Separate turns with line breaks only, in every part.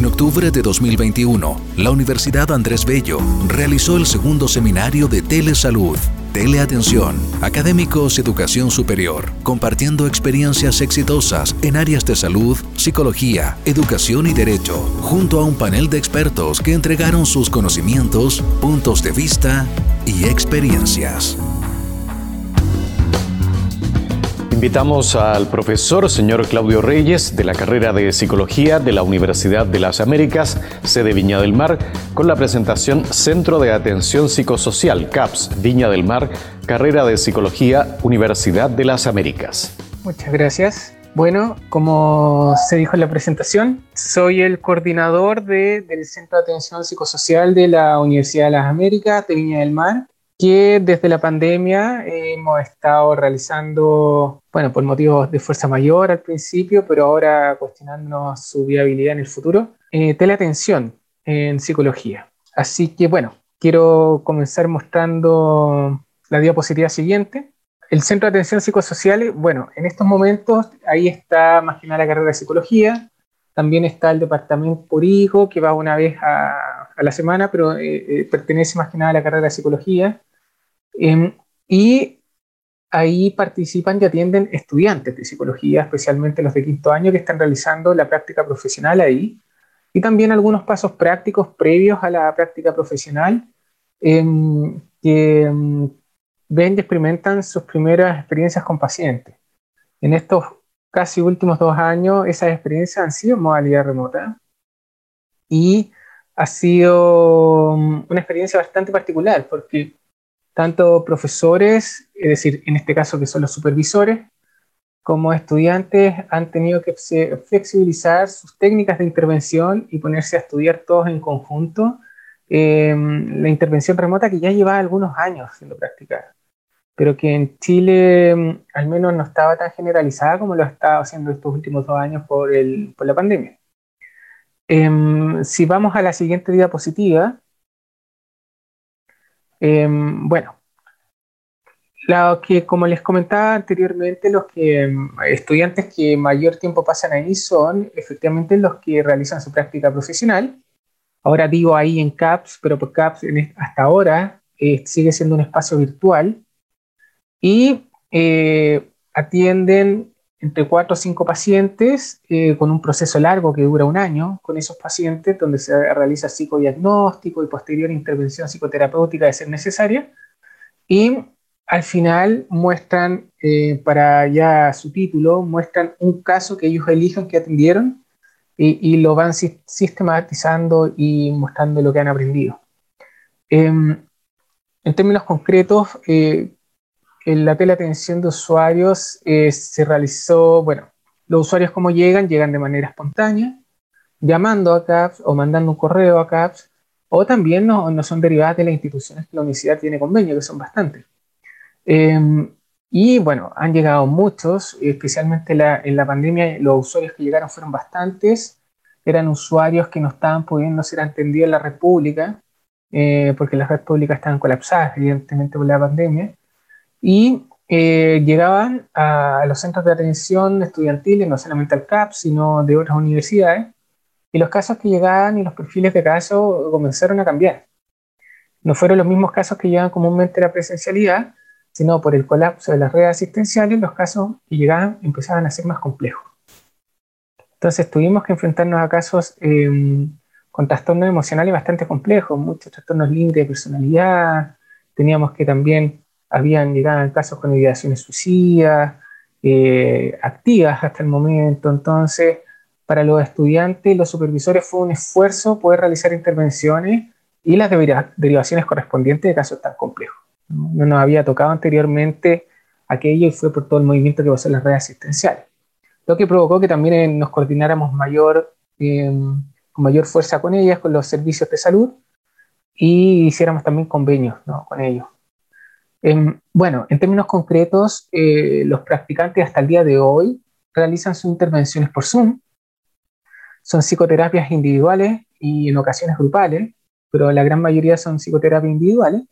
En octubre de 2021, la Universidad Andrés Bello realizó el segundo seminario de Telesalud, Teleatención, Académicos Educación Superior, compartiendo experiencias exitosas en áreas de salud, psicología, educación y derecho, junto a un panel de expertos que entregaron sus conocimientos, puntos de vista y experiencias.
Invitamos al profesor señor Claudio Reyes de la carrera de Psicología de la Universidad de las Américas, sede Viña del Mar, con la presentación Centro de Atención Psicosocial, CAPS, Viña del Mar, carrera de Psicología, Universidad de las Américas.
Muchas gracias. Bueno, como se dijo en la presentación, soy el coordinador del Centro de Atención Psicosocial de la Universidad de las Américas de Viña del Mar que desde la pandemia hemos estado realizando, bueno, por motivos de fuerza mayor al principio, pero ahora cuestionándonos su viabilidad en el futuro, eh, teleatención en psicología. Así que, bueno, quiero comenzar mostrando la diapositiva siguiente. El Centro de Atención Psicosocial, bueno, en estos momentos ahí está más que nada la carrera de psicología, también está el departamento jurídico que va una vez a, a la semana, pero eh, eh, pertenece más que nada a la carrera de psicología. Em, y ahí participan y atienden estudiantes de psicología, especialmente los de quinto año que están realizando la práctica profesional ahí, y también algunos pasos prácticos previos a la práctica profesional em, que em, ven y experimentan sus primeras experiencias con pacientes. En estos casi últimos dos años, esas experiencias han sido en modalidad remota y ha sido una experiencia bastante particular porque tanto profesores, es decir, en este caso que son los supervisores, como estudiantes han tenido que flexibilizar sus técnicas de intervención y ponerse a estudiar todos en conjunto em, la intervención remota que ya lleva algunos años siendo practicada, pero que en Chile em, al menos no estaba tan generalizada como lo ha estado haciendo estos últimos dos años por, el, por la pandemia. Em, si vamos a la siguiente diapositiva, Em, bueno, lo que, como les comentaba anteriormente, los que, em, estudiantes que mayor tiempo pasan ahí son efectivamente los que realizan su práctica profesional. Ahora digo ahí en CAPS, pero por CAPS hasta ahora eh, sigue siendo un espacio virtual y eh, atienden entre cuatro o cinco pacientes eh, con un proceso largo que dura un año con esos pacientes donde se realiza psicodiagnóstico y posterior intervención psicoterapéutica de ser necesaria. Y al final muestran eh, para ya su título muestran un caso que ellos eligen que atendieron y, lo van sistematizando y mostrando lo que han aprendido. Em, en términos concretos eh, en la teleatención de usuarios eh, se realizó, bueno, los usuarios como llegan, llegan de manera espontánea, llamando a CAPS o mandando un correo a CAPS, o también no, no son derivadas de las instituciones que la universidad tiene convenio, que son bastantes. Em, y bueno, han llegado muchos, especialmente en la pandemia los usuarios que llegaron fueron bastantes, eran usuarios que no estaban pudiendo ser atendidos en la red pública, eh, porque las redes públicas estaban colapsadas, evidentemente, por la pandemia y eh, llegaban a, los centros de atención estudiantiles, no solamente al CAP, sino de otras universidades, y los casos que llegaban y los perfiles de casos comenzaron a cambiar. No fueron los mismos casos que llegaban comúnmente a la presencialidad, sino por el colapso de las redes asistenciales, los casos que llegaban empezaban a ser más complejos. Entonces tuvimos que enfrentarnos a casos em, con trastornos emocionales bastante complejos, muchos trastornos límites de personalidad, teníamos que también habían llegado casos con ideaciones suicidas, eh, activas hasta el momento. Entonces, para los estudiantes y los supervisores fue un esfuerzo poder realizar intervenciones y las derivaciones correspondientes de casos tan complejos. No nos había tocado anteriormente aquello y fue por todo el movimiento que pasó en las redes asistenciales. Lo que provocó que también nos coordináramos mayor, em, con mayor fuerza con ellas, con los servicios de salud, y hiciéramos también convenios con ellos. Em, bueno, en términos concretos, eh, los practicantes hasta el día de hoy realizan sus intervenciones por Zoom. Son psicoterapias individuales y en ocasiones grupales, pero la gran mayoría son psicoterapias individuales.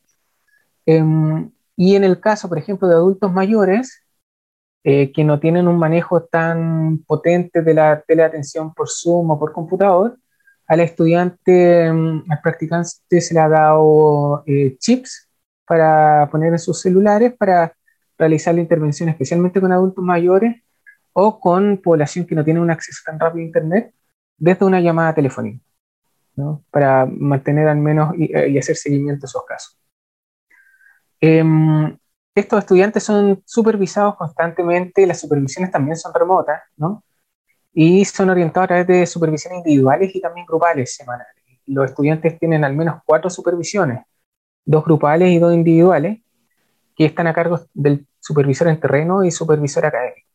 Em, y en el caso, por ejemplo, de adultos mayores eh, que no tienen un manejo tan potente de la teleatención por Zoom o por computador, al estudiante, mm, al practicante se le ha dado eh, chips para poner en sus celulares para realizar la intervención especialmente con adultos mayores o con población que no tiene un acceso tan rápido a Internet desde una llamada telefónica, ¿no? para mantener al menos y, eh, hacer seguimiento a esos casos. Em, estos estudiantes son supervisados constantemente, las supervisiones también son remotas, ¿no? Y son orientados a través de supervisiones individuales y también grupales semanales. Los estudiantes tienen al menos cuatro supervisiones, dos grupales y dos individuales, que están a cargo del supervisor en terreno y supervisor académico,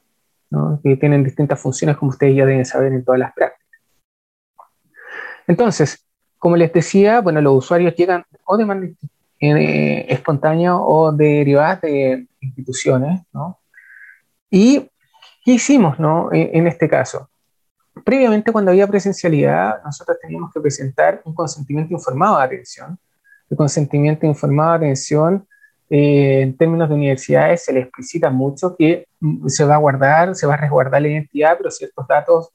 ¿no? que tienen distintas funciones como ustedes ya deben saber en todas las prácticas. Entonces, como les decía, bueno, los usuarios llegan o de manera eh, espontánea o derivadas de instituciones, ¿no? ¿Y qué hicimos, no? En, en este caso, previamente cuando había presencialidad, nosotros teníamos que presentar un consentimiento informado de atención. El consentimiento informado atención eh, en términos de universidades se le explicita mucho que mm, se va a guardar, se va a resguardar la identidad, pero ciertos datos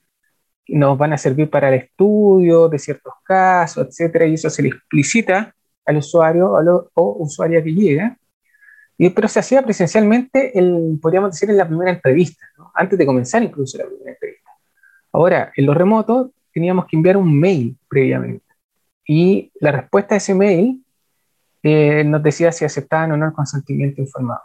nos van a servir para el estudio de ciertos casos, etcétera, y eso se le explicita al usuario o, usuaria que llega. Y, pero se hacía presencialmente, el, podríamos decir, en la primera entrevista, antes de comenzar incluso la primera entrevista. Ahora, en lo remoto, teníamos que enviar un mail previamente. Y la respuesta a ese mail eh, nos decía si aceptaban o no el consentimiento informado.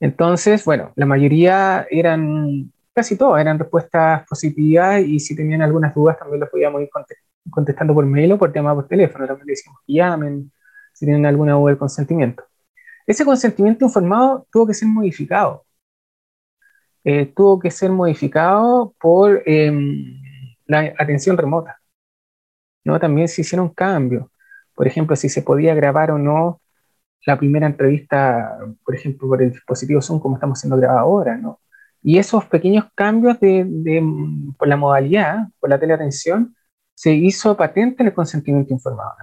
Entonces, bueno, la mayoría eran, casi todas eran respuestas positivas y si tenían algunas dudas también las podíamos ir contestando por mail o por llamada por teléfono. También decíamos que llamen si tienen alguna duda del consentimiento. Ese consentimiento informado tuvo que ser modificado. Eh, tuvo que ser modificado por em, la atención remota. ¿No? También se hicieron cambios por ejemplo, si se podía grabar o no la primera entrevista, por ejemplo, por el dispositivo Zoom, como estamos siendo grabado ahora, ¿no? Y esos pequeños cambios de, por la modalidad, por la teleatención, se hizo patente en el consentimiento informado,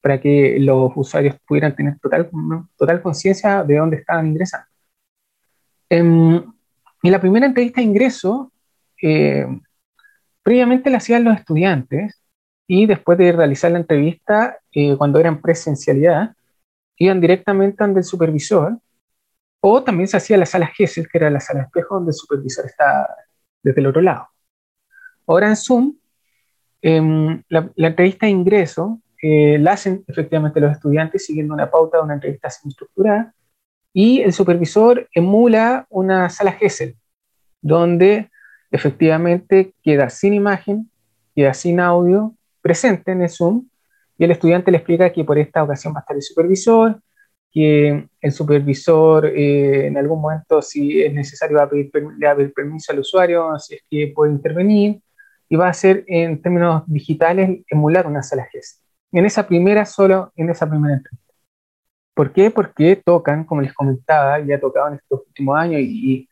para que los usuarios pudieran tener total, total conciencia de dónde estaban ingresando. En, en, la primera entrevista de ingreso, eh, previamente la hacían los estudiantes y después de realizar la entrevista, eh, cuando era en presencialidad, iban directamente ante el supervisor, o también se hacía la sala GESEL, que era la sala espejo donde el supervisor está desde el otro lado. Ahora en Zoom, em, la, entrevista de ingreso eh, la hacen efectivamente los estudiantes siguiendo una pauta de una entrevista semi-estructurada, y el supervisor emula una sala GESEL, donde efectivamente queda sin imagen, queda sin audio, presente en el Zoom y el estudiante le explica que por esta ocasión va a estar el supervisor, que el supervisor eh, en algún momento, si es necesario, va a pedir, a pedir permiso al usuario, si es que puede intervenir, y va a hacer en términos digitales emular una sala GES. En esa primera, solo en esa primera entrevista. ¿Por qué? Porque tocan, como les comentaba, ya en estos últimos años y,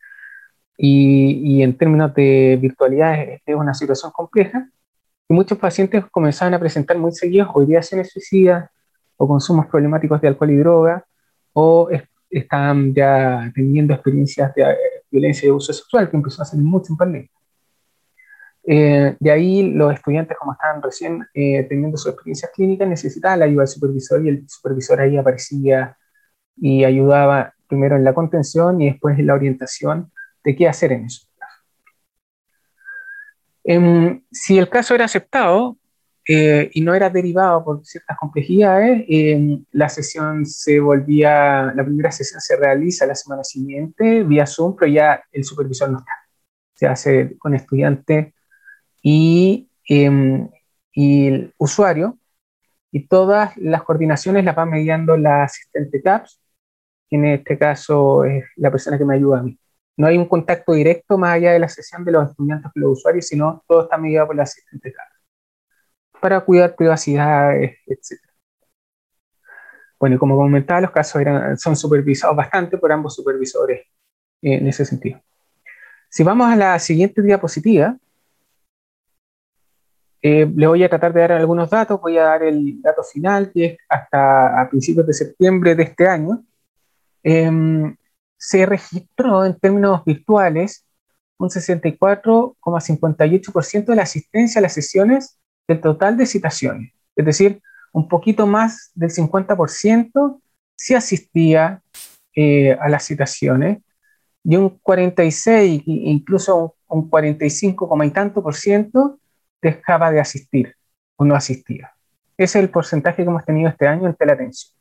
y, y en términos de virtualidad es, es una situación compleja, y muchos pacientes comenzaban a presentar muy seguidos o ideaciones suicidas o consumos problemáticos de alcohol y droga o estaban ya teniendo experiencias de eh, violencia y abuso sexual que empezó a ser mucho en pandemia. Eh, de ahí los estudiantes, como estaban recién eh, teniendo su experiencia clínica, necesitaban la ayuda del supervisor y el supervisor ahí aparecía y ayudaba primero en la contención y después en la orientación de qué hacer en eso. Em, si el caso era aceptado eh, y no era derivado por ciertas complejidades, em, la sesión se volvía, la primera sesión se realiza la semana siguiente vía Zoom, pero ya el supervisor no está. Se hace con estudiante y, em, y el usuario, y todas las coordinaciones las va mediando la asistente CAPS, que en este caso es la persona que me ayuda a mí no hay un contacto directo más allá de la sesión de los estudiantes con los usuarios, sino todo está mediado por la asistente para cuidar privacidad, etc. Bueno, y como comentaba, los casos son supervisados bastante por ambos supervisores en ese sentido. Si vamos a la siguiente diapositiva, eh, le voy a tratar de dar algunos datos. Voy a dar el dato final, que es hasta a principios de septiembre de este año. Em, se registró en términos virtuales un 64,58% de la asistencia a las sesiones del total de citaciones. Es decir, un poquito más del 50% sí asistía eh, a las citaciones y un 46, incluso un, 45, y tanto por ciento dejaba de asistir o no asistía. Ese es el porcentaje que hemos tenido este año en teleatención.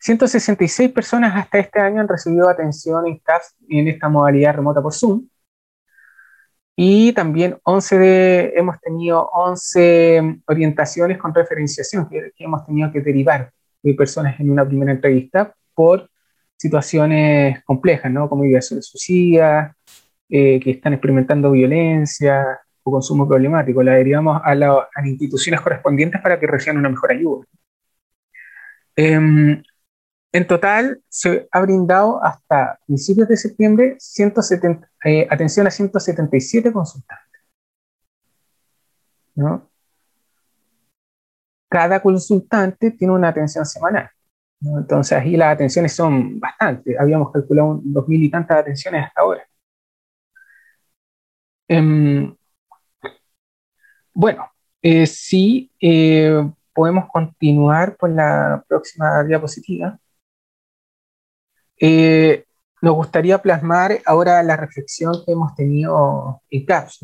166 em, personas hasta este año han recibido atención en CAPS en esta modalidad remota por Zoom. Y también 11 de, hemos tenido 11 orientaciones con referenciación que, hemos tenido que derivar de personas en una primera entrevista por situaciones complejas, ¿no? como ideación suicida, eh, que están experimentando violencia o consumo problemático. La derivamos a, las instituciones correspondientes para que reciban una mejor ayuda. Em, en total, se ha brindado hasta principios de septiembre 170, eh, atención a 177 consultantes. Cada consultante tiene una atención semanal. Entonces, ahí las atenciones son bastantes. Habíamos calculado dos mil y tantas atenciones hasta ahora. Em, bueno, eh, sí, eh, podemos continuar con la próxima diapositiva. Eh, nos gustaría plasmar ahora la reflexión que hemos tenido en CAPS.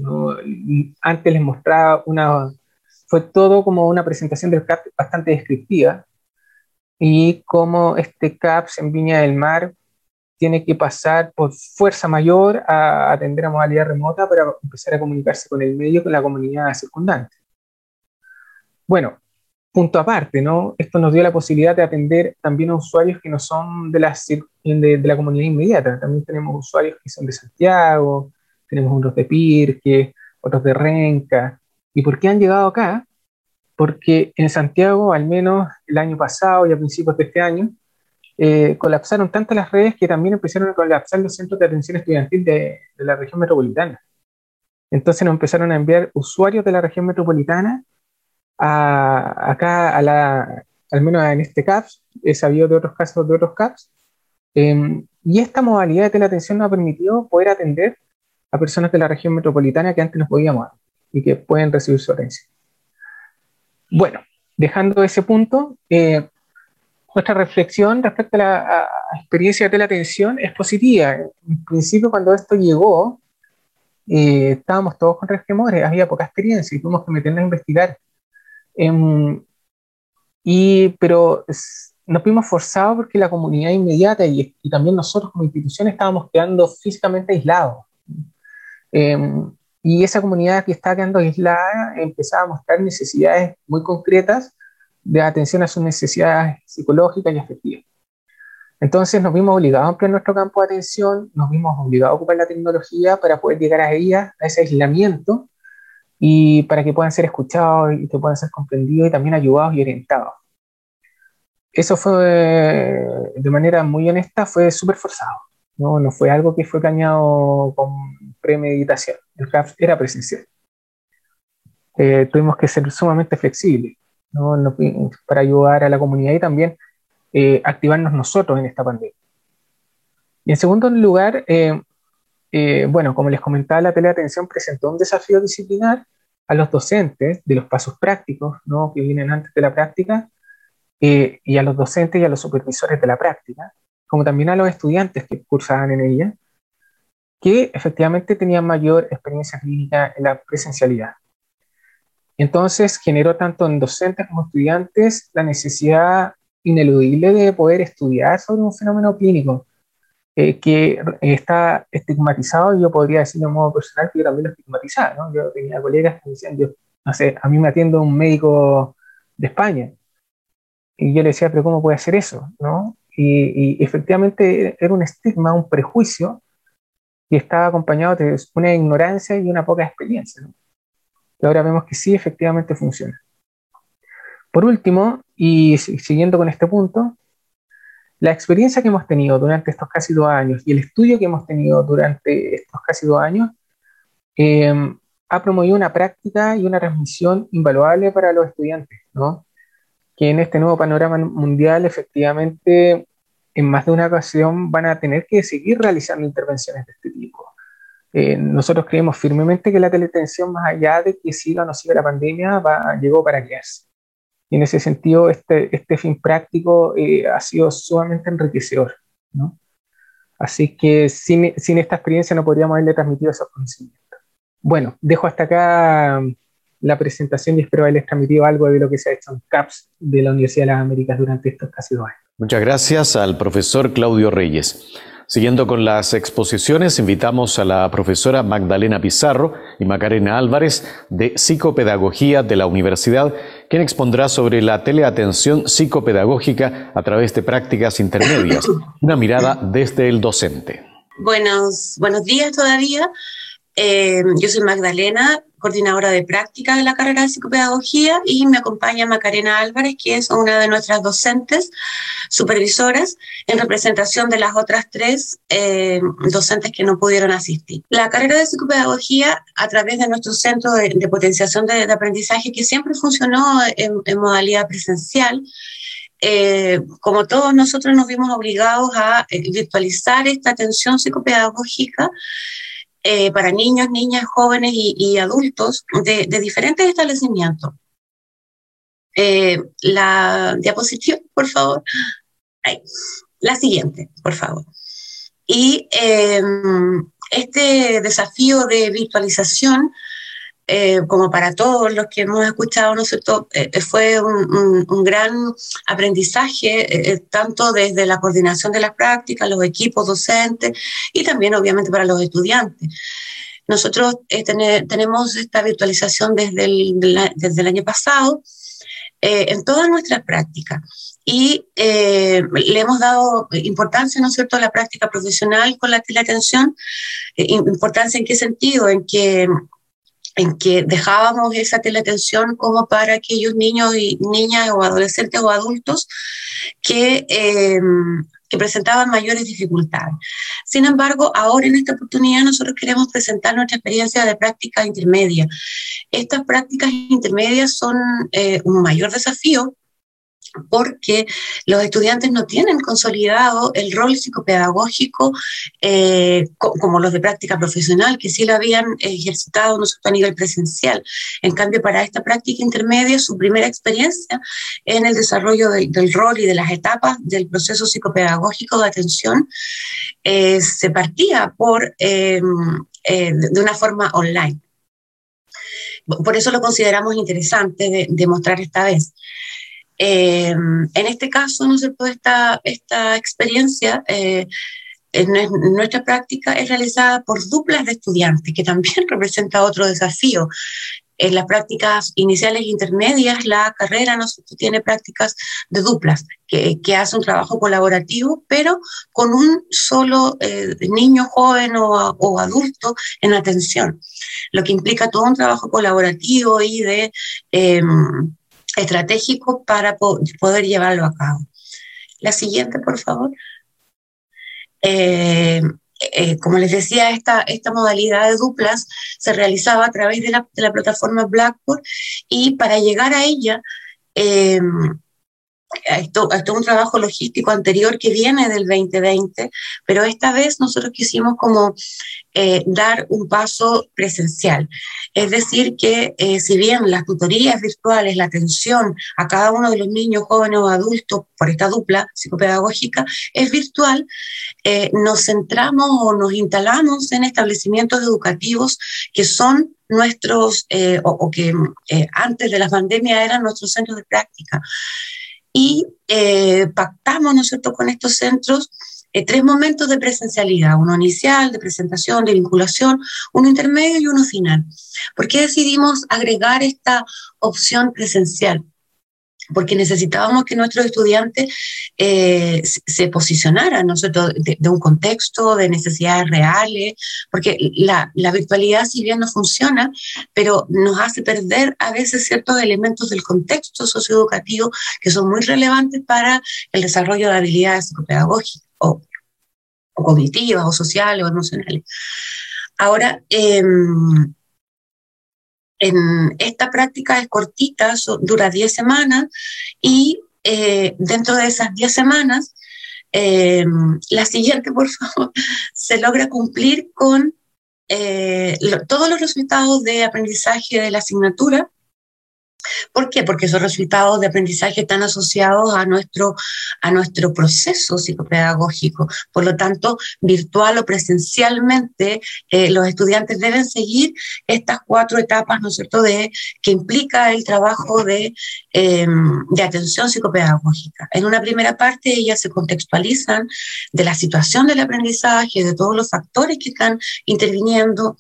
Antes les mostraba una, fue todo como una presentación del CAPS bastante descriptiva y cómo este CAPS en Viña del Mar tiene que pasar por fuerza mayor a atender a modalidad remota para empezar a comunicarse con el medio, con la comunidad circundante. Bueno, punto aparte, ¿no? Esto nos dio la posibilidad de atender también a usuarios que no son de la, de, la comunidad inmediata. También tenemos usuarios que son de Santiago, tenemos unos de Pirque, otros de Renca. ¿Y por qué han llegado acá? Porque en Santiago, al menos el año pasado y a principios de este año, eh, colapsaron tanto las redes que también empezaron a colapsar los centros de atención estudiantil de, la región metropolitana. Entonces nos empezaron a enviar usuarios de la región metropolitana a, acá, a la, al menos en este CAPS, he sabido de otros casos de otros CAPS, em, y esta modalidad de teleatención nos ha permitido poder atender a personas de la región metropolitana que antes no podíamos y que pueden recibir su atención. Bueno, dejando ese punto, eh, nuestra reflexión respecto a la experiencia de teleatención es positiva. En principio, cuando esto llegó, eh, estábamos todos con resquemores, había poca experiencia y tuvimos que meternos a investigar. Em, y, pero nos vimos forzados porque la comunidad inmediata y, también nosotros como institución estábamos quedando físicamente aislados. Em, y esa comunidad que estaba quedando aislada empezaba a mostrar necesidades muy concretas de atención a sus necesidades psicológicas y afectivas. Entonces nos vimos obligados a ampliar nuestro campo de atención, nos vimos obligados a ocupar la tecnología para poder llegar a ella, a ese aislamiento, y para que puedan ser escuchados y que puedan ser comprendidos y también ayudados y orientados. Eso fue, de manera muy honesta, fue súper forzado. ¿no? no fue algo que fue cañado con premeditación. El CAF era presencial. Eh, tuvimos que ser sumamente flexibles para ayudar a la comunidad y también eh, activarnos nosotros en esta pandemia. Y en segundo lugar, eh, eh, bueno, como les comentaba, la teleatención presentó un desafío disciplinar a los docentes de los pasos prácticos ¿no? que vienen antes de la práctica y a los docentes y a los supervisores de la práctica, como también a los estudiantes que cursaban en ella, que efectivamente tenían mayor experiencia clínica en la presencialidad. Entonces generó tanto en docentes como estudiantes la necesidad ineludible de poder estudiar sobre un fenómeno clínico eh, que está estigmatizado, y yo podría decir de modo personal que yo también lo estigmatizaba, ¿no? Yo tenía colegas que decían, yo, no sé, a mí me atiende un médico de España, y yo le decía, pero ¿cómo puede hacer eso? ¿no? Y, y efectivamente era un estigma, un prejuicio, que estaba acompañado de una ignorancia y una poca experiencia. ¿no? y ahora vemos que sí, efectivamente funciona. Por último, y siguiendo con este punto, la experiencia que hemos tenido durante estos casi dos años y el estudio que hemos tenido durante estos casi dos años em, ha promovido una práctica y una transmisión invaluable para los estudiantes, ¿no? que en este nuevo panorama mundial efectivamente en más de una ocasión van a tener que seguir realizando intervenciones de este tipo eh, nosotros creemos firmemente que la teletensión, más allá de que siga o no siga la pandemia, va, llegó para quedarse. Y en ese sentido, este, este fin práctico eh, ha sido sumamente enriquecedor. ¿no? Así que sin, sin, esta experiencia no podríamos haberle transmitido esos conocimientos. Bueno, dejo hasta acá la presentación y espero haberles transmitido algo de lo que se ha hecho en CAPS de la Universidad de las Américas durante estos casi dos años.
Muchas gracias al profesor Claudio Reyes. Siguiendo con las exposiciones, invitamos a la profesora Magdalena Pizarro y Macarena Álvarez de Psicopedagogía de la Universidad, quien expondrá sobre la teleatención psicopedagógica a través de prácticas intermedias, una mirada desde el docente.
Buenos, buenos días todavía. Eh, yo soy Magdalena, coordinadora de práctica de la carrera de psicopedagogía y me acompaña Macarena Álvarez, que es una de nuestras docentes supervisoras en representación de las otras tres eh, docentes que no pudieron asistir. La carrera de psicopedagogía, a través de nuestro centro de, potenciación de, aprendizaje, que siempre funcionó en, modalidad presencial, eh, como todos nosotros nos vimos obligados a virtualizar esta atención psicopedagógica eh, para niños, niñas, jóvenes y, adultos de, diferentes establecimientos. Eh, la diapositiva, por favor. La siguiente, por favor. Y em, este desafío de virtualización eh, como para todos los que hemos escuchado, ¿no eh, eh, fue un, gran aprendizaje, tanto desde la coordinación de las prácticas, los equipos docentes y también obviamente para los estudiantes. Nosotros tenemos esta virtualización desde el, desde el año pasado en todas nuestras prácticas y le hemos dado importancia, ¿no es cierto?, a la práctica profesional con la teleatención. importancia en qué sentido? En que en que dejábamos esa teleatención como para aquellos niños y niñas o adolescentes o adultos que, em, que presentaban mayores dificultades. Sin embargo, ahora en esta oportunidad nosotros queremos presentar nuestra experiencia de práctica intermedia. Estas prácticas intermedias son eh, un mayor desafío porque los estudiantes no tienen consolidado el rol psicopedagógico eh, como los de práctica profesional, que sí lo habían ejercitado nosotros a nivel presencial. En cambio, para esta práctica intermedia, su primera experiencia en el desarrollo del rol y de las etapas del proceso psicopedagógico de atención eh, se partía por, eh, de una forma online. Por eso lo consideramos interesante de mostrar esta vez. Eh, en este caso, ¿no esta, esta experiencia eh, en nuestra práctica es realizada por duplas de estudiantes, que también representa otro desafío. En las prácticas iniciales e intermedias, la carrera no tiene prácticas de duplas, que, que hace un trabajo colaborativo, pero con un solo eh, niño joven o, adulto en atención, lo que implica todo un trabajo colaborativo y de estratégico para poder llevarlo a cabo. La siguiente, por favor. Eh, eh, como les decía, esta, modalidad de duplas se realizaba a través de la, plataforma Blackboard y para llegar a ella, eh, esto, esto es un trabajo logístico anterior que viene del 2020, pero esta vez nosotros quisimos como eh, dar un paso presencial. Es decir, que eh, si bien las tutorías virtuales, la atención a cada uno de los niños, jóvenes o adultos por esta dupla psicopedagógica es virtual, eh, nos centramos o nos instalamos en establecimientos educativos que son nuestros, o, o, que antes de la pandemia eran nuestros centros de práctica y eh, pactamos, ¿no es cierto?, con estos centros eh, tres momentos de presencialidad, uno inicial, de presentación, de vinculación, uno intermedio y uno final. ¿Por qué decidimos agregar esta opción presencial? Porque necesitábamos que nuestros estudiantes eh, se posicionaran nosotros de, de, un contexto, de necesidades reales, porque la, virtualidad si bien no funciona, pero nos hace perder a veces ciertos elementos del contexto socioeducativo que son muy relevantes para el desarrollo de habilidades psicopedagógicas o, cognitivas o sociales o emocionales. Ahora, eh, en esta práctica es cortita, dura 10 semanas y eh, dentro de esas 10 semanas, eh, la siguiente, por favor, se logra cumplir con eh, todos los resultados de aprendizaje de la asignatura ¿Por qué? Porque esos resultados de aprendizaje están asociados a nuestro, a nuestro proceso psicopedagógico. Por lo tanto, virtual o presencialmente, eh, los estudiantes deben seguir estas cuatro etapas, ¿no es cierto?, de, que implica el trabajo de, em, de atención psicopedagógica. En una primera parte, ellas se contextualizan de la situación del aprendizaje, de todos los factores que están interviniendo,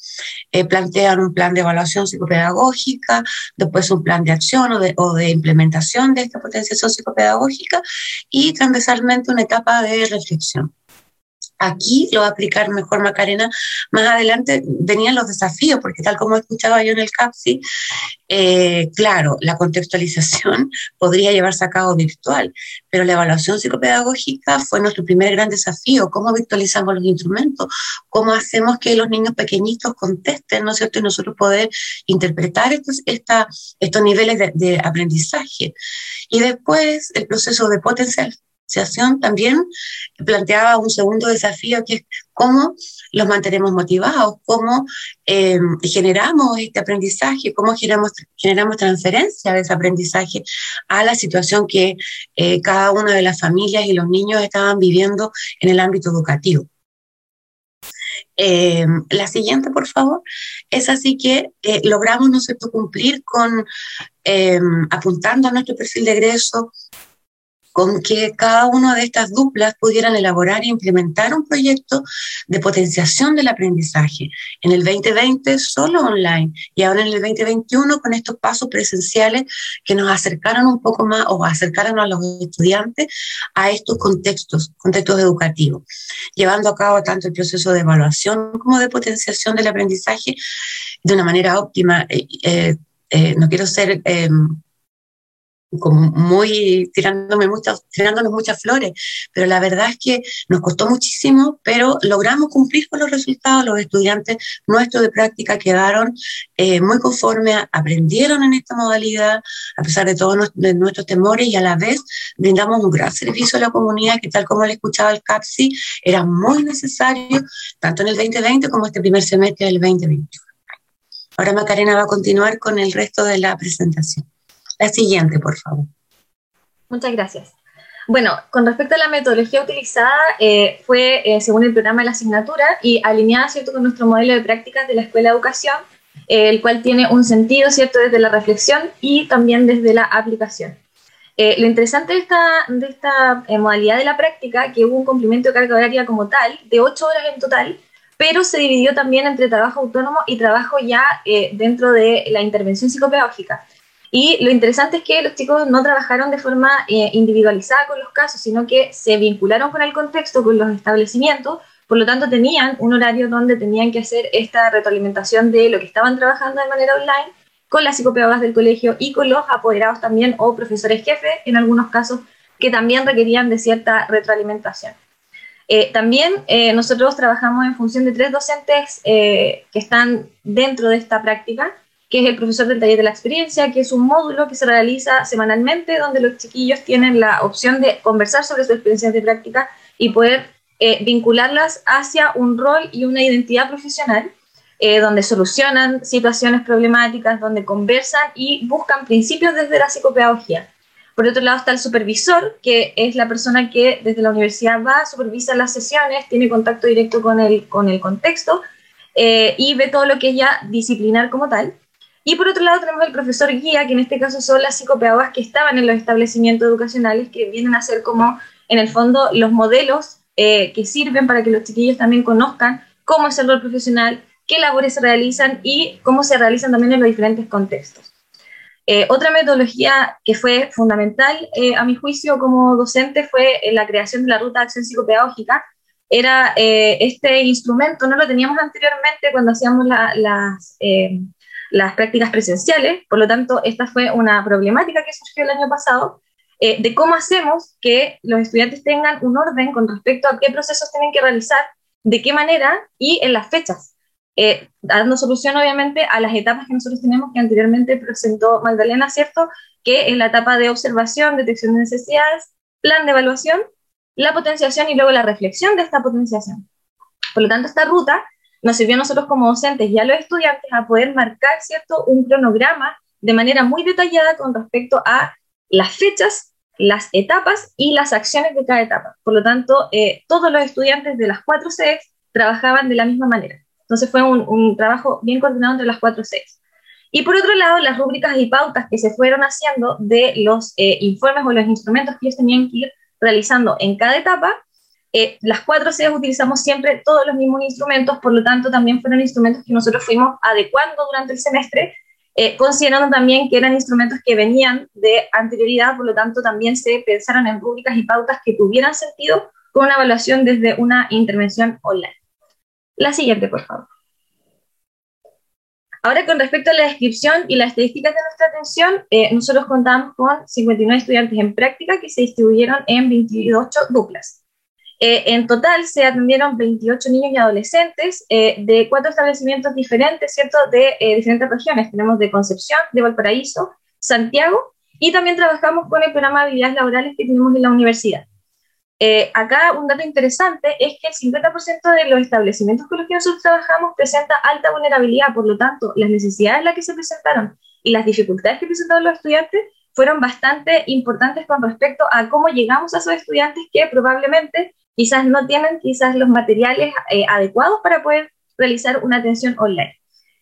eh, plantean un plan de evaluación psicopedagógica, después un plan de acción o de, implementación de esta potenciación psicopedagógica y transversalmente una etapa de reflexión. Aquí lo va a aplicar mejor Macarena. Más adelante venían los desafíos, porque tal como escuchaba yo en el CAPSI, eh, claro, la contextualización podría llevarse a cabo virtual, pero la evaluación psicopedagógica fue nuestro primer gran desafío. ¿Cómo virtualizamos los instrumentos? ¿Cómo hacemos que los niños pequeñitos contesten, ¿no es cierto? Y nosotros poder interpretar estos, niveles de, de aprendizaje. Y después el proceso de potencial también planteaba un segundo desafío que es cómo los mantenemos motivados, cómo eh, generamos este aprendizaje, cómo generamos, generamos transferencia de ese aprendizaje a la situación que eh, cada una de las familias y los niños estaban viviendo en el ámbito educativo. Eh, la siguiente, por favor, es así que logramos ¿no cumplir con apuntando a nuestro perfil de egreso con que cada una de estas duplas pudieran elaborar e implementar un proyecto de potenciación del aprendizaje. En el 2020 solo online y ahora en el 2021 con estos pasos presenciales que nos acercaron un poco más o acercaron a los estudiantes a estos contextos, contextos educativos, llevando a cabo tanto el proceso de evaluación como de potenciación del aprendizaje de una manera óptima. Eh, eh, eh, no quiero ser como muy tirándome muchas, tirándonos muchas flores, pero la verdad es que nos costó muchísimo, pero logramos cumplir con los resultados. Los estudiantes nuestros de práctica quedaron eh, muy conformes, aprendieron en esta modalidad, a pesar de todos nuestros temores, y a la vez brindamos un gran servicio a la comunidad que, tal como le escuchaba el CAPSI, era muy necesario, tanto en el 2020 como este primer semestre del 2021. Ahora Macarena va a continuar con el resto de la presentación. La siguiente, por favor.
Muchas gracias. Bueno, con respecto a la metodología utilizada, eh, fue eh, según el programa de la asignatura y alineada ¿cierto? con nuestro modelo de prácticas de la Escuela de Educación, eh, el cual tiene un sentido ¿cierto? desde la reflexión y también desde la aplicación. lo interesante de esta, esta modalidad de la práctica, que hubo un cumplimiento de carga horaria como tal, de ocho horas en total, pero se dividió también entre trabajo autónomo y trabajo ya dentro de la intervención psicopedagógica. Y lo interesante es que los chicos no trabajaron de forma eh, individualizada con los casos, sino que se vincularon con el contexto, con los establecimientos, por lo tanto tenían un horario donde tenían que hacer esta retroalimentación de lo que estaban trabajando de manera online con las psicopedagogas del colegio y con los apoderados también o profesores jefes, en algunos casos que también requerían de cierta retroalimentación. Eh, también eh, nosotros trabajamos en función de tres docentes que están dentro de esta práctica, que es el profesor del taller de la experiencia, que es un módulo que se realiza semanalmente donde los chiquillos tienen la opción de conversar sobre sus experiencias de práctica y poder eh, vincularlas hacia un rol y una identidad profesional, eh, donde solucionan situaciones problemáticas, donde conversan y buscan principios desde la psicopedagogía. Por otro lado está el supervisor, que es la persona que desde la universidad va, supervisa las sesiones, tiene contacto directo con el, con el contexto eh, y ve todo lo que es ya disciplinar como tal. Y por otro lado tenemos el profesor guía, que en este caso son las psicopedagogas que estaban en los establecimientos educacionales, que vienen a ser como, en el fondo, los modelos eh, que sirven para que los chiquillos también conozcan cómo es el rol profesional, qué labores se realizan y cómo se realizan también en los diferentes contextos. Eh, otra metodología que fue fundamental, eh, a mi juicio, como docente, fue la creación de la ruta de acción psicopedagógica. Era este instrumento, no lo teníamos anteriormente cuando hacíamos las las prácticas presenciales, por lo tanto, esta fue una problemática que surgió el año pasado, eh, de cómo hacemos que los estudiantes tengan un orden con respecto a qué procesos tienen que realizar, de qué manera y en las fechas, eh, dando solución obviamente a las etapas que nosotros tenemos que anteriormente presentó Magdalena, ¿cierto? Que es la etapa de observación, detección de necesidades, plan de evaluación, la potenciación y luego la reflexión de esta potenciación. Por lo tanto, esta ruta nos sirvió a nosotros como docentes y a los estudiantes a poder marcar, ¿cierto?, un cronograma de manera muy detallada con respecto a las fechas, las etapas y las acciones de cada etapa. Por lo tanto, eh, todos los estudiantes de las cuatro sedes trabajaban de la misma manera. Entonces fue un, trabajo bien coordinado entre las cuatro sedes. Y por otro lado, las rúbricas y pautas que se fueron haciendo de los eh, informes o los instrumentos que ellos tenían que ir realizando en cada etapa, eh, las cuatro sedes utilizamos siempre todos los mismos instrumentos, por lo tanto también fueron instrumentos que nosotros fuimos adecuando durante el semestre eh, considerando también que eran instrumentos que venían de anterioridad, por lo tanto también se pensaron en rúbricas y pautas que tuvieran sentido con una evaluación desde una intervención online. La siguiente, por favor. Ahora, con respecto a la descripción y las estadísticas de nuestra atención, eh, nosotros contamos con 59 estudiantes en práctica que se distribuyeron en 28 duplas. Eh, en total se atendieron 28 niños y adolescentes eh, de cuatro establecimientos diferentes, ¿cierto? De eh, diferentes regiones. Tenemos de Concepción, de Valparaíso, Santiago y también trabajamos con el programa de habilidades laborales que tenemos en la universidad. acá un dato interesante es que el 50% de los establecimientos con los que nosotros trabajamos presenta alta vulnerabilidad, por lo tanto, las necesidades en las que se presentaron y las dificultades que presentaron los estudiantes fueron bastante importantes con respecto a cómo llegamos a esos estudiantes que probablemente quizás no tienen quizás los materiales eh, adecuados para poder realizar una atención online.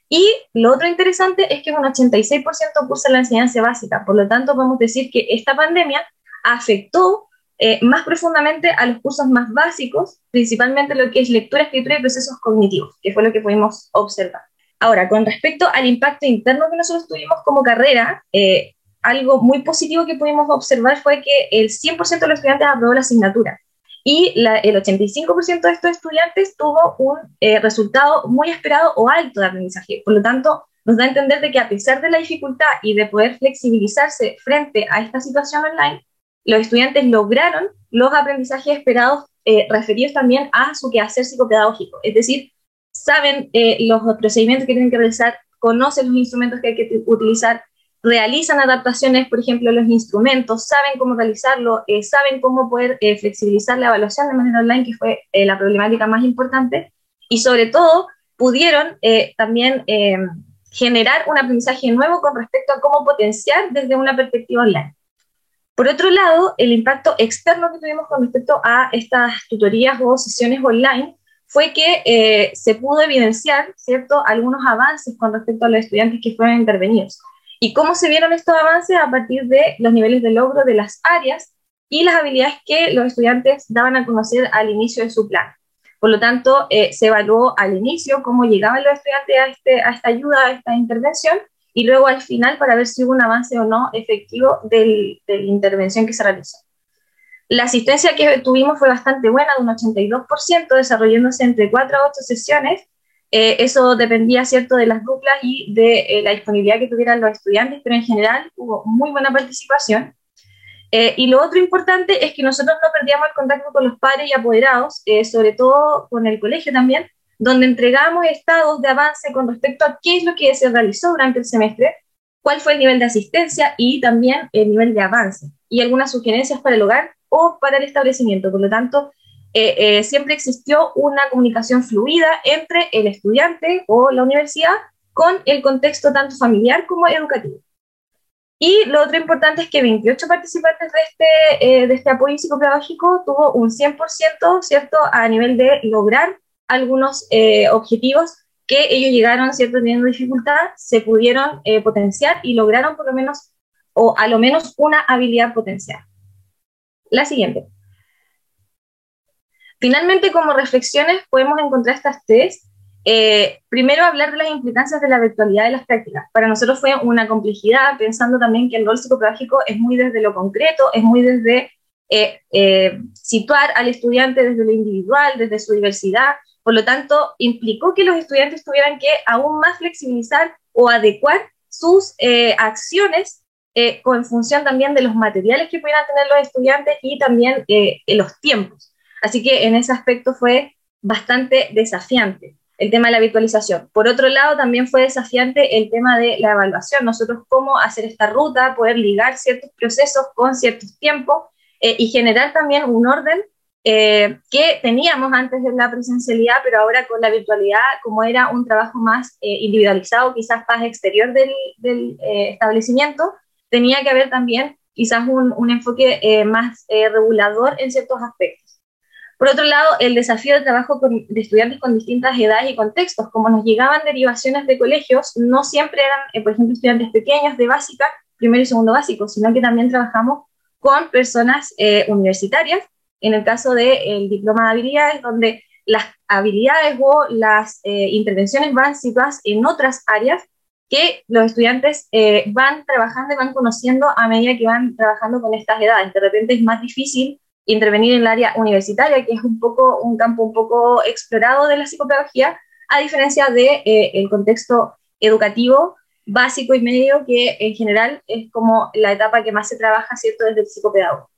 Y lo otro interesante es que un 86% cursa la enseñanza básica, por lo tanto podemos decir que esta pandemia afectó eh, más profundamente a los cursos más básicos, principalmente lo que es lectura, escritura y procesos cognitivos, que fue lo que pudimos observar. Ahora, con respecto al impacto interno que nosotros tuvimos como carrera, eh, algo muy positivo que pudimos observar fue que el 100% de los estudiantes aprobó la asignatura y el 85% de estos estudiantes tuvo un eh, resultado muy esperado o alto de aprendizaje. Por lo tanto, nos da a entender de que a pesar de la dificultad y de poder flexibilizarse frente a esta situación online, los estudiantes lograron los aprendizajes esperados eh, referidos también a su quehacer psicopedagógico. Es decir, saben eh, los procedimientos que tienen que realizar, conocen los instrumentos que hay que utilizar, realizan adaptaciones, por ejemplo, los instrumentos, saben cómo realizarlo, eh, saben cómo poder eh, flexibilizar la evaluación de manera online, que fue eh, la problemática más importante, y sobre todo pudieron también generar un aprendizaje nuevo con respecto a cómo potenciar desde una perspectiva online. Por otro lado, el impacto externo que tuvimos con respecto a estas tutorías o sesiones online fue que se pudo evidenciar, ¿cierto?, algunos avances con respecto a los estudiantes que fueron intervenidos. ¿Y cómo se vieron estos avances? A partir de los niveles de logro de las áreas y las habilidades que los estudiantes daban a conocer al inicio de su plan. Por lo tanto, eh, se evaluó al inicio cómo llegaban los estudiantes a, este, a esta ayuda, a esta intervención, y luego al final para ver si hubo un avance o no efectivo de la intervención que se realizó. La asistencia que tuvimos fue bastante buena, de un 82%, desarrollándose entre 4 a 8 sesiones, eh, eso dependía, ¿cierto?, de las duplas y de eh, la disponibilidad que tuvieran los estudiantes, pero en general hubo muy buena participación. Eh, y lo otro importante es que nosotros no perdíamos el contacto con los padres y apoderados, sobre todo con el colegio también, donde entregamos estados de avance con respecto a qué es lo que se realizó durante el semestre, cuál fue el nivel de asistencia y también el nivel de avance, y algunas sugerencias para el hogar o para el establecimiento. Por lo tanto, eh, eh, siempre existió una comunicación fluida entre el estudiante o la universidad con el contexto tanto familiar como educativo. Y lo otro importante es que 28 participantes de este, eh, de este apoyo psicopedagógico tuvo un 100%, ¿cierto?, a nivel de lograr algunos objetivos que ellos llegaron, ¿cierto?, teniendo dificultad, se pudieron potenciar y lograron por lo menos, o a lo menos una habilidad potencial. La siguiente. Finalmente, como reflexiones, podemos encontrar estas tres. Eh, primero, hablar de las implicancias de la virtualidad de las prácticas. Para nosotros fue una complejidad, pensando también que el rol psicopedagógico es muy desde lo concreto, es muy desde eh, eh, situar al estudiante desde lo individual, desde su diversidad. Por lo tanto, implicó que los estudiantes tuvieran que aún más flexibilizar o adecuar sus acciones con función también de los materiales que pudieran tener los estudiantes y también los tiempos. Así que en ese aspecto fue bastante desafiante el tema de la virtualización. Por otro lado, también fue desafiante el tema de la evaluación. Nosotros cómo hacer esta ruta, poder ligar ciertos procesos con ciertos tiempos eh, y generar también un orden eh, que teníamos antes de la presencialidad, pero ahora con la virtualidad, como era un trabajo más eh, individualizado, quizás más exterior del, establecimiento, tenía que haber también quizás un enfoque más regulador en ciertos aspectos. Por otro lado, el desafío de trabajo con, de estudiantes con distintas edades y contextos, como nos llegaban derivaciones de colegios, no siempre eran, por ejemplo, estudiantes pequeños de básica, primero y segundo básico, sino que también trabajamos con personas universitarias en el caso del diploma de habilidades, donde las habilidades o las eh, intervenciones van situadas en otras áreas que los estudiantes eh, van trabajando y van conociendo a medida que van trabajando con estas edades. De repente es más difícil intervenir en el área universitaria, que es un poco un campo un poco explorado de la psicopedagogía, a diferencia del de, eh, el contexto educativo básico y medio, que en general es como la etapa que más se trabaja, ¿cierto?, desde el psicopedagogo.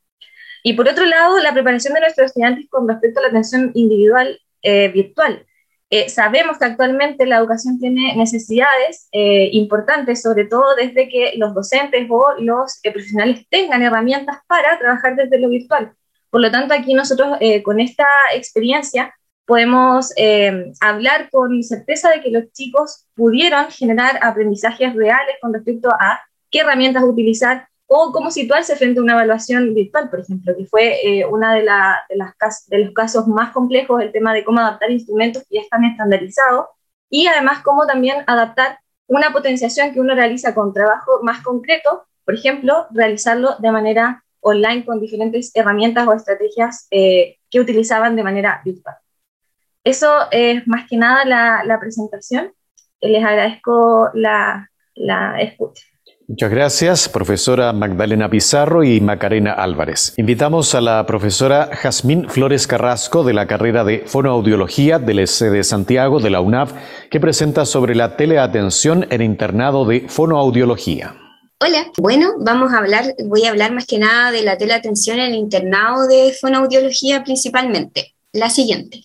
Y por otro lado, la preparación de nuestros estudiantes con respecto a la atención individual eh, virtual. Eh, sabemos que actualmente la educación tiene necesidades eh, importantes, sobre todo desde que los docentes o los profesionales tengan herramientas para trabajar desde lo virtual. Por lo tanto, aquí nosotros con esta experiencia podemos hablar con certeza de que los chicos pudieron generar aprendizajes reales con respecto a qué herramientas utilizar, o cómo situarse frente a una evaluación virtual, por ejemplo, que fue eh, uno de, de los casos más complejos, el tema de cómo adaptar instrumentos que ya están estandarizados, y además cómo también adaptar una potenciación que uno realiza con trabajo más concreto, por ejemplo, realizarlo de manera online con diferentes herramientas o estrategias eh, que utilizaban de manera virtual. Eso es más que nada la, la presentación. Les agradezco la, la escucha.
Muchas gracias, profesora Magdalena Pizarro y Macarena Álvarez. Invitamos a la profesora Jazmín Flores Carrasco de la carrera de Fonoaudiología del EC de Santiago de la UNAV, que presenta sobre la teleatención en internado de fonoaudiología.
Hola, bueno, vamos a hablar, voy a hablar más que nada de la teleatención en el internado de fonoaudiología principalmente. La siguiente.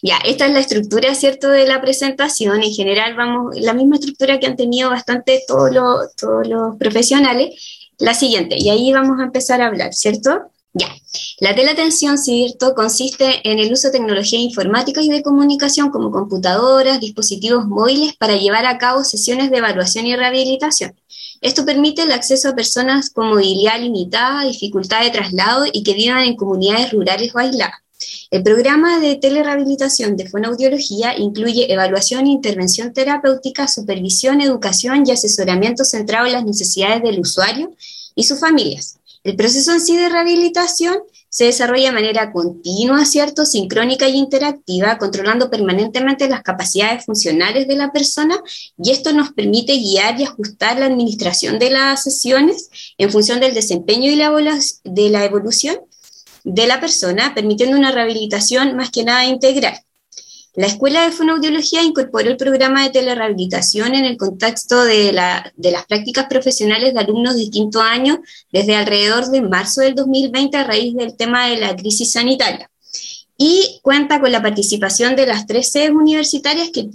Ya, esta es la estructura, ¿cierto?, de la presentación. En general, vamos, la misma estructura que han tenido bastante todos los, todos los profesionales. La siguiente, y ahí vamos a empezar a hablar, ¿cierto? Ya, la teleatención, ¿cierto?, consiste en el uso de tecnología informática y de comunicación como computadoras, dispositivos móviles para llevar a cabo sesiones de evaluación y rehabilitación. Esto permite el acceso a personas con movilidad limitada, dificultad de traslado y que vivan en comunidades rurales o aisladas. El programa de telerehabilitación de fonoaudiología incluye evaluación e intervención terapéutica, supervisión, educación y asesoramiento centrado en las necesidades del usuario y sus familias. El proceso en sí de rehabilitación se desarrolla de manera continua, ¿cierto? Sincrónica y interactiva, controlando permanentemente las capacidades funcionales de la persona y esto nos permite guiar y ajustar la administración de las sesiones en función del desempeño y de la evolución de la persona, permitiendo una rehabilitación más que nada integral. La Escuela de Fonoaudiología incorporó el programa de telerehabilitación en el contexto de, las prácticas profesionales de alumnos de quinto año desde alrededor de marzo del 2020 a raíz del tema de la crisis sanitaria. Y cuenta con la participación de las tres sedes universitarias que,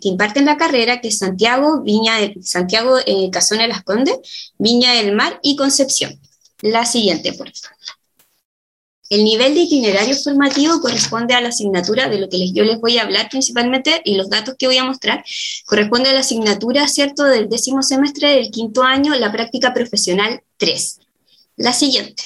imparten la carrera, que Santiago, Viña de, Santiago eh, Las Condes, Viña del Mar y Concepción. La siguiente, por favor. El nivel de itinerario formativo corresponde a la asignatura de lo que yo les voy a hablar principalmente y los datos que voy a mostrar corresponde a la asignatura, ¿cierto?, del décimo semestre del quinto año, la práctica profesional 3. La siguiente.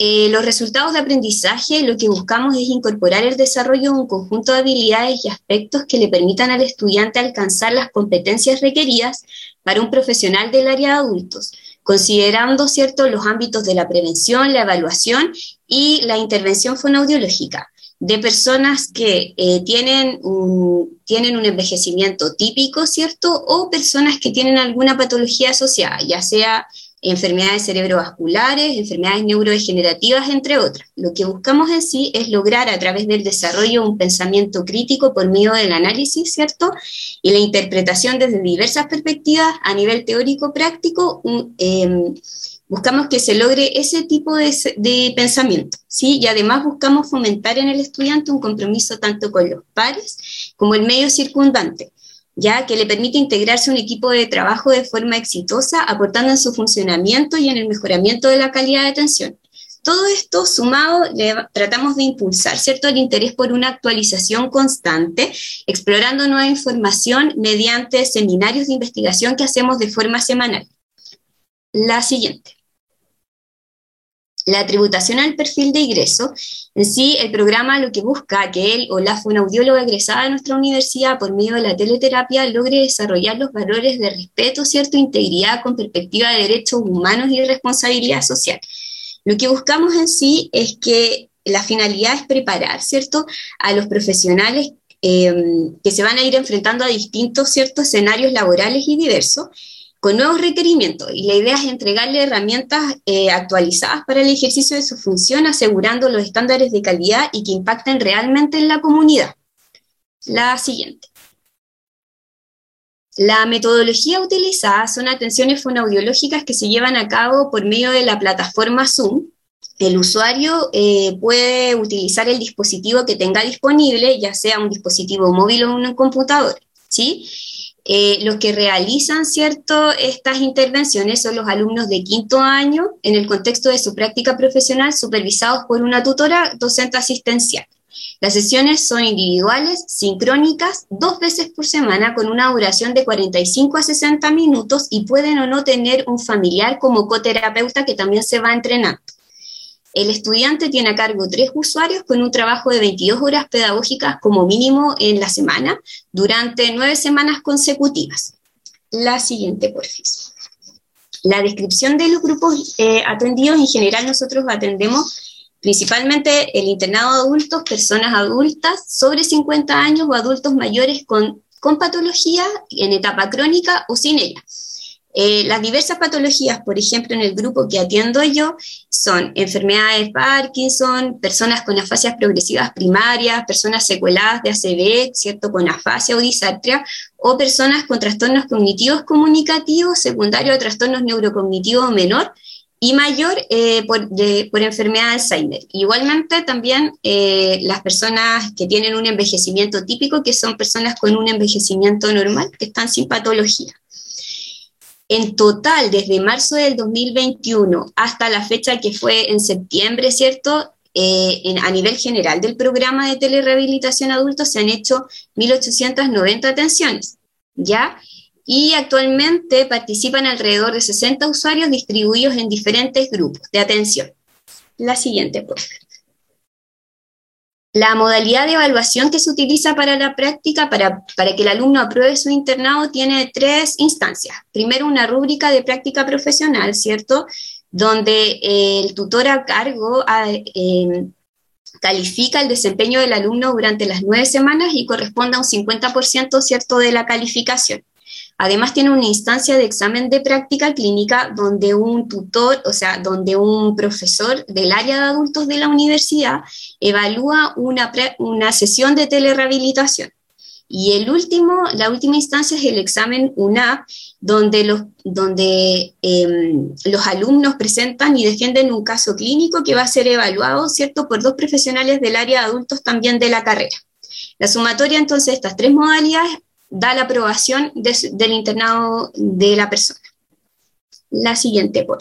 Eh, los resultados de aprendizaje, lo que buscamos es incorporar el desarrollo de un conjunto de habilidades y aspectos que le permitan al estudiante alcanzar las competencias requeridas para un profesional del área de adultos considerando ¿cierto? los ámbitos de la prevención, la evaluación y la intervención fonoaudiológica de personas que eh, tienen, un, tienen un envejecimiento típico, ¿cierto? O personas que tienen alguna patología asociada, ya sea enfermedades cerebrovasculares, enfermedades neurodegenerativas, entre otras. Lo que buscamos en sí es lograr a través del desarrollo un pensamiento crítico por medio del análisis, ¿cierto? Y la interpretación desde diversas perspectivas a nivel teórico-práctico, em, buscamos que se logre ese tipo de, de, pensamiento, ¿sí? Y además buscamos fomentar en el estudiante un compromiso tanto con los pares como el medio circundante ya que le permite integrarse a un equipo de trabajo de forma exitosa, aportando en su funcionamiento y en el mejoramiento de la calidad de atención. todo esto sumado, tratamos de impulsar, ¿cierto?, el interés por una actualización constante, explorando nueva información mediante seminarios de investigación que hacemos de forma semanal. La siguiente. La tributación al perfil de ingreso, en sí el programa lo que busca que él o la fonoaudióloga egresada de nuestra universidad por medio de la teleterapia logre desarrollar los valores de respeto, cierto, integridad con perspectiva de derechos humanos y responsabilidad social. Lo que buscamos en sí es que la finalidad es preparar, ¿cierto?, a los profesionales eh, que se van a ir enfrentando a distintos, ciertos escenarios laborales y diversos, con nuevos requerimientos. Y la idea es entregarle herramientas eh, actualizadas para el ejercicio de su función, asegurando los estándares de calidad y que impacten realmente en la comunidad. La siguiente. La metodología utilizada son atenciones fonoaudiológicas que se llevan a cabo por medio de la plataforma Zoom. El usuario eh, puede utilizar el dispositivo que tenga disponible, ya sea un dispositivo móvil o un computador. ¿sí? Eh, los que realizan cierto, estas intervenciones son los alumnos de quinto año en el contexto de su práctica profesional supervisados por una tutora docente asistencial. Las sesiones son individuales, sincrónicas, dos veces por semana con una duración de 45 a 60 minutos y pueden o no tener un familiar como coterapeuta que también se va entrenando. El estudiante tiene a cargo tres usuarios con un trabajo de 22 horas pedagógicas como mínimo en la semana durante nueve semanas consecutivas. La siguiente, por favor. La descripción de los grupos eh, atendidos, en general nosotros atendemos principalmente el internado de adultos, personas adultas sobre 50 años o adultos mayores con, con patología en etapa crónica o sin ella. Eh, las diversas patologías, por ejemplo, en el grupo que atiendo yo, son enfermedades de Parkinson, personas con afasias progresivas primarias, personas secueladas de ACV, ¿cierto? con afasia o disartria, o personas con trastornos cognitivos comunicativos secundarios a trastornos neurocognitivos menor, y mayor eh, por, enfermedad de Alzheimer. Igualmente también eh, las personas que tienen un envejecimiento típico, que son personas con un envejecimiento normal, que están sin patología. En total, desde marzo del 2021 hasta la fecha que fue en septiembre, ¿cierto? Eh, a nivel general del programa de telerehabilitación adulto se han hecho 1.890 atenciones, ¿ya? y actualmente participan alrededor de 60 usuarios distribuidos en diferentes grupos de atención. La siguiente, por. La modalidad de evaluación que se utiliza para la práctica, para, para, que el alumno apruebe su internado, tiene tres instancias. Primero, una rúbrica de práctica profesional, ¿cierto? Donde el tutor a cargo eh, califica el desempeño del alumno durante las nueve semanas y corresponde a un 50%, ¿cierto?, de la calificación. Además tiene una instancia de examen de práctica clínica donde un tutor, o sea, donde un profesor del área de adultos de la universidad evalúa una, una sesión de telerehabilitación. Y el último, la última instancia es el examen UNAP, donde los, donde, em, los alumnos presentan y defienden un caso clínico que va a ser evaluado, ¿cierto?, por dos profesionales del área de adultos también de la carrera. La sumatoria, entonces, de estas tres modalidades da la aprobación del internado de la persona. La siguiente, por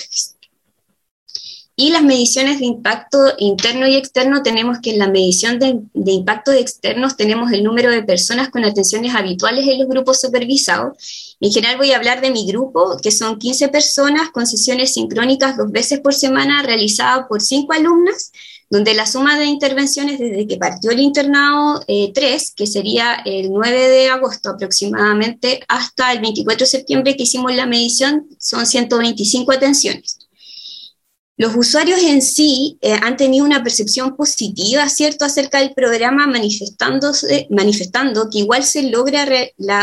Y las mediciones de impacto interno y externo, tenemos que en la medición de, de impacto de externos tenemos el número de personas con atenciones habituales en los grupos supervisados. En general voy a hablar de mi grupo, que son 15 personas con sesiones sincrónicas dos veces por semana realizadas por cinco alumnas donde la suma de intervenciones desde que partió el internado 3, eh, que sería el 9 de agosto aproximadamente, hasta el 24 de septiembre que hicimos la medición, son 125 atenciones. Los usuarios en sí eh, han tenido una percepción positiva, ¿cierto?, acerca del programa, manifestándose, manifestando que igual se logra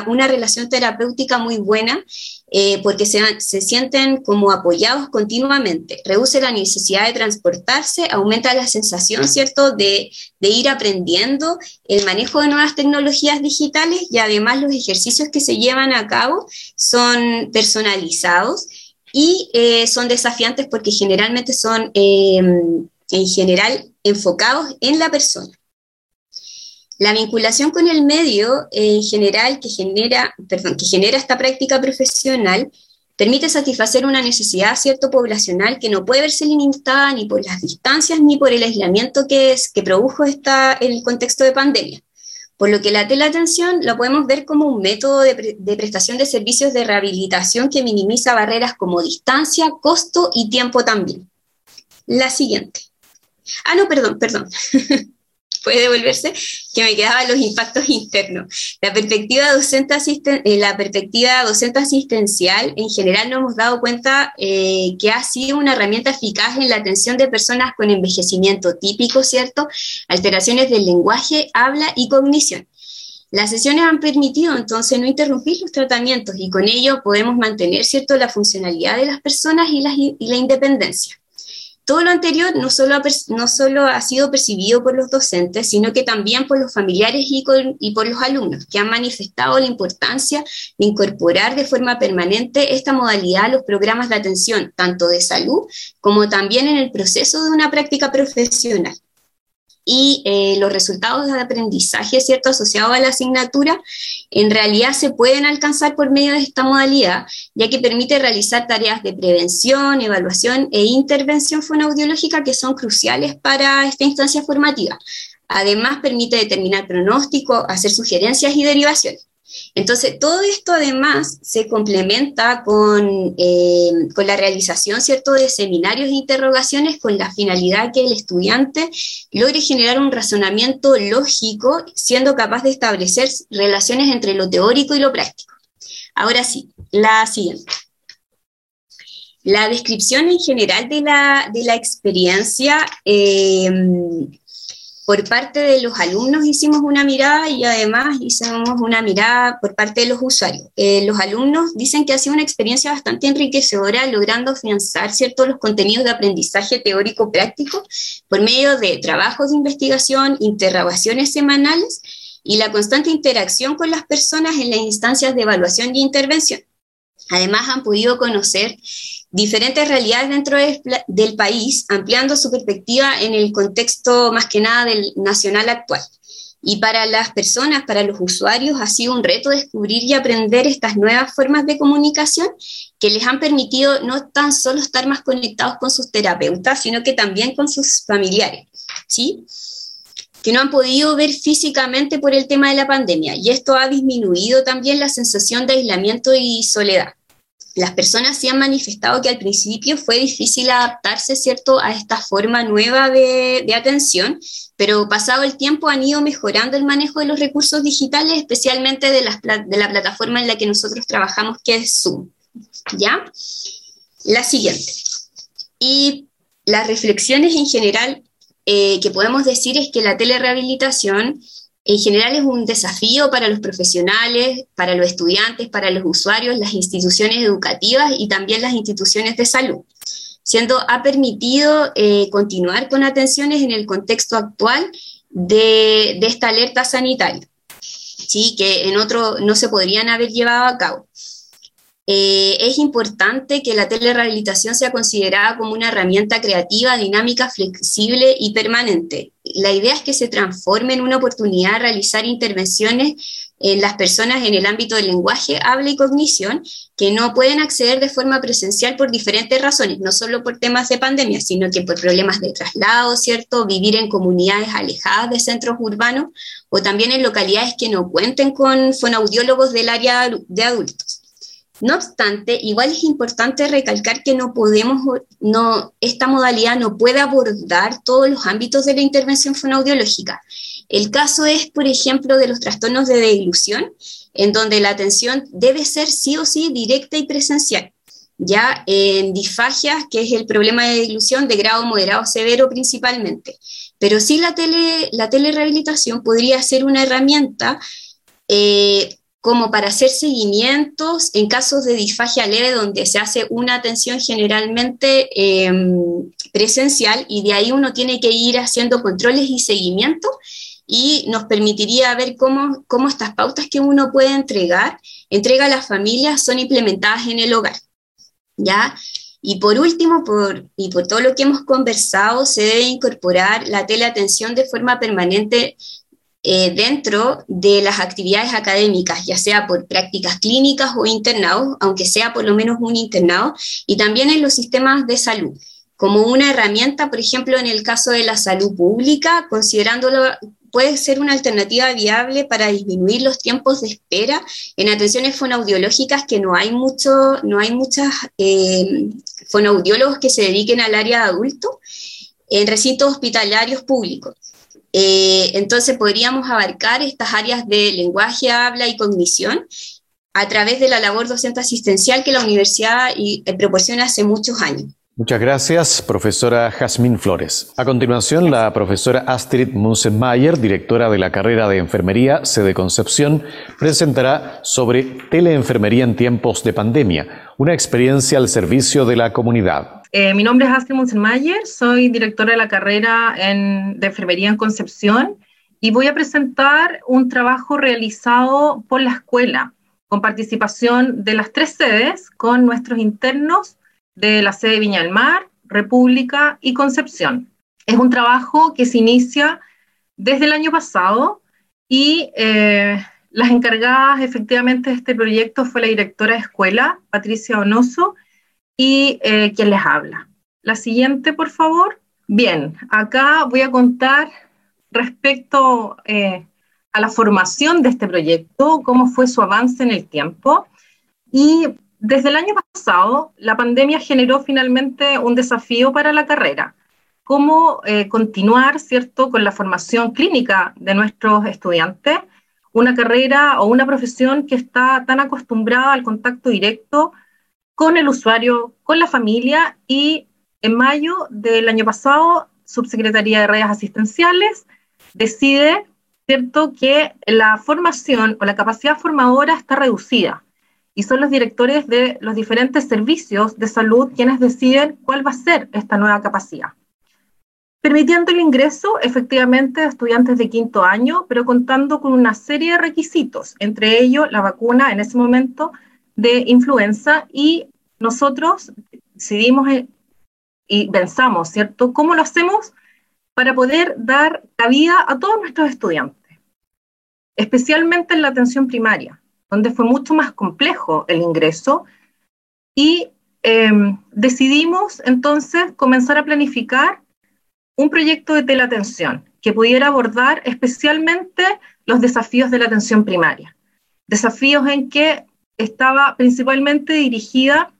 una relación terapéutica muy buena eh, porque se, se, sienten como apoyados continuamente. Reduce la necesidad de transportarse, aumenta la sensación, ¿cierto?, de, de ir aprendiendo el manejo de nuevas tecnologías digitales y además los ejercicios que se llevan a cabo son personalizados y eh, son desafiantes porque generalmente son em, en general enfocados en la persona. La vinculación con el medio en general que genera, que genera esta práctica profesional permite satisfacer una necesidad cierto poblacional que no puede verse limitada ni por las distancias ni por el aislamiento que, es, que produjo esta, el contexto de pandemia. Por lo que la teleatención la podemos ver como un método de, de prestación de servicios de rehabilitación que minimiza barreras como distancia, costo y tiempo también. La siguiente. Ah, no, perdón, perdón. puede devolverse, que me quedaban los impactos internos. La perspectiva docente, eh, la perspectiva docente asistencial, en general nos hemos dado cuenta eh, que ha sido una herramienta eficaz en la atención de personas con envejecimiento típico, ¿cierto? Alteraciones del lenguaje, habla y cognición. Las sesiones han permitido entonces no interrumpir los tratamientos y con ello podemos mantener, ¿cierto?, la funcionalidad de las personas y la independencia. Todo lo anterior no solo, ha, no solo ha sido percibido por los docentes, sino que también por los familiares y, y, por los alumnos, que han manifestado la importancia de incorporar de forma permanente esta modalidad a los programas de atención, tanto de salud como también en el proceso de una práctica profesional y eh, los resultados de aprendizaje, ¿cierto?, asociados a la asignatura, en realidad se pueden alcanzar por medio de esta modalidad, ya que permite realizar tareas de prevención, evaluación e intervención fonoaudiológica que son cruciales para esta instancia formativa. Además, permite determinar pronóstico, hacer sugerencias y derivaciones. Entonces, todo esto además se complementa con, eh, con, la realización ¿cierto? de seminarios e interrogaciones con la finalidad que el estudiante logre generar un razonamiento lógico, siendo capaz de establecer relaciones entre lo teórico y lo práctico. Ahora sí, la siguiente. La descripción en general de la, de la experiencia eh, por parte de los alumnos hicimos una mirada y además hicimos una mirada por parte de los usuarios. Eh, los alumnos dicen que ha sido una experiencia bastante enriquecedora, logrando afianzar ciertos los contenidos de aprendizaje teórico práctico por medio de trabajos de investigación, interrogaciones semanales y la constante interacción con las personas en las instancias de evaluación y intervención. Además, han podido conocer diferentes realidades dentro del país, ampliando su perspectiva en el contexto más que nada del nacional actual. Y para las personas, para los usuarios, ha sido un reto descubrir y aprender estas nuevas formas de comunicación que les han permitido no tan solo estar más conectados con sus terapeutas, sino que también con sus familiares, ¿sí? que no han podido ver físicamente por el tema de la pandemia. Y esto ha disminuido también la sensación de aislamiento y soledad las personas sí han manifestado que al principio fue difícil adaptarse, ¿cierto?, a esta forma nueva de, atención, pero pasado el tiempo han ido mejorando el manejo de los recursos digitales, especialmente de, la plataforma en la que nosotros trabajamos, que es Zoom. ¿Ya? La siguiente. Y las reflexiones en general eh, que podemos decir es que la telerehabilitación en general es un desafío para los profesionales, para los estudiantes, para los usuarios, las instituciones educativas y también las instituciones de salud, siendo ha permitido eh, continuar con atenciones en el contexto actual de, esta alerta sanitaria, ¿sí? que en otro no se podrían haber llevado a cabo. Eh, es importante que la telerehabilitación sea considerada como una herramienta creativa, dinámica, flexible y permanente. La idea es que se transforme en una oportunidad de realizar intervenciones en las personas en el ámbito del lenguaje, habla y cognición que no pueden acceder de forma presencial por diferentes razones, no solo por temas de pandemia, sino que por problemas de traslado, ¿cierto? Vivir en comunidades alejadas de centros urbanos o también en localidades que no cuenten con fonaudiólogos del área de adultos. No obstante, igual es importante recalcar que no podemos, no, esta modalidad no puede abordar todos los ámbitos de la intervención fonoaudiológica. El caso es, por ejemplo, de los trastornos de deglución, en donde la atención debe ser sí o sí directa y presencial. Ya en disfagias, que es el problema de deglución de grado moderado severo principalmente. Pero sí la, tele, la telerehabilitación podría ser una herramienta eh, como para hacer seguimientos en casos de disfagia leve donde se hace una atención generalmente em, presencial y de ahí uno tiene que ir haciendo controles y seguimiento y nos permitiría ver cómo, cómo estas pautas que uno puede entregar, entrega a las familias, son implementadas en el hogar. ¿ya? Y por último, por, y por todo lo que hemos conversado, se debe incorporar la teleatención de forma permanente eh, dentro de las actividades académicas, ya sea por prácticas clínicas o internados, aunque sea por lo menos un internado, y también en los sistemas de salud, como una herramienta, por ejemplo, en el caso de la salud pública, considerándolo puede ser una alternativa viable para disminuir los tiempos de espera en atenciones fonoaudiológicas que no hay mucho, no hay muchas eh, fonoaudiólogos que se dediquen al área de adulto en recintos hospitalarios públicos. Eh, entonces podríamos abarcar estas áreas de lenguaje, habla y cognición a través de la labor docente asistencial que la universidad y, eh, proporciona hace muchos años.
Muchas gracias, profesora Jazmín Flores. A continuación, la profesora Astrid Munzenmayer, directora de la carrera de Enfermería, sede Concepción, presentará sobre teleenfermería en tiempos de pandemia, una experiencia al servicio de la comunidad.
Eh, mi nombre es Astrid Munzenmayer, soy directora de la carrera de Enfermería en Concepción y voy a presentar un trabajo realizado por la escuela con participación de las tres sedes, con nuestros internos, de la sede Viña del Mar, República y Concepción. Es un trabajo que se inicia desde el año pasado y eh, las encargadas efectivamente de este proyecto fue la directora de escuela, Patricia Donoso, y eh, quien les habla. La siguiente, por favor. Bien, acá voy a contar respecto eh, a la formación de este proyecto, cómo fue su avance en el tiempo. Y desde el año pasado, la pandemia generó finalmente un desafío para la carrera. Cómo eh, continuar, ¿cierto?, con la formación clínica de nuestros estudiantes, una carrera o una profesión que está tan acostumbrada al contacto directo con el usuario, con la familia y en mayo del año pasado, Subsecretaría de Redes Asistenciales decide, ¿cierto?, que la formación o la capacidad formadora está reducida y son los directores de los diferentes servicios de salud quienes deciden cuál va a ser esta nueva capacidad. Permitiendo el ingreso efectivamente de estudiantes de quinto año, pero contando con una serie de requisitos, entre ellos la vacuna en ese momento de influenza y nosotros decidimos eh, y pensamos, ¿cierto? ¿Cómo lo hacemos para poder dar cabida a todos nuestros estudiantes? Especialmente en la atención primaria donde fue mucho más complejo el ingreso y em, decidimos entonces comenzar a planificar un proyecto de teleatención que pudiera abordar especialmente los desafíos de la atención primaria, desafíos en que estaba principalmente dirigida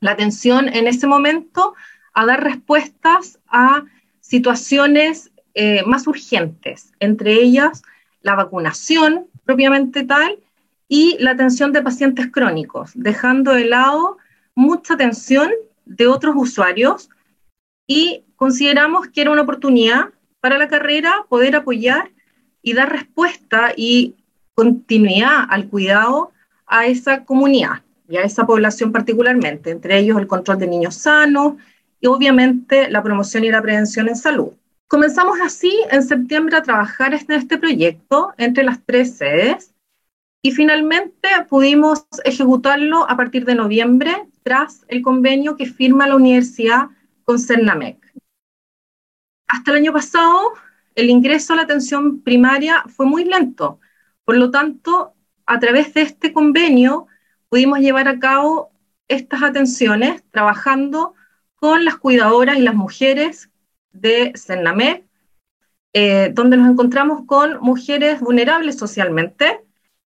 la atención en ese momento a dar respuestas a situaciones eh, más urgentes, entre ellas la vacunación propiamente tal y la atención de pacientes crónicos, dejando de lado mucha atención de otros usuarios y consideramos que era una oportunidad para la carrera poder apoyar y dar respuesta y continuidad al cuidado a esa comunidad y a esa población particularmente, entre ellos el control de niños sanos y obviamente la promoción y la prevención en salud. Comenzamos así en septiembre a trabajar en este proyecto entre las tres sedes y finalmente pudimos ejecutarlo a partir de noviembre tras el convenio que firma la universidad con CERNAMEC. Hasta el año pasado, el ingreso a la atención primaria fue muy lento. Por lo tanto, a través de este convenio pudimos llevar a cabo estas atenciones trabajando con las cuidadoras y las mujeres de CERNAMEC, eh, donde nos encontramos con mujeres vulnerables socialmente,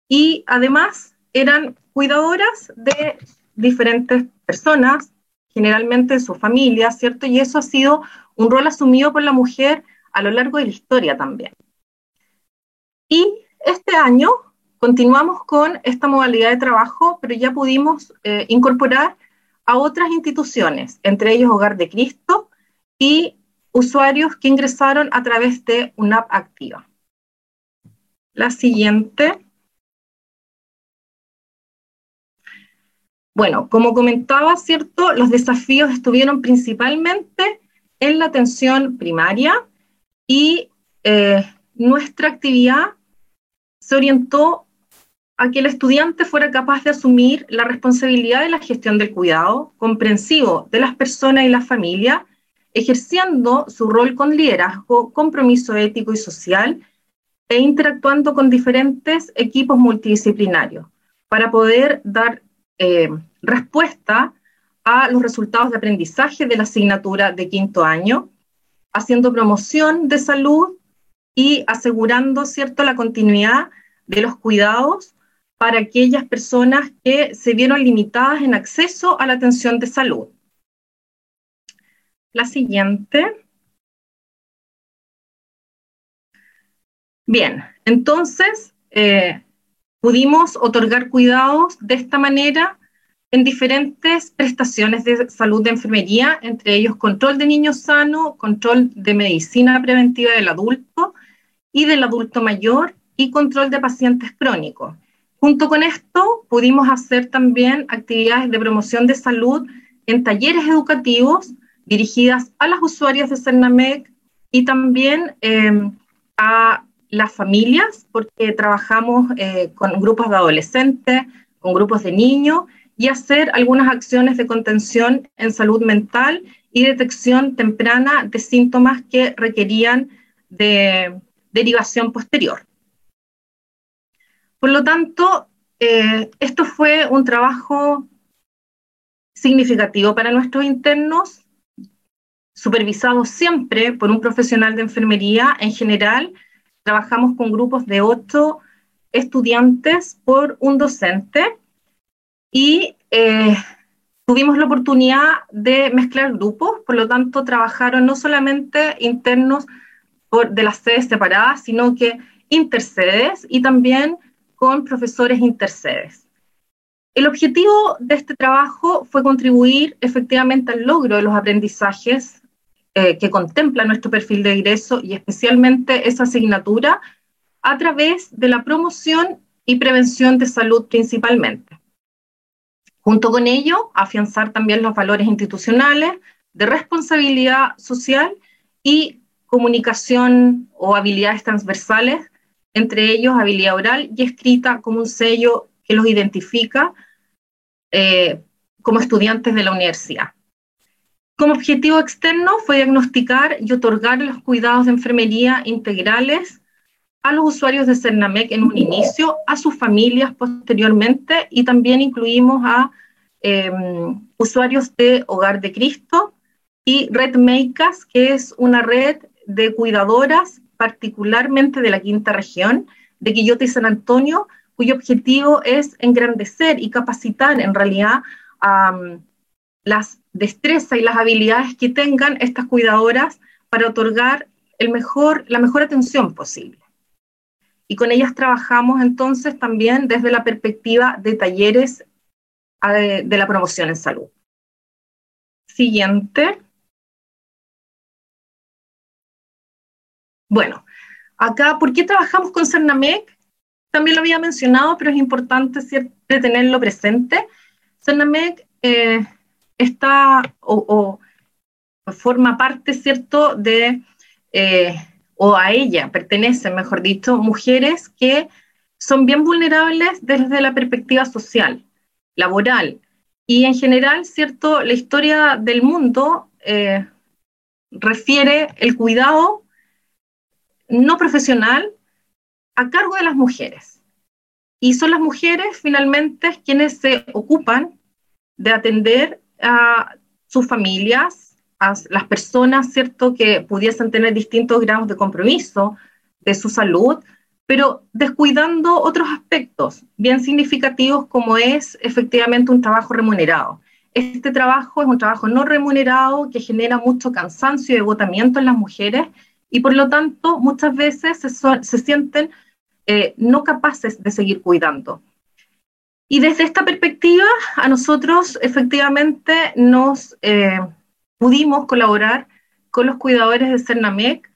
y además eran cuidadoras de diferentes personas, generalmente su familia, ¿cierto? Y eso ha sido un rol asumido por la mujer a lo largo de la historia también. Y este año continuamos con esta modalidad de trabajo, pero ya pudimos eh, incorporar a otras instituciones, entre ellos Hogar de Cristo y usuarios que ingresaron a través de una app activa. La siguiente. Bueno, como comentaba, ¿cierto? Los desafíos estuvieron principalmente en la atención primaria y eh, nuestra actividad se orientó a que el estudiante fuera capaz de asumir la responsabilidad de la gestión del cuidado, comprensivo de las personas y la familia, ejerciendo su rol con liderazgo, compromiso ético y social, e interactuando con diferentes equipos multidisciplinarios para poder dar eh, respuesta a los resultados de aprendizaje de la asignatura de quinto año, haciendo promoción de salud y asegurando cierto, la continuidad de los cuidados para aquellas personas que se vieron limitadas en acceso a la atención de salud. La siguiente. Bien, entonces eh, pudimos otorgar cuidados de esta manera en diferentes prestaciones de salud de enfermería, entre ellos control de niños sano, control de medicina preventiva del adulto y del adulto mayor y control de pacientes crónicos. Junto con esto, pudimos hacer también actividades de promoción de salud en talleres educativos dirigidas a las usuarias de CERNAMEC y también em, a las familias, porque trabajamos eh, con grupos de adolescentes, con grupos de niños, y hacer algunas acciones de contención en salud mental y detección temprana de síntomas que requerían de derivación posterior. Por lo tanto, eh, esto fue un trabajo significativo para nuestros internos, supervisado siempre por un profesional de enfermería. En general, trabajamos con grupos de ocho estudiantes por un docente y eh, tuvimos la oportunidad de mezclar grupos, por lo tanto trabajaron no solamente internos de las sedes separadas, sino que intersedes y también con profesores intersedes. El objetivo de este trabajo fue contribuir efectivamente al logro de los aprendizajes eh, que contempla nuestro perfil de ingreso y especialmente esa asignatura a través de la promoción y prevención de salud principalmente. Junto con ello, afianzar también los valores institucionales de responsabilidad social y comunicación o habilidades transversales, entre ellos habilidad oral y escrita como un sello que los identifica eh, como estudiantes de la universidad. Como objetivo externo fue diagnosticar y otorgar los cuidados de enfermería integrales a los usuarios de Cernamec en un inicio, a sus familias posteriormente y también incluimos a em, usuarios de Hogar de Cristo y Red Meicas, que es una red de cuidadoras particularmente de la quinta región, de Quillota y San Antonio, cuyo objetivo es engrandecer y capacitar en realidad a las destrezas y las habilidades que tengan estas cuidadoras para otorgar el mejor, la mejor atención posible y con ellas trabajamos entonces también desde la perspectiva de talleres eh, de la promoción en salud. Siguiente. Bueno, acá, ¿por qué trabajamos con Cernamec? También lo había mencionado, pero es importante siempre tenerlo presente. Cernamec eh, está o, forma parte, ¿cierto?, de eh, o a ella pertenecen, mejor dicho, mujeres que son bien vulnerables desde la perspectiva social, laboral y en general, ¿cierto? La historia del mundo eh, refiere el cuidado no profesional a cargo de las mujeres. Y son las mujeres finalmente quienes se ocupan de atender a sus familias, las personas, ¿cierto?, que pudiesen tener distintos grados de compromiso de su salud, pero descuidando otros aspectos bien significativos como es efectivamente un trabajo remunerado. Este trabajo es un trabajo no remunerado que genera mucho cansancio y agotamiento en las mujeres y por lo tanto muchas veces se, sienten eh, no capaces de seguir cuidando. Y desde esta perspectiva, a nosotros efectivamente nos, eh, pudimos colaborar con los cuidadores de Cernamec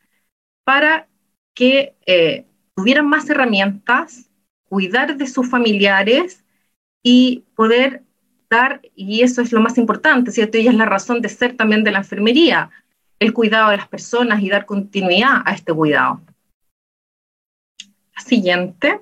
para que eh, tuvieran más herramientas, cuidar de sus familiares y poder dar, y eso es lo más importante, ¿cierto? Y es la razón de ser también de la enfermería, el cuidado de las personas y dar continuidad a este cuidado. Siguiente.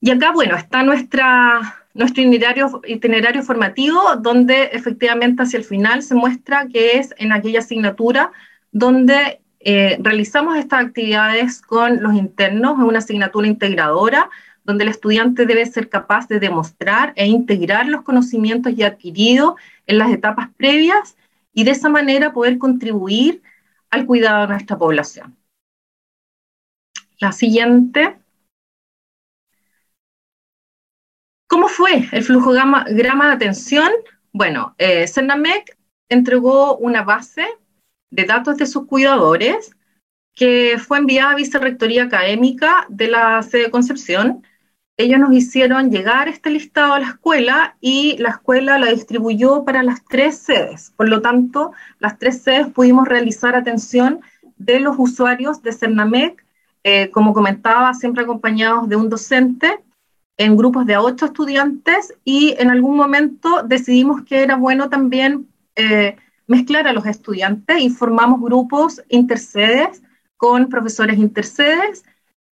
Y acá, bueno, está nuestra, nuestro itinerario, formativo, donde efectivamente hacia el final se muestra que es en aquella asignatura donde eh, realizamos estas actividades con los internos en una asignatura integradora donde el estudiante debe ser capaz de demostrar e integrar los conocimientos ya adquiridos en las etapas previas y de esa manera poder contribuir al cuidado de nuestra población. La siguiente. ¿Cómo fue el flujo grama de atención? Bueno, eh, Cernamec entregó una base de datos de sus cuidadores que fue enviada a Vicerrectoría Académica de la sede de Concepción. Ellos nos hicieron llegar este listado a la escuela y la escuela la distribuyó para las tres sedes. Por lo tanto, las tres sedes pudimos realizar atención de los usuarios de Cernamec, eh, como comentaba, siempre acompañados de un docente en grupos de ocho estudiantes y en algún momento decidimos que era bueno también eh, mezclar a los estudiantes y formamos grupos intersedes con profesores intersedes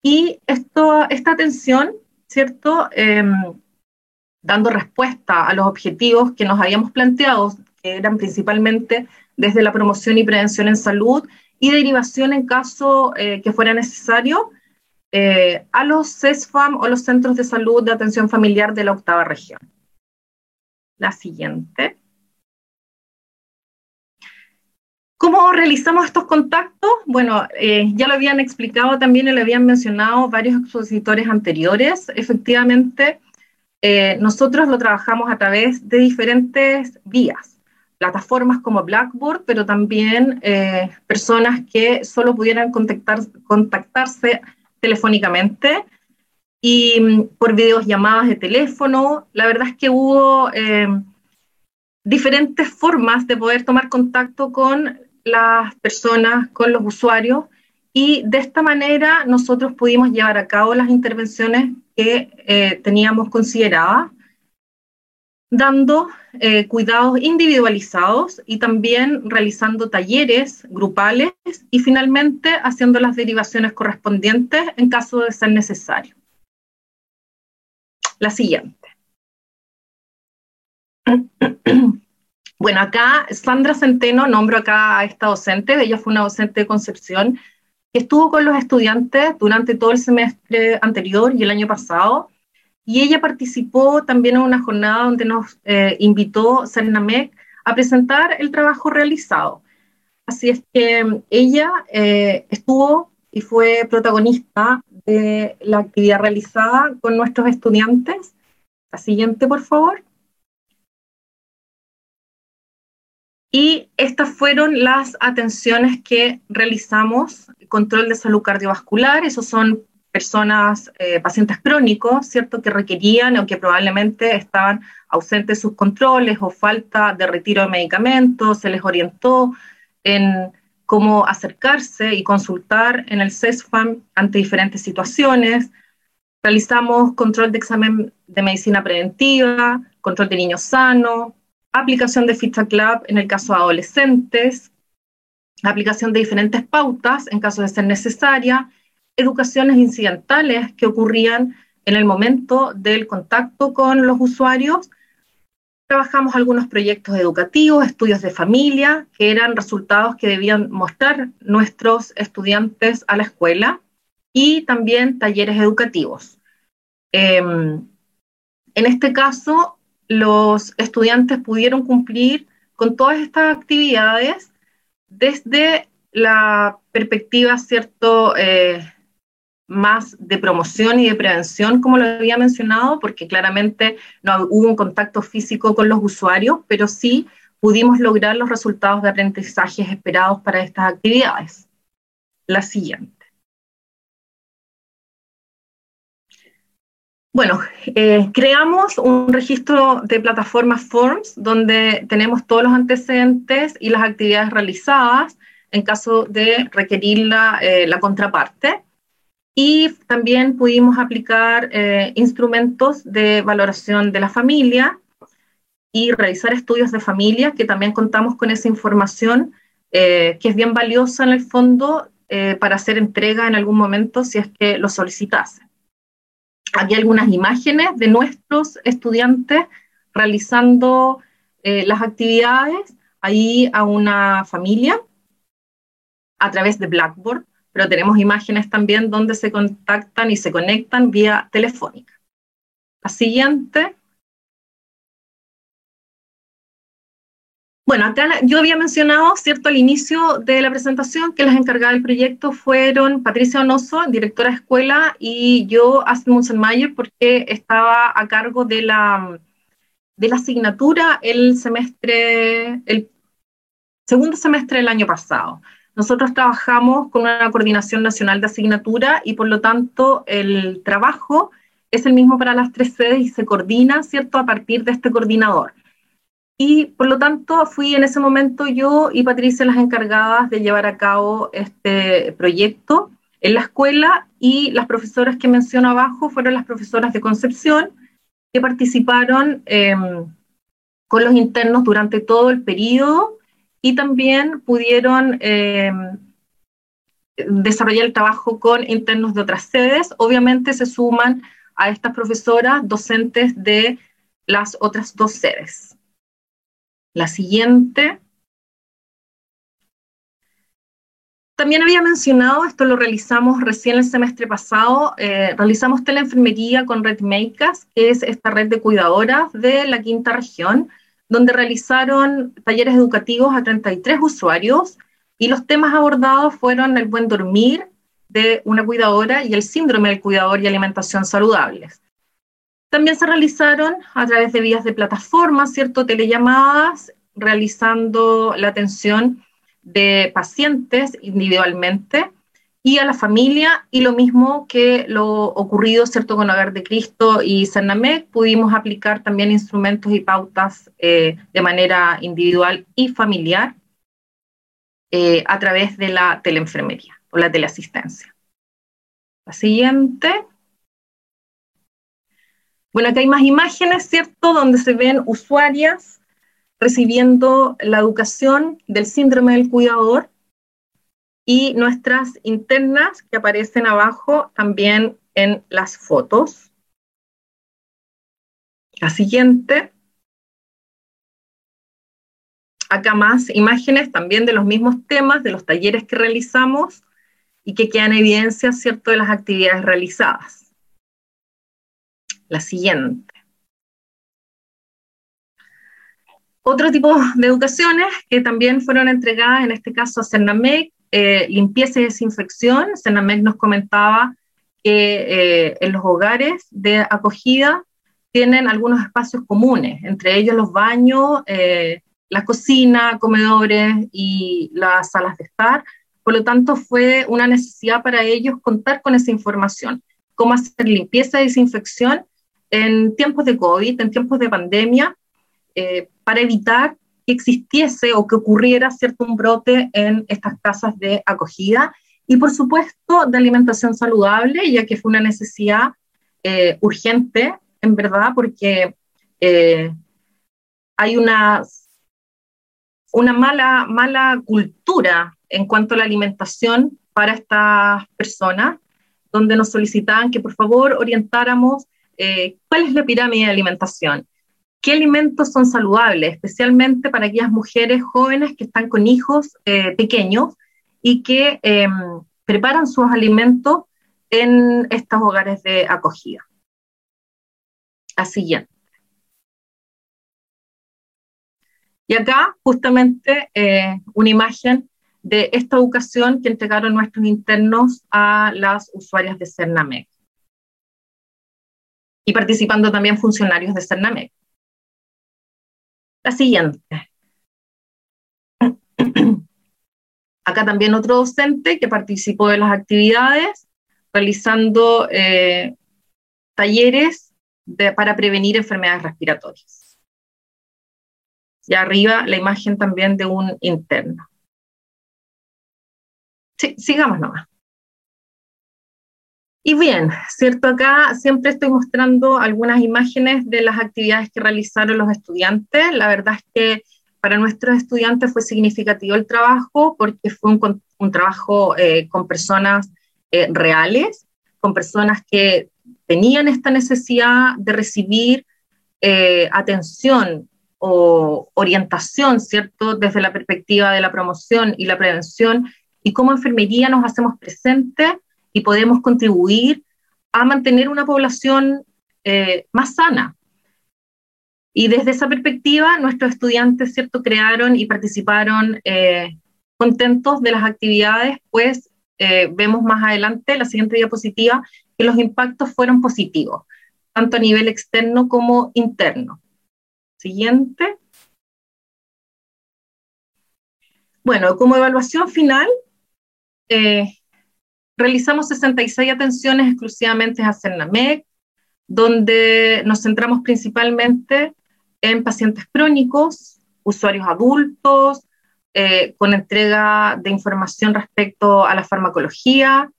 y esto, esta atención, ¿cierto? Em, dando respuesta a los objetivos que nos habíamos planteado, que eran principalmente desde la promoción y prevención en salud y derivación en caso eh, que fuera necesario, eh, a los CESFAM o los centros de salud de atención familiar de la octava región. La siguiente. ¿Cómo realizamos estos contactos? Bueno, eh, ya lo habían explicado también y lo habían mencionado varios expositores anteriores. Efectivamente, eh, nosotros lo trabajamos a través de diferentes vías, plataformas como Blackboard, pero también personas que solo pudieran contactar, contactarse telefónicamente y mm, por videollamadas de teléfono. La verdad es que hubo eh, diferentes formas de poder tomar contacto con las personas, con los usuarios, y de esta manera nosotros pudimos llevar a cabo las intervenciones que eh, teníamos consideradas dando eh, cuidados individualizados y también realizando talleres grupales y finalmente haciendo las derivaciones correspondientes en caso de ser necesario. La siguiente. Bueno, acá Sandra Centeno, nombro acá a esta docente, ella fue una docente de Concepción, que estuvo con los estudiantes durante todo el semestre anterior y el año pasado, y ella participó también en una jornada donde nos eh, invitó Cernamec a presentar el trabajo realizado. Así es que ella eh, estuvo y fue protagonista de la actividad realizada con nuestros estudiantes. La siguiente, por favor. Y estas fueron las atenciones que realizamos, control de salud cardiovascular, esos son personas, eh, pacientes crónicos, ¿cierto?, que requerían o que probablemente estaban ausentes de sus controles o falta de retiro de medicamentos, se les orientó en cómo acercarse y consultar en el CESFAM ante diferentes situaciones. Realizamos control de examen de medicina preventiva, control de niños sanos, aplicación de ficha club en el caso de adolescentes, aplicación de diferentes pautas en caso de ser necesaria, educaciones incidentales que ocurrían en el momento del contacto con los usuarios. Trabajamos algunos proyectos educativos, estudios de familia, que eran resultados que debían mostrar nuestros estudiantes a la escuela, y también talleres educativos. Em, en este caso, los estudiantes pudieron cumplir con todas estas actividades desde la perspectiva, ¿cierto?, eh, más de promoción y de prevención, como lo había mencionado, porque claramente no hubo un contacto físico con los usuarios, pero sí pudimos lograr los resultados de aprendizajes esperados para estas actividades. La siguiente. Bueno, eh, creamos un registro de plataformas Forms donde tenemos todos los antecedentes y las actividades realizadas en caso de requerir la, eh, contraparte y también pudimos aplicar eh, instrumentos de valoración de la familia y realizar estudios de familia, que también contamos con esa información, que es bien valiosa en el fondo para hacer entrega en algún momento si es que lo solicitase. Aquí algunas imágenes de nuestros estudiantes realizando las actividades ahí a una familia a través de Blackboard, pero tenemos imágenes también donde se contactan y se conectan vía telefónica. La siguiente. Bueno, acá yo había mencionado, ¿cierto?, al inicio de la presentación que las encargadas del proyecto fueron Patricia Onoso, directora de escuela, y yo, Astrid Munzenmayer, porque estaba a cargo de la, de la asignatura el semestre, el segundo semestre del año pasado. Nosotros trabajamos con una coordinación nacional de asignatura y por lo tanto el trabajo es el mismo para las tres sedes y se coordina, ¿cierto?, a partir de este coordinador. Y por lo tanto fui en ese momento yo y Patricia las encargadas de llevar a cabo este proyecto en la escuela y las profesoras que menciono abajo fueron las profesoras de Concepción que participaron em, con los internos durante todo el periodo y también pudieron em, desarrollar el trabajo con internos de otras sedes. Obviamente se suman a estas profesoras docentes de las otras dos sedes. La siguiente. También había mencionado, esto lo realizamos recién el semestre pasado, eh, realizamos teleenfermería con Red Makers, que es esta red de cuidadoras de la quinta región, donde realizaron talleres educativos a 33 usuarios y los temas abordados fueron el buen dormir, de una cuidadora y el síndrome del cuidador y alimentación saludables. También se realizaron a través de vías de plataformas, ¿cierto? Telellamadas, realizando la atención de pacientes individualmente y a la familia, y lo mismo que lo ocurrido, ¿cierto?, con Hogar de Cristo y Cernamec, pudimos aplicar también instrumentos y pautas eh, de manera individual y familiar eh, a través de la teleenfermería o la teleasistencia. La siguiente. Bueno, acá hay más imágenes, ¿cierto?, donde se ven usuarias recibiendo la educación del síndrome del cuidador y nuestras internas que aparecen abajo también en las fotos. La siguiente. Acá más imágenes también de los mismos temas, de los talleres que realizamos y que quedan evidencia, ¿cierto?, de las actividades realizadas. La siguiente. Otro tipo de educaciones que también fueron entregadas, en este caso a Cernamec, eh, limpieza y desinfección. Cernamec nos comentaba que eh, en los hogares de acogida tienen algunos espacios comunes, entre ellos los baños, eh, la cocina, comedores y las salas de estar, por lo tanto, fue una necesidad para ellos contar con esa información, cómo hacer limpieza y desinfección en tiempos de COVID, en tiempos de pandemia, eh, para evitar que existiese o que ocurriera cierto un brote en estas casas de acogida y por supuesto de alimentación saludable, ya que fue una necesidad eh, urgente, en verdad, porque eh, hay una, una mala, mala cultura en cuanto a la alimentación para estas personas, donde nos solicitaban que por favor orientáramos eh, cuál es la pirámide de alimentación, qué alimentos son saludables, especialmente para aquellas mujeres jóvenes que están con hijos eh, pequeños y que em, preparan sus alimentos en estos hogares de acogida. La siguiente. Y acá justamente eh, una imagen de esta educación que entregaron nuestros internos a las usuarias de Cernamec. Y participando también funcionarios de Cernamec. La siguiente. Acá también otro docente que participó de las actividades realizando eh, talleres para prevenir enfermedades respiratorias. Y arriba la imagen también de un interno. Sí, sigamos nomás. Y bien, ¿cierto? Acá siempre estoy mostrando algunas imágenes de las actividades que realizaron los estudiantes. La verdad es que para nuestros estudiantes fue significativo el trabajo porque fue un, trabajo eh, con personas eh, reales, con personas que tenían esta necesidad de recibir eh, atención o orientación, ¿cierto? Desde la perspectiva de la promoción y la prevención y cómo enfermería nos hacemos presentes y podemos contribuir a mantener una población eh, más sana. Y desde esa perspectiva, nuestros estudiantes, ¿cierto?, crearon y participaron eh, contentos de las actividades, pues eh, vemos más adelante, la siguiente diapositiva, que los impactos fueron positivos, tanto a nivel externo como interno. Siguiente. Bueno, como evaluación final, realizamos 66 atenciones exclusivamente a CERNAMEC, donde nos centramos principalmente en pacientes crónicos, usuarios adultos, eh, con entrega de información respecto a la farmacología,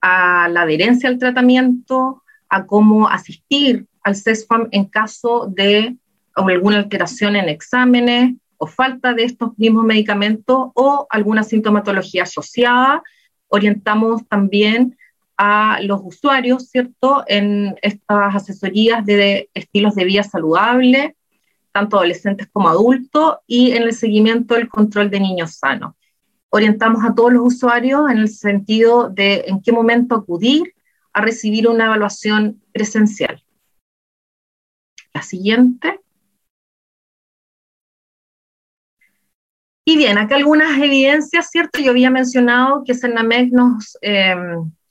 a la adherencia al tratamiento, a cómo asistir al CESFAM en caso de alguna alteración en exámenes o falta de estos mismos medicamentos o alguna sintomatología asociada. Orientamos también a los usuarios, ¿cierto?, en estas asesorías de estilos de vida saludable, tanto adolescentes como adultos, y en el seguimiento del control de niños sanos. Orientamos a todos los usuarios en el sentido de en qué momento acudir a recibir una evaluación presencial. La siguiente. Y bien, acá algunas evidencias, ¿cierto? Yo había mencionado que Cernamec nos eh,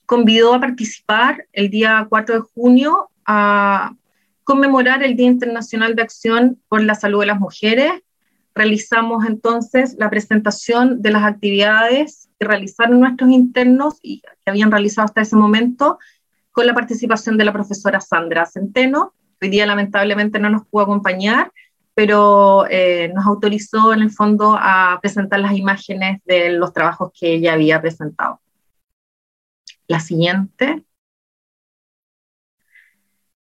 convidó a participar el día 4 de junio a conmemorar el Día Internacional de Acción por la Salud de las Mujeres. Realizamos entonces la presentación de las actividades que realizaron nuestros internos y que habían realizado hasta ese momento con la participación de la profesora Sandra Centeno. Hoy día lamentablemente no nos pudo acompañar, pero eh, nos autorizó en el fondo a presentar las imágenes de los trabajos que ella había presentado. La siguiente.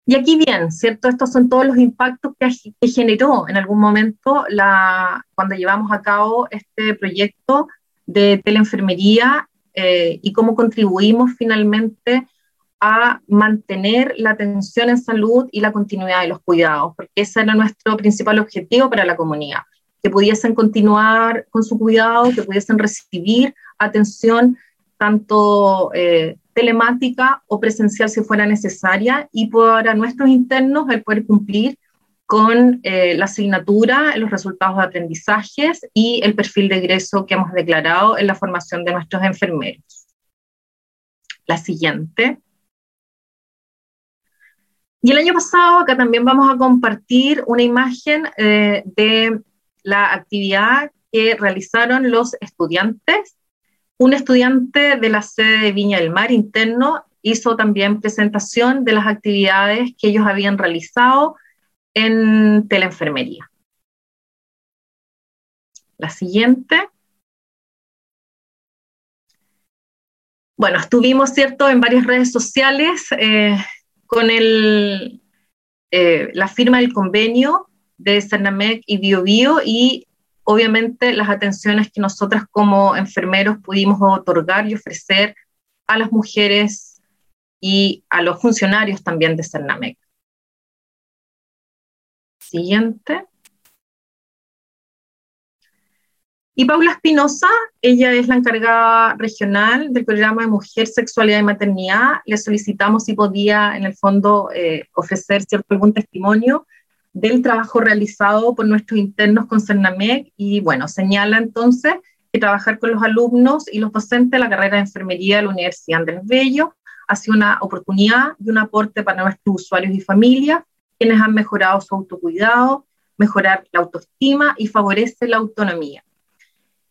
Y aquí bien, ¿cierto? Estos son todos los impactos que, generó en algún momento la, cuando llevamos a cabo este proyecto de teleenfermería eh, y cómo contribuimos finalmente a mantener la atención en salud y la continuidad de los cuidados, porque ese era nuestro principal objetivo para la comunidad, que pudiesen continuar con su cuidado, que pudiesen recibir atención tanto eh, telemática o presencial si fuera necesaria y para nuestros internos el poder cumplir con eh, la asignatura, los resultados de aprendizajes y el perfil de egreso que hemos declarado en la formación de nuestros enfermeros. La siguiente. Y el año pasado acá también vamos a compartir una imagen eh, de la actividad que realizaron los estudiantes un estudiante de la sede de Viña del Mar interno hizo también presentación de las actividades que ellos habían realizado en teleenfermería. La siguiente. Bueno, estuvimos, ¿cierto?, en varias redes sociales eh, con el, eh, la firma del convenio de Cernamec y BioBio y obviamente las atenciones que nosotras como enfermeros pudimos otorgar y ofrecer a las mujeres y a los funcionarios también de Cernamec. Siguiente. Y Paula Espinosa, ella es la encargada regional del programa de Mujer, Sexualidad y Maternidad. Le solicitamos si podía, en el fondo, eh, ofrecer cierto algún testimonio del trabajo realizado por nuestros internos con CERNAMEC y bueno, señala entonces que trabajar con los alumnos y los docentes de la carrera de enfermería de la Universidad Andrés Bello ha sido una oportunidad y un aporte para nuestros usuarios y familias, quienes han mejorado su autocuidado, mejorar la autoestima y favorece la autonomía.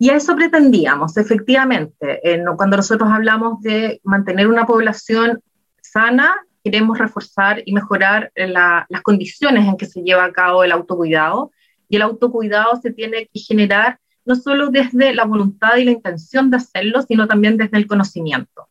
Y a eso pretendíamos, efectivamente, cuando nosotros hablamos de mantener una población sana, queremos reforzar y mejorar las condiciones en que se lleva a cabo el autocuidado. Y el autocuidado se tiene que generar no solo desde la voluntad y la intención de hacerlo, sino también desde el conocimiento.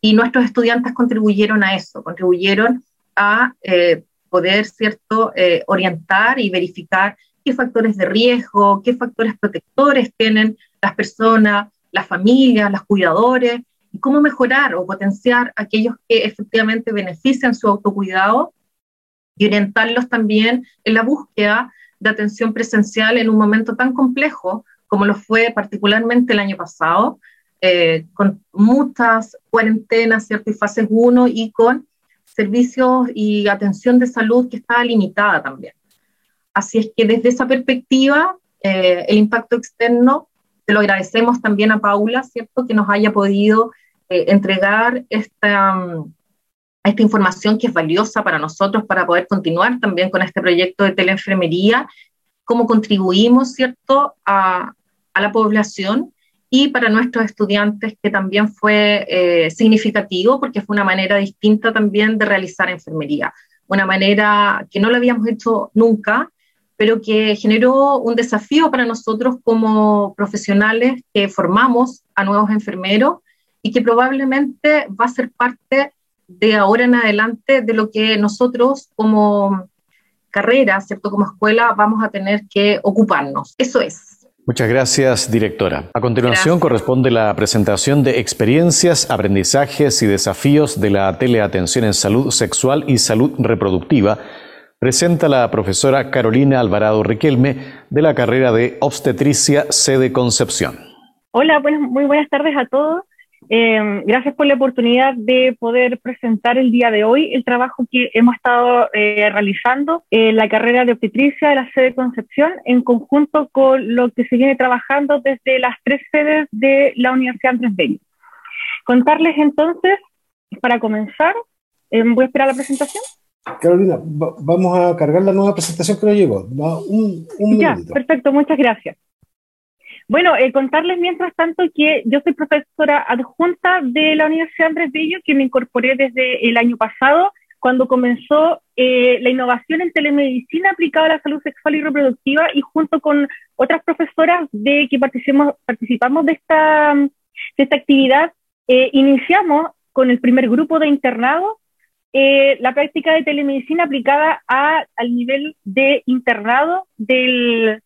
Y nuestros estudiantes contribuyeron a eso, contribuyeron a eh, poder, ¿cierto?, eh, orientar y verificar qué factores de riesgo, qué factores protectores tienen las personas, las familias, los cuidadores, y cómo mejorar o potenciar aquellos que efectivamente benefician su autocuidado y orientarlos también en la búsqueda de atención presencial en un momento tan complejo como lo fue particularmente el año pasado, eh, con muchas cuarentenas, ¿cierto? Y fases 1 y con servicios y atención de salud que estaba limitada también. Así es que desde esa perspectiva, eh, el impacto externo, te lo agradecemos también a Paula, ¿cierto? Que nos haya podido eh, entregar esta, mm, esta información que es valiosa para nosotros para poder continuar también con este proyecto de teleenfermería, cómo contribuimos, ¿cierto?, a, a la población y para nuestros estudiantes, que también fue eh, significativo porque fue una manera distinta también de realizar enfermería, una manera que no lo habíamos hecho nunca, pero que generó un desafío para nosotros como profesionales que formamos a nuevos enfermeros y que probablemente va a ser parte de ahora en adelante de lo que nosotros como carrera, ¿cierto? Como escuela vamos a tener que ocuparnos. Eso es.
Muchas gracias, directora. A continuación corresponde la presentación de experiencias, aprendizajes y desafíos de la teleatención en salud sexual y salud reproductiva. Presenta la profesora Carolina Alvarado Riquelme de la carrera de obstetricia sede Concepción.
Hola, muy buenas tardes a todos. Eh, gracias por la oportunidad de poder presentar el día de hoy el trabajo que hemos estado eh, realizando en la carrera de obstetricia de la sede Concepción en conjunto con lo que se viene trabajando desde las tres sedes de la Universidad Andrés Bello. Contarles entonces, para comenzar, eh, voy a esperar la presentación.
Carolina, vamos a cargar la nueva presentación que nos llegó. Un, un
ya, perfecto, muchas gracias. Bueno, eh, contarles mientras tanto que yo soy profesora adjunta de la Universidad Andrés Bello, que me incorporé desde el año pasado, cuando comenzó eh, la innovación en telemedicina aplicada a la salud sexual y reproductiva, y junto con otras profesoras de que participamos, participamos de esta, de esta actividad, eh, iniciamos con el primer grupo de internado la práctica de telemedicina aplicada a, al nivel de internado del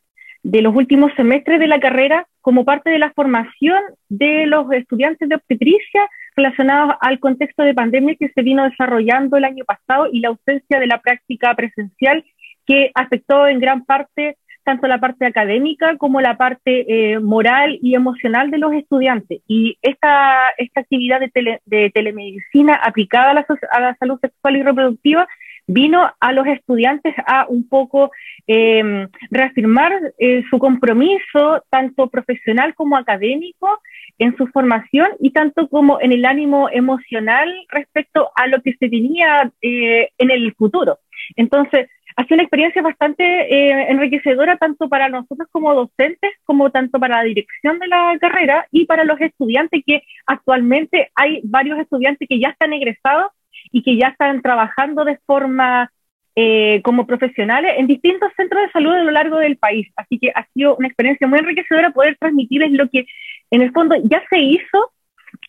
de los últimos semestres de la carrera como parte de la formación de los estudiantes de obstetricia relacionados al contexto de pandemia que se vino desarrollando el año pasado y la ausencia de la práctica presencial que afectó en gran parte tanto la parte académica como la parte eh, moral y emocional de los estudiantes. Y esta, esta actividad de, de telemedicina aplicada a la, a la salud sexual y reproductiva vino a los estudiantes a un poco em, reafirmar eh, su compromiso, tanto profesional como académico, en su formación y tanto como en el ánimo emocional respecto a lo que se venía eh, en el futuro. Entonces, ha sido una experiencia bastante eh, enriquecedora tanto para nosotros como docentes, como tanto para la dirección de la carrera y para los estudiantes, que actualmente hay varios estudiantes que ya están egresados y que ya están trabajando de forma eh, como profesionales en distintos centros de salud a lo largo del país. Así que ha sido una experiencia muy enriquecedora poder transmitirles lo que en el fondo ya se hizo,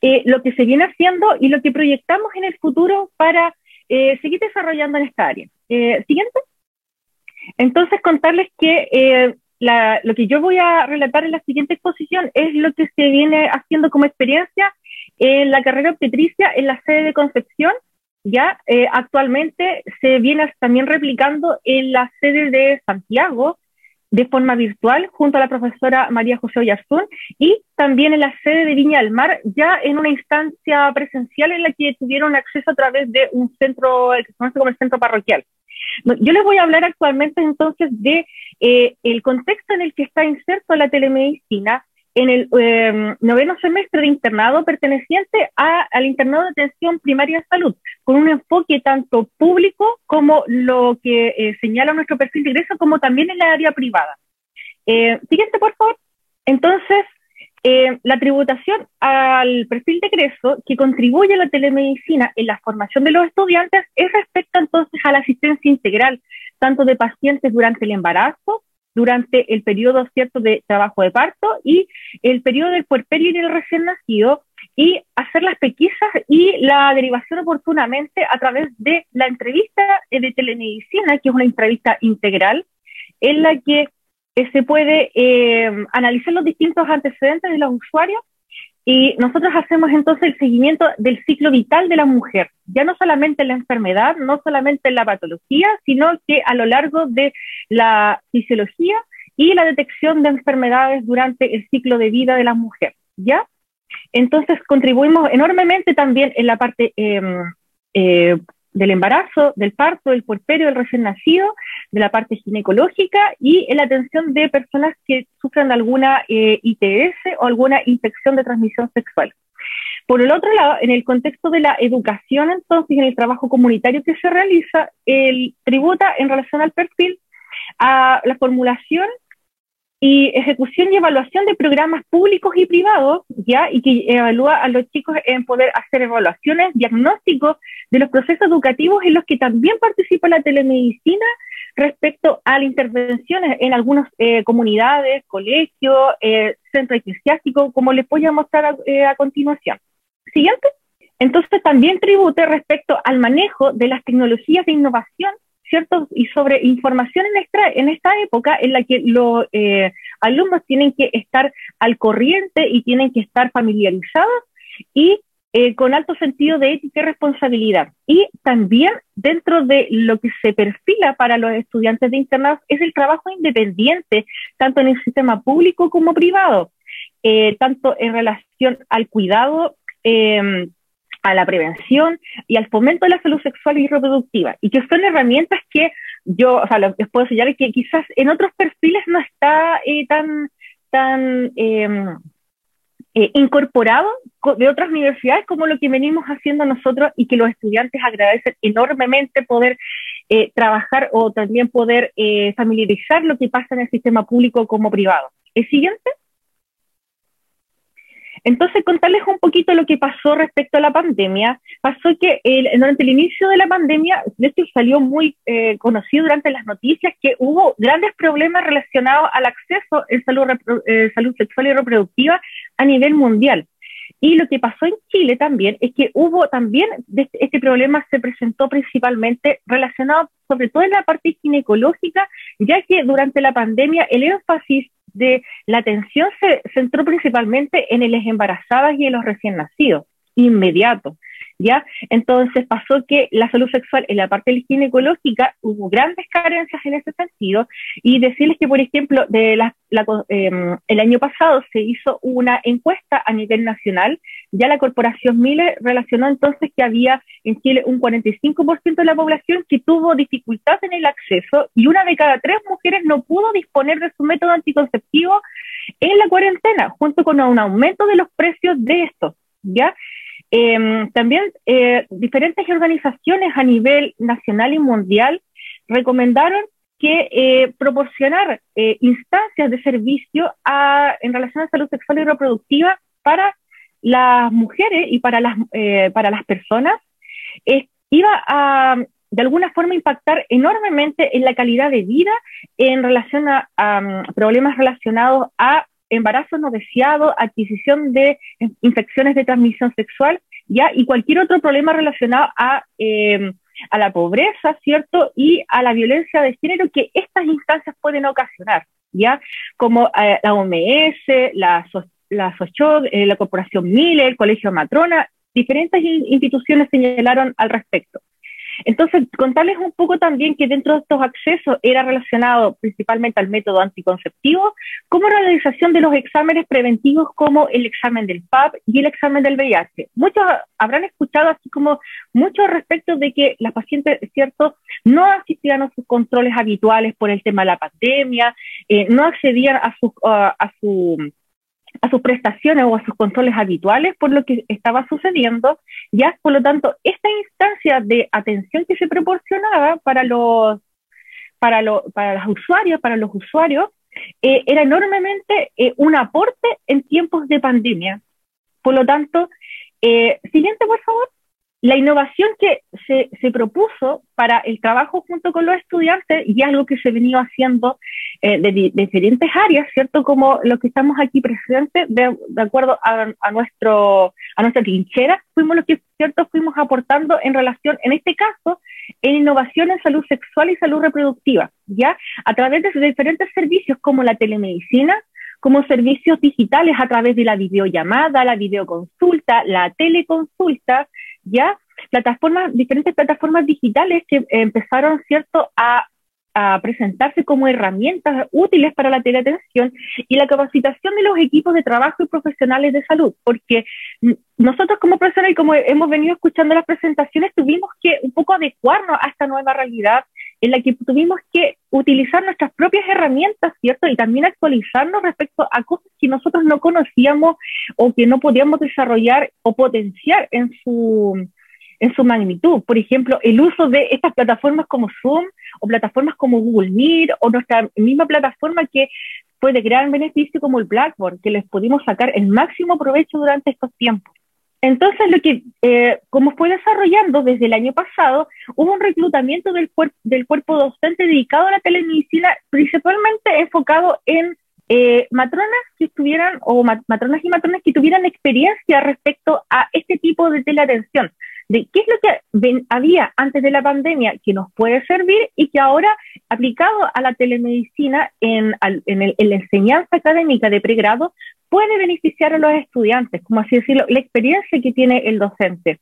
eh, lo que se viene haciendo y lo que proyectamos en el futuro para eh, seguir desarrollando en esta área. Siguiente. Entonces, contarles que lo que yo voy a relatar en la siguiente exposición es lo que se viene haciendo como experiencia en la carrera obstetricia en la sede de Concepción ya eh, actualmente se viene también replicando en la sede de Santiago de forma virtual junto a la profesora María José Oyarzún y también en la sede de Viña del Mar ya en una instancia presencial en la que tuvieron acceso a través de un centro que se conoce como el centro parroquial. Yo les voy a hablar actualmente entonces de eh, el contexto en el que está inserto la telemedicina en el em, noveno semestre de internado perteneciente al internado de atención primaria de salud, con un enfoque tanto público como lo que eh, señala nuestro perfil de ingreso, como también en la área privada. Eh, siguiente, por favor. Entonces, eh, la tributación al perfil de egreso que contribuye a la telemedicina en la formación de los estudiantes es respecto entonces a la asistencia integral, tanto de pacientes durante el embarazo, durante el periodo cierto de trabajo de parto y el periodo del puerperio y del recién nacido y hacer las pesquisas y la derivación oportunamente a través de la entrevista de telemedicina, que es una entrevista integral, en la que eh, se puede eh, analizar los distintos antecedentes de los usuarios y nosotros hacemos entonces el seguimiento del ciclo vital de la mujer, ya no solamente en la enfermedad, no solamente en la patología, sino que a lo largo de la fisiología y la detección de enfermedades durante el ciclo de vida de la mujer. ¿Ya? Entonces contribuimos enormemente también en la parte em, eh, del embarazo, del parto, del puerperio, del recién nacido, de la parte ginecológica y en la atención de personas que sufren alguna eh, ITS o alguna infección de transmisión sexual. Por el otro lado, en el contexto de la educación, entonces, en el trabajo comunitario que se realiza, el tributa en relación al perfil a la formulación y ejecución y evaluación de programas públicos y privados, ¿ya? Y que evalúa a los chicos en poder hacer evaluaciones, diagnósticos de los procesos educativos en los que también participa la telemedicina respecto a las intervenciones en algunas eh, comunidades, colegios, eh, centros eclesiásticos, como les voy a mostrar a, eh, a continuación. Siguiente. Entonces también tribute respecto al manejo de las tecnologías de innovación ¿cierto? Y sobre información en esta, en esta época en la que los eh, alumnos tienen que estar al corriente y tienen que estar familiarizados y eh, con alto sentido de ética y responsabilidad. Y también dentro de lo que se perfila para los estudiantes de internados es el trabajo independiente, tanto en el sistema público como privado, eh, tanto en relación al cuidado a la prevención y al fomento de la salud sexual y reproductiva, y que son herramientas que yo, o sea, les puedo señalar que quizás en otros perfiles no está eh, tan, tan em, eh, incorporado de otras universidades como lo que venimos haciendo nosotros y que los estudiantes agradecen enormemente poder eh, trabajar o también poder familiarizar lo que pasa en el sistema público como privado. El siguiente. Entonces, contarles un poquito lo que pasó respecto a la pandemia. Pasó que durante el inicio de la pandemia, de hecho salió muy eh, conocido durante las noticias que hubo grandes problemas relacionados al acceso en salud, eh, salud sexual y reproductiva a nivel mundial. Y lo que pasó en Chile también es que hubo también, este, este problema se presentó principalmente relacionado sobre todo en la parte ginecológica, ya que durante la pandemia el énfasis de la atención se centró principalmente en las embarazadas y en los recién nacidos, inmediato. ¿ya? Entonces pasó que la salud sexual en la parte ginecológica hubo grandes carencias en ese sentido y decirles que, por ejemplo, de la, em, el año pasado se hizo una encuesta a nivel nacional, ya la corporación Miller relacionó entonces que había en Chile un 45% de la población que tuvo dificultad en el acceso y una de cada tres mujeres no pudo disponer de su método anticonceptivo en la cuarentena, junto con un aumento de los precios de estos, ¿ya? Em, también eh, diferentes organizaciones a nivel nacional y mundial recomendaron que eh, proporcionar eh, instancias de servicio en relación a salud sexual y reproductiva para las mujeres y para las, para las personas. Iba a de alguna forma impactar enormemente en la calidad de vida en relación a problemas relacionados a embarazo no deseado, adquisición de infecciones de transmisión sexual, ¿ya? Y cualquier otro problema relacionado a, em, a la pobreza, ¿cierto? Y a la violencia de género que estas instancias pueden ocasionar, ¿ya? Como eh, la OMS, la, la SOCHOD, eh, la Corporación Miller, el Colegio Matrona, diferentes instituciones señalaron al respecto. Entonces, contarles un poco también que dentro de estos accesos era relacionado principalmente al método anticonceptivo, como la realización de los exámenes preventivos como el examen del PAP y el examen del VIH. Muchos habrán escuchado así como mucho respecto de que las pacientes, cierto, no asistían a sus controles habituales por el tema de la pandemia, eh, no accedían a su, a su a sus prestaciones o a sus controles habituales por lo que estaba sucediendo, ya por lo tanto, esta instancia de atención que se proporcionaba para los, para, para los usuarios, para los usuarios, eh, era enormemente eh, un aporte en tiempos de pandemia. Por lo tanto, eh, siguiente, por favor la innovación que se, se, propuso para el trabajo junto con los estudiantes y algo que se venía haciendo eh, de, diferentes áreas, ¿cierto? Como los que estamos aquí presentes, de, acuerdo a, a, nuestro, a nuestra trinchera, fuimos los que, ¿cierto? Fuimos aportando en relación, en este caso, en innovación en salud sexual y salud reproductiva, ¿ya? A través de diferentes servicios como la telemedicina, como servicios digitales a través de la videollamada, la videoconsulta, la teleconsulta, ya plataformas, diferentes plataformas digitales que empezaron, ¿cierto?, a, presentarse como herramientas útiles para la teleatención y la capacitación de los equipos de trabajo y profesionales de salud, porque nosotros como profesionales, como hemos venido escuchando las presentaciones, tuvimos que un poco adecuarnos a esta nueva realidad en la que tuvimos que utilizar nuestras propias herramientas, ¿cierto? Y también actualizarnos respecto a cosas que nosotros no conocíamos o que no podíamos desarrollar o potenciar en su, en su magnitud. Por ejemplo, el uso de estas plataformas como Zoom o plataformas como Google Meet o nuestra misma plataforma que fue de gran beneficio como el Blackboard, que les pudimos sacar el máximo provecho durante estos tiempos. Entonces, lo que, eh, como fue desarrollando desde el año pasado, hubo un reclutamiento del, del cuerpo docente dedicado a la telemedicina, principalmente enfocado en eh, matronas que estuvieran, o matronas y matronas que tuvieran experiencia respecto a este tipo de teleatención, de qué es lo que había antes de la pandemia que nos puede servir y que ahora, aplicado a la telemedicina en, en, la enseñanza académica de pregrado, puede beneficiar a los estudiantes, como así decirlo, la experiencia que tiene el docente.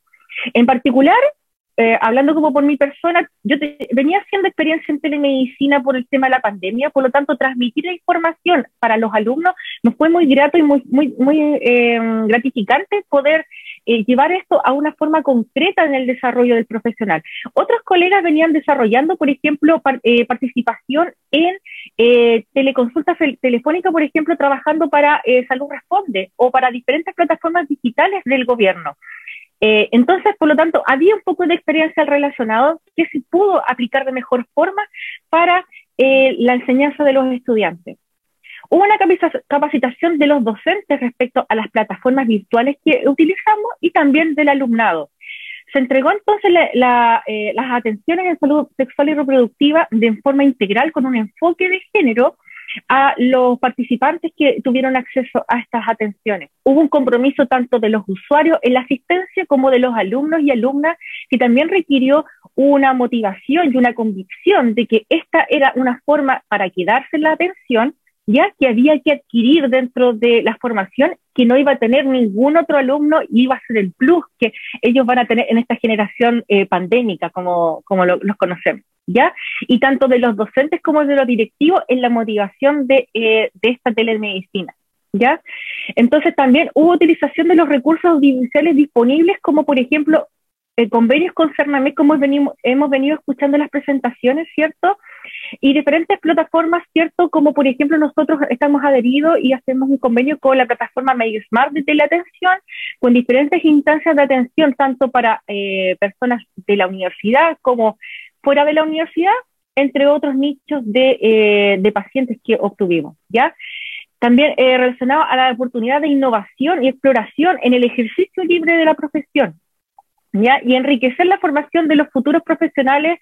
En particular, eh, hablando como por mi persona, yo venía haciendo experiencia en telemedicina por el tema de la pandemia, por lo tanto, transmitir la información para los alumnos nos fue muy grato y muy, muy, muy eh, gratificante poder eh, llevar esto a una forma concreta en el desarrollo del profesional. Otros colegas venían desarrollando, por ejemplo, participación en teleconsultas telefónicas, por ejemplo, trabajando para Salud Responde o para diferentes plataformas digitales del gobierno. Eh, entonces, por lo tanto, había un poco de experiencia relacionado que se pudo aplicar de mejor forma para eh, la enseñanza de los estudiantes. Hubo una capacitación de los docentes respecto a las plataformas virtuales que utilizamos y también del alumnado. Se entregó entonces eh, las atenciones en salud sexual y reproductiva de forma integral con un enfoque de género a los participantes que tuvieron acceso a estas atenciones. Hubo un compromiso tanto de los usuarios en la asistencia como de los alumnos y alumnas que también requirió una motivación y una convicción de que esta era una forma para quedarse en la atención ya que había que adquirir dentro de la formación que no iba a tener ningún otro alumno y iba a ser el plus que ellos van a tener en esta generación eh, pandémica, como, como los conocemos. ¿ya? Y tanto de los docentes como de los directivos en la motivación de, eh, de esta telemedicina, ¿ya? Entonces también hubo utilización de los recursos audiovisuales disponibles, como por ejemplo eh, convenios con Cernamec, como hemos venido escuchando las presentaciones, ¿cierto? Y diferentes plataformas, ¿cierto? Como por ejemplo nosotros estamos adheridos y hacemos un convenio con la plataforma MySmart de teleatención, con diferentes instancias de atención, tanto para eh, personas de la universidad como fuera de la universidad, entre otros nichos de, eh, pacientes que obtuvimos, ¿ya? También eh, relacionado a la oportunidad de innovación y exploración en el ejercicio libre de la profesión, Y enriquecer la formación de los futuros profesionales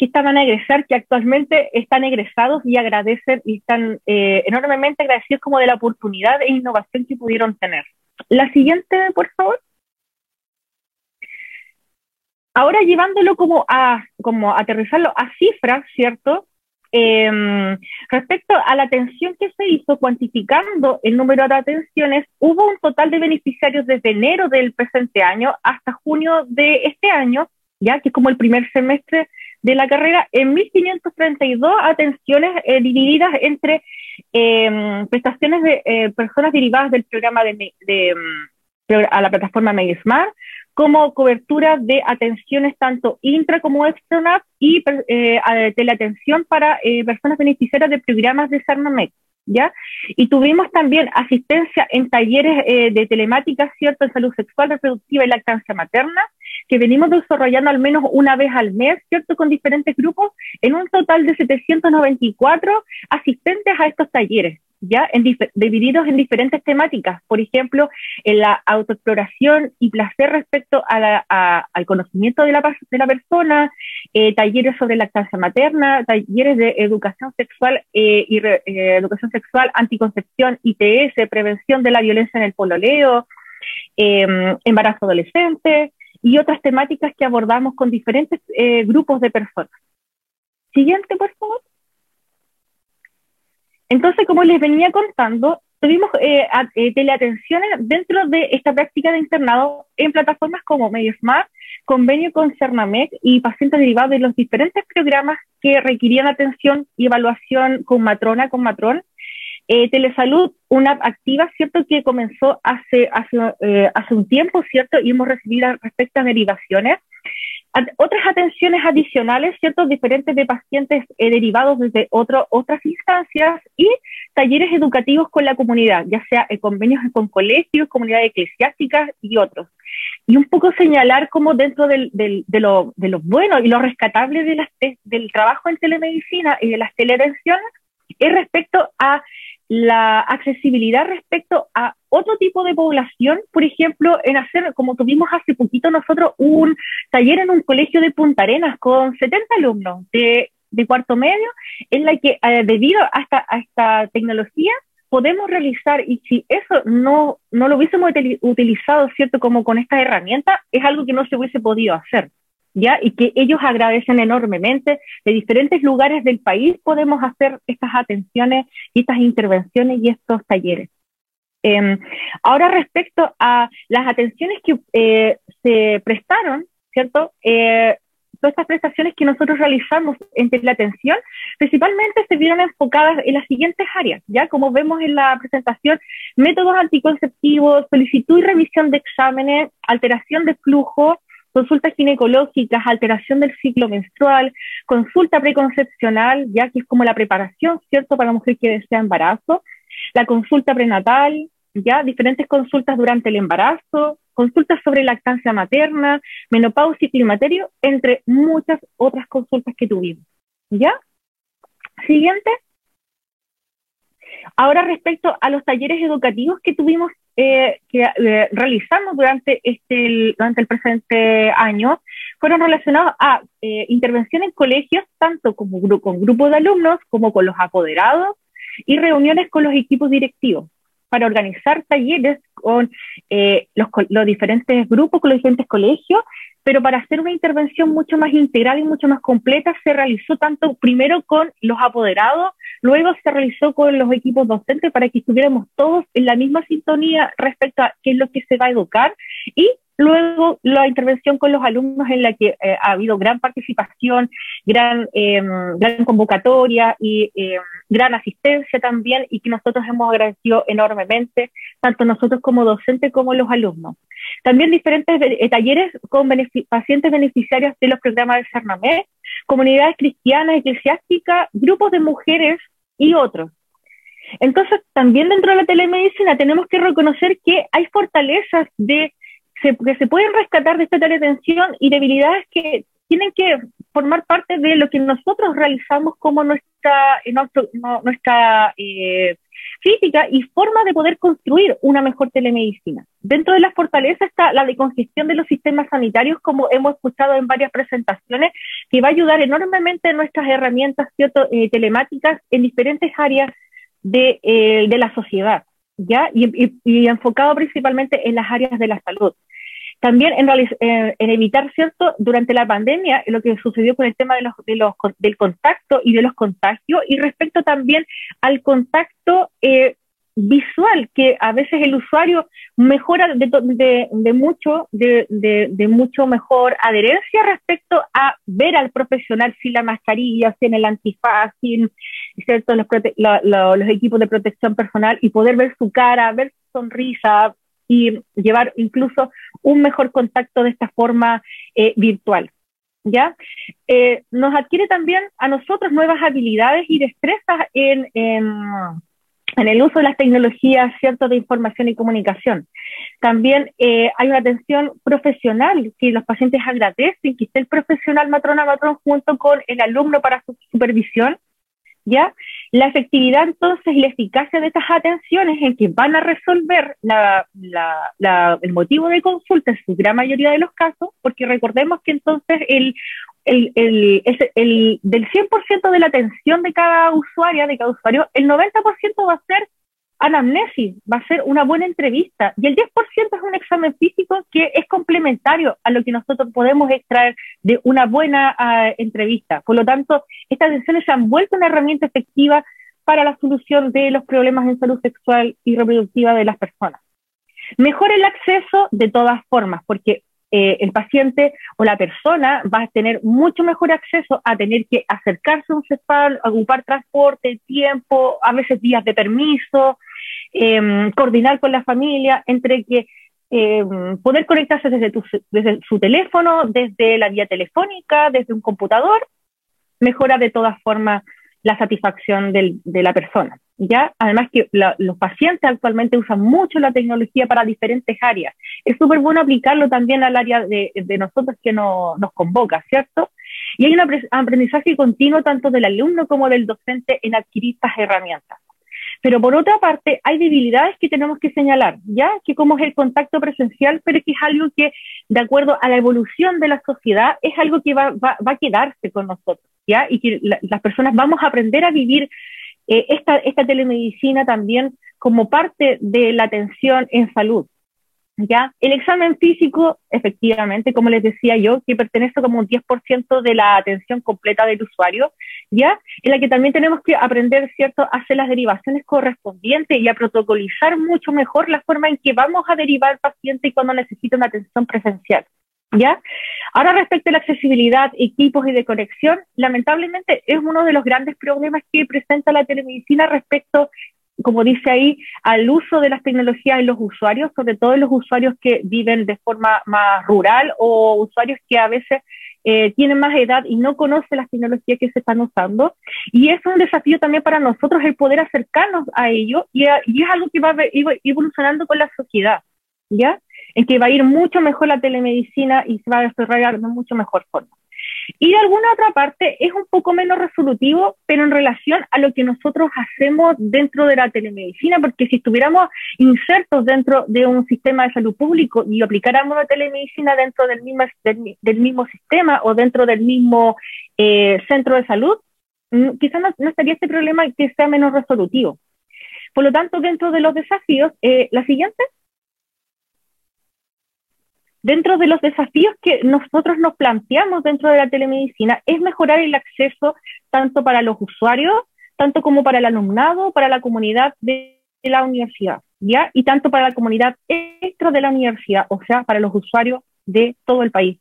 que estaban a egresar, que actualmente están egresados y agradecen y están eh, enormemente agradecidos como de la oportunidad e innovación que pudieron tener. La siguiente, por favor. Ahora llevándolo como a, como aterrizarlo a cifras, ¿cierto? Em, respecto a la atención que se hizo, cuantificando el número de atenciones, hubo un total de beneficiarios desde enero del presente año hasta junio de este año, ya que es como el primer semestre de la carrera, en 1.532 atenciones eh, divididas entre em, prestaciones de eh, personas derivadas del programa de, em, a la plataforma MediSmart, como cobertura de atenciones tanto intra como extra y eh, teleatención para eh, personas beneficiarias de programas de Sarnamet. ¿Ya? Y tuvimos también asistencia en talleres eh, de telemática, ¿cierto?, en salud sexual, reproductiva y lactancia materna, que venimos desarrollando al menos una vez al mes, ¿cierto?, con diferentes grupos, en un total de 794 asistentes a estos talleres ya divididos en diferentes temáticas, por ejemplo, en la autoexploración y placer respecto al conocimiento de la, la persona, eh, talleres sobre lactancia materna, talleres de educación sexual eh, y eh, educación sexual, anticoncepción, ITS, prevención de la violencia en el pololeo, em, embarazo adolescente y otras temáticas que abordamos con diferentes grupos de personas. Siguiente, por favor. Entonces, como les venía contando, tuvimos eh, eh, teleatenciones dentro de esta práctica de internado en plataformas como MediaSmart, convenio con Cernamec y pacientes derivados de los diferentes programas que requerían atención y evaluación con matrona, con matrón. Eh, Telesalud, una app activa, ¿cierto? Que comenzó hace, hace, hace un tiempo, ¿cierto? Y hemos recibido respecto a derivaciones otras atenciones adicionales, ciertos diferentes de pacientes eh, derivados desde otro, otras instancias y talleres educativos con la comunidad, ya sea en convenios con colegios, comunidades eclesiásticas y otros. Y un poco señalar cómo dentro del, del, de, lo, de lo bueno y lo rescatable de las, del trabajo en telemedicina y de las teleatenciones es respecto a la accesibilidad respecto a otro tipo de población, por ejemplo, en hacer, como tuvimos hace poquito nosotros, un taller en un colegio de Punta Arenas con 70 alumnos de, cuarto medio, en la que eh, debido a esta, a esta tecnología podemos realizar, y si eso no, no lo hubiésemos utilizado, ¿cierto?, como con esta herramienta, es algo que no se hubiese podido hacer. ¿Ya? Y que ellos agradecen enormemente. De diferentes lugares del país podemos hacer estas atenciones y estas intervenciones y estos talleres. Em, ahora respecto a las atenciones que eh, se prestaron, ¿cierto? Eh, todas estas prestaciones que nosotros realizamos entre la atención, principalmente se vieron enfocadas en las siguientes áreas, ya como vemos en la presentación, métodos anticonceptivos, solicitud y revisión de exámenes, alteración de flujo, consultas ginecológicas, alteración del ciclo menstrual, consulta preconcepcional, ya que es como la preparación, ¿cierto?, para la mujer que desea embarazo, la consulta prenatal, ya diferentes consultas durante el embarazo, consultas sobre lactancia materna, menopausia y climaterio, entre muchas otras consultas que tuvimos. ¿Ya? Siguiente. Ahora respecto a los talleres educativos que tuvimos eh, que eh, realizamos durante, este, durante el presente año fueron relacionados a eh, intervención en colegios, tanto como con grupos de alumnos como con los apoderados y reuniones con los equipos directivos para organizar talleres con los, los diferentes grupos, con los diferentes colegios pero para hacer una intervención mucho más integral y mucho más completa se realizó tanto primero con los apoderados, luego se realizó con los equipos docentes para que estuviéramos todos en la misma sintonía respecto a qué es lo que se va a educar y Luego, la intervención con los alumnos en la que eh, ha habido gran participación, gran, em, gran convocatoria y em, gran asistencia también y que nosotros hemos agradecido enormemente, tanto nosotros como docentes como los alumnos. También diferentes eh, talleres con pacientes beneficiarios de los programas de Cernamé, comunidades cristianas, eclesiásticas, grupos de mujeres y otros. Entonces, también dentro de la telemedicina tenemos que reconocer que hay fortalezas de que se pueden rescatar de esta teletensión y debilidades que tienen que formar parte de lo que nosotros realizamos como nuestra, eh, nuestra eh, crítica y forma de poder construir una mejor telemedicina. Dentro de las fortalezas está la decongestión de los sistemas sanitarios, como hemos escuchado en varias presentaciones, que va a ayudar enormemente en nuestras herramientas eh, telemáticas en diferentes áreas de, de la sociedad. ¿Ya? y, enfocado principalmente en las áreas de la salud. También en, eh, en, evitar, ¿cierto?, durante la pandemia, lo que sucedió con el tema de los, de los, del contacto y de los contagios, y respecto también al contacto eh, visual, que a veces el usuario mejora de, de, de mucho, de, mucho mejor adherencia respecto a ver al profesional sin la mascarilla, sin el antifaz, sin ¿cierto? Los, los equipos de protección personal y poder ver su cara, ver su sonrisa, y llevar incluso un mejor contacto de esta forma eh, virtual. ¿Ya? Eh, nos adquiere también a nosotros nuevas habilidades y destrezas en, en, el uso de las tecnologías cierto, de información y comunicación. También eh, hay una atención profesional que los pacientes agradecen, que esté el profesional matrona matrón junto con el alumno para su supervisión ¿ya? La efectividad entonces y la eficacia de estas atenciones en que van a resolver el motivo de consulta en su gran mayoría de los casos, porque recordemos que entonces el, el, el, del 100% de la atención de cada usuaria, de cada usuario, el 90% va a ser anamnesis, va a ser una buena entrevista y el 10% es un examen físico que es complementario a lo que nosotros podemos extraer de una buena ah, entrevista. Por lo tanto, estas atenciones se han vuelto una herramienta efectiva para la solución de los problemas en salud sexual y reproductiva de las personas. Mejor el acceso de todas formas, porque eh, el paciente o la persona va a tener mucho mejor acceso a tener que acercarse a un CESPAL, ocupar transporte, tiempo, a veces días de permiso, em, coordinar con la familia, entre que em, poder conectarse desde, su teléfono, desde la vía telefónica, desde un computador, mejora de todas formas la satisfacción de la persona. ¿ya? Además que los pacientes actualmente usan mucho la tecnología para diferentes áreas. Es súper bueno aplicarlo también al área de, de nosotros que no, nos convoca, ¿cierto? Y hay un aprendizaje continuo tanto del alumno como del docente en adquirir estas herramientas. Pero por otra parte, hay debilidades que tenemos que señalar, ¿ya? Que como es el contacto presencial, pero que es algo que, de acuerdo a la evolución de la sociedad, es algo que va, va, va a quedarse con nosotros, ¿ya? Y que las personas vamos a aprender a vivir eh, esta telemedicina también como parte de la atención en salud, ¿ya? El examen físico, efectivamente, como les decía yo, que pertenece como un 10% de la atención completa del usuario, ¿ya? En la que también tenemos que aprender, ¿cierto?, a hacer las derivaciones correspondientes y a protocolizar mucho mejor la forma en que vamos a derivar al paciente cuando necesita una atención presencial, ¿ya? Ahora, respecto a la accesibilidad, equipos y de conexión, lamentablemente es uno de los grandes problemas que presenta la telemedicina respecto como dice ahí, al uso de las tecnologías en los usuarios, sobre todo en los usuarios que viven de forma más rural o usuarios que a veces eh, tienen más edad y no conocen las tecnologías que se están usando. Y es un desafío también para nosotros el poder acercarnos a ello y, y es algo que va evolucionando con la sociedad, ¿ya? En que va a ir mucho mejor la telemedicina y se va a desarrollar de mucho mejor forma. Y de alguna otra parte es un poco menos resolutivo, pero en relación a lo que nosotros hacemos dentro de la telemedicina, porque si estuviéramos insertos dentro de un sistema de salud público y aplicáramos la telemedicina dentro del mismo, del, mismo sistema o dentro del mismo eh, centro de salud, mm, quizás no, estaría este problema que sea menos resolutivo. Por lo tanto, dentro de los desafíos, eh, la siguiente dentro de los desafíos que nosotros nos planteamos dentro de la telemedicina es mejorar el acceso tanto para los usuarios, tanto como para el alumnado, para la comunidad de la universidad, ¿ya? Y tanto para la comunidad extra de la universidad, o sea, para los usuarios de todo el país.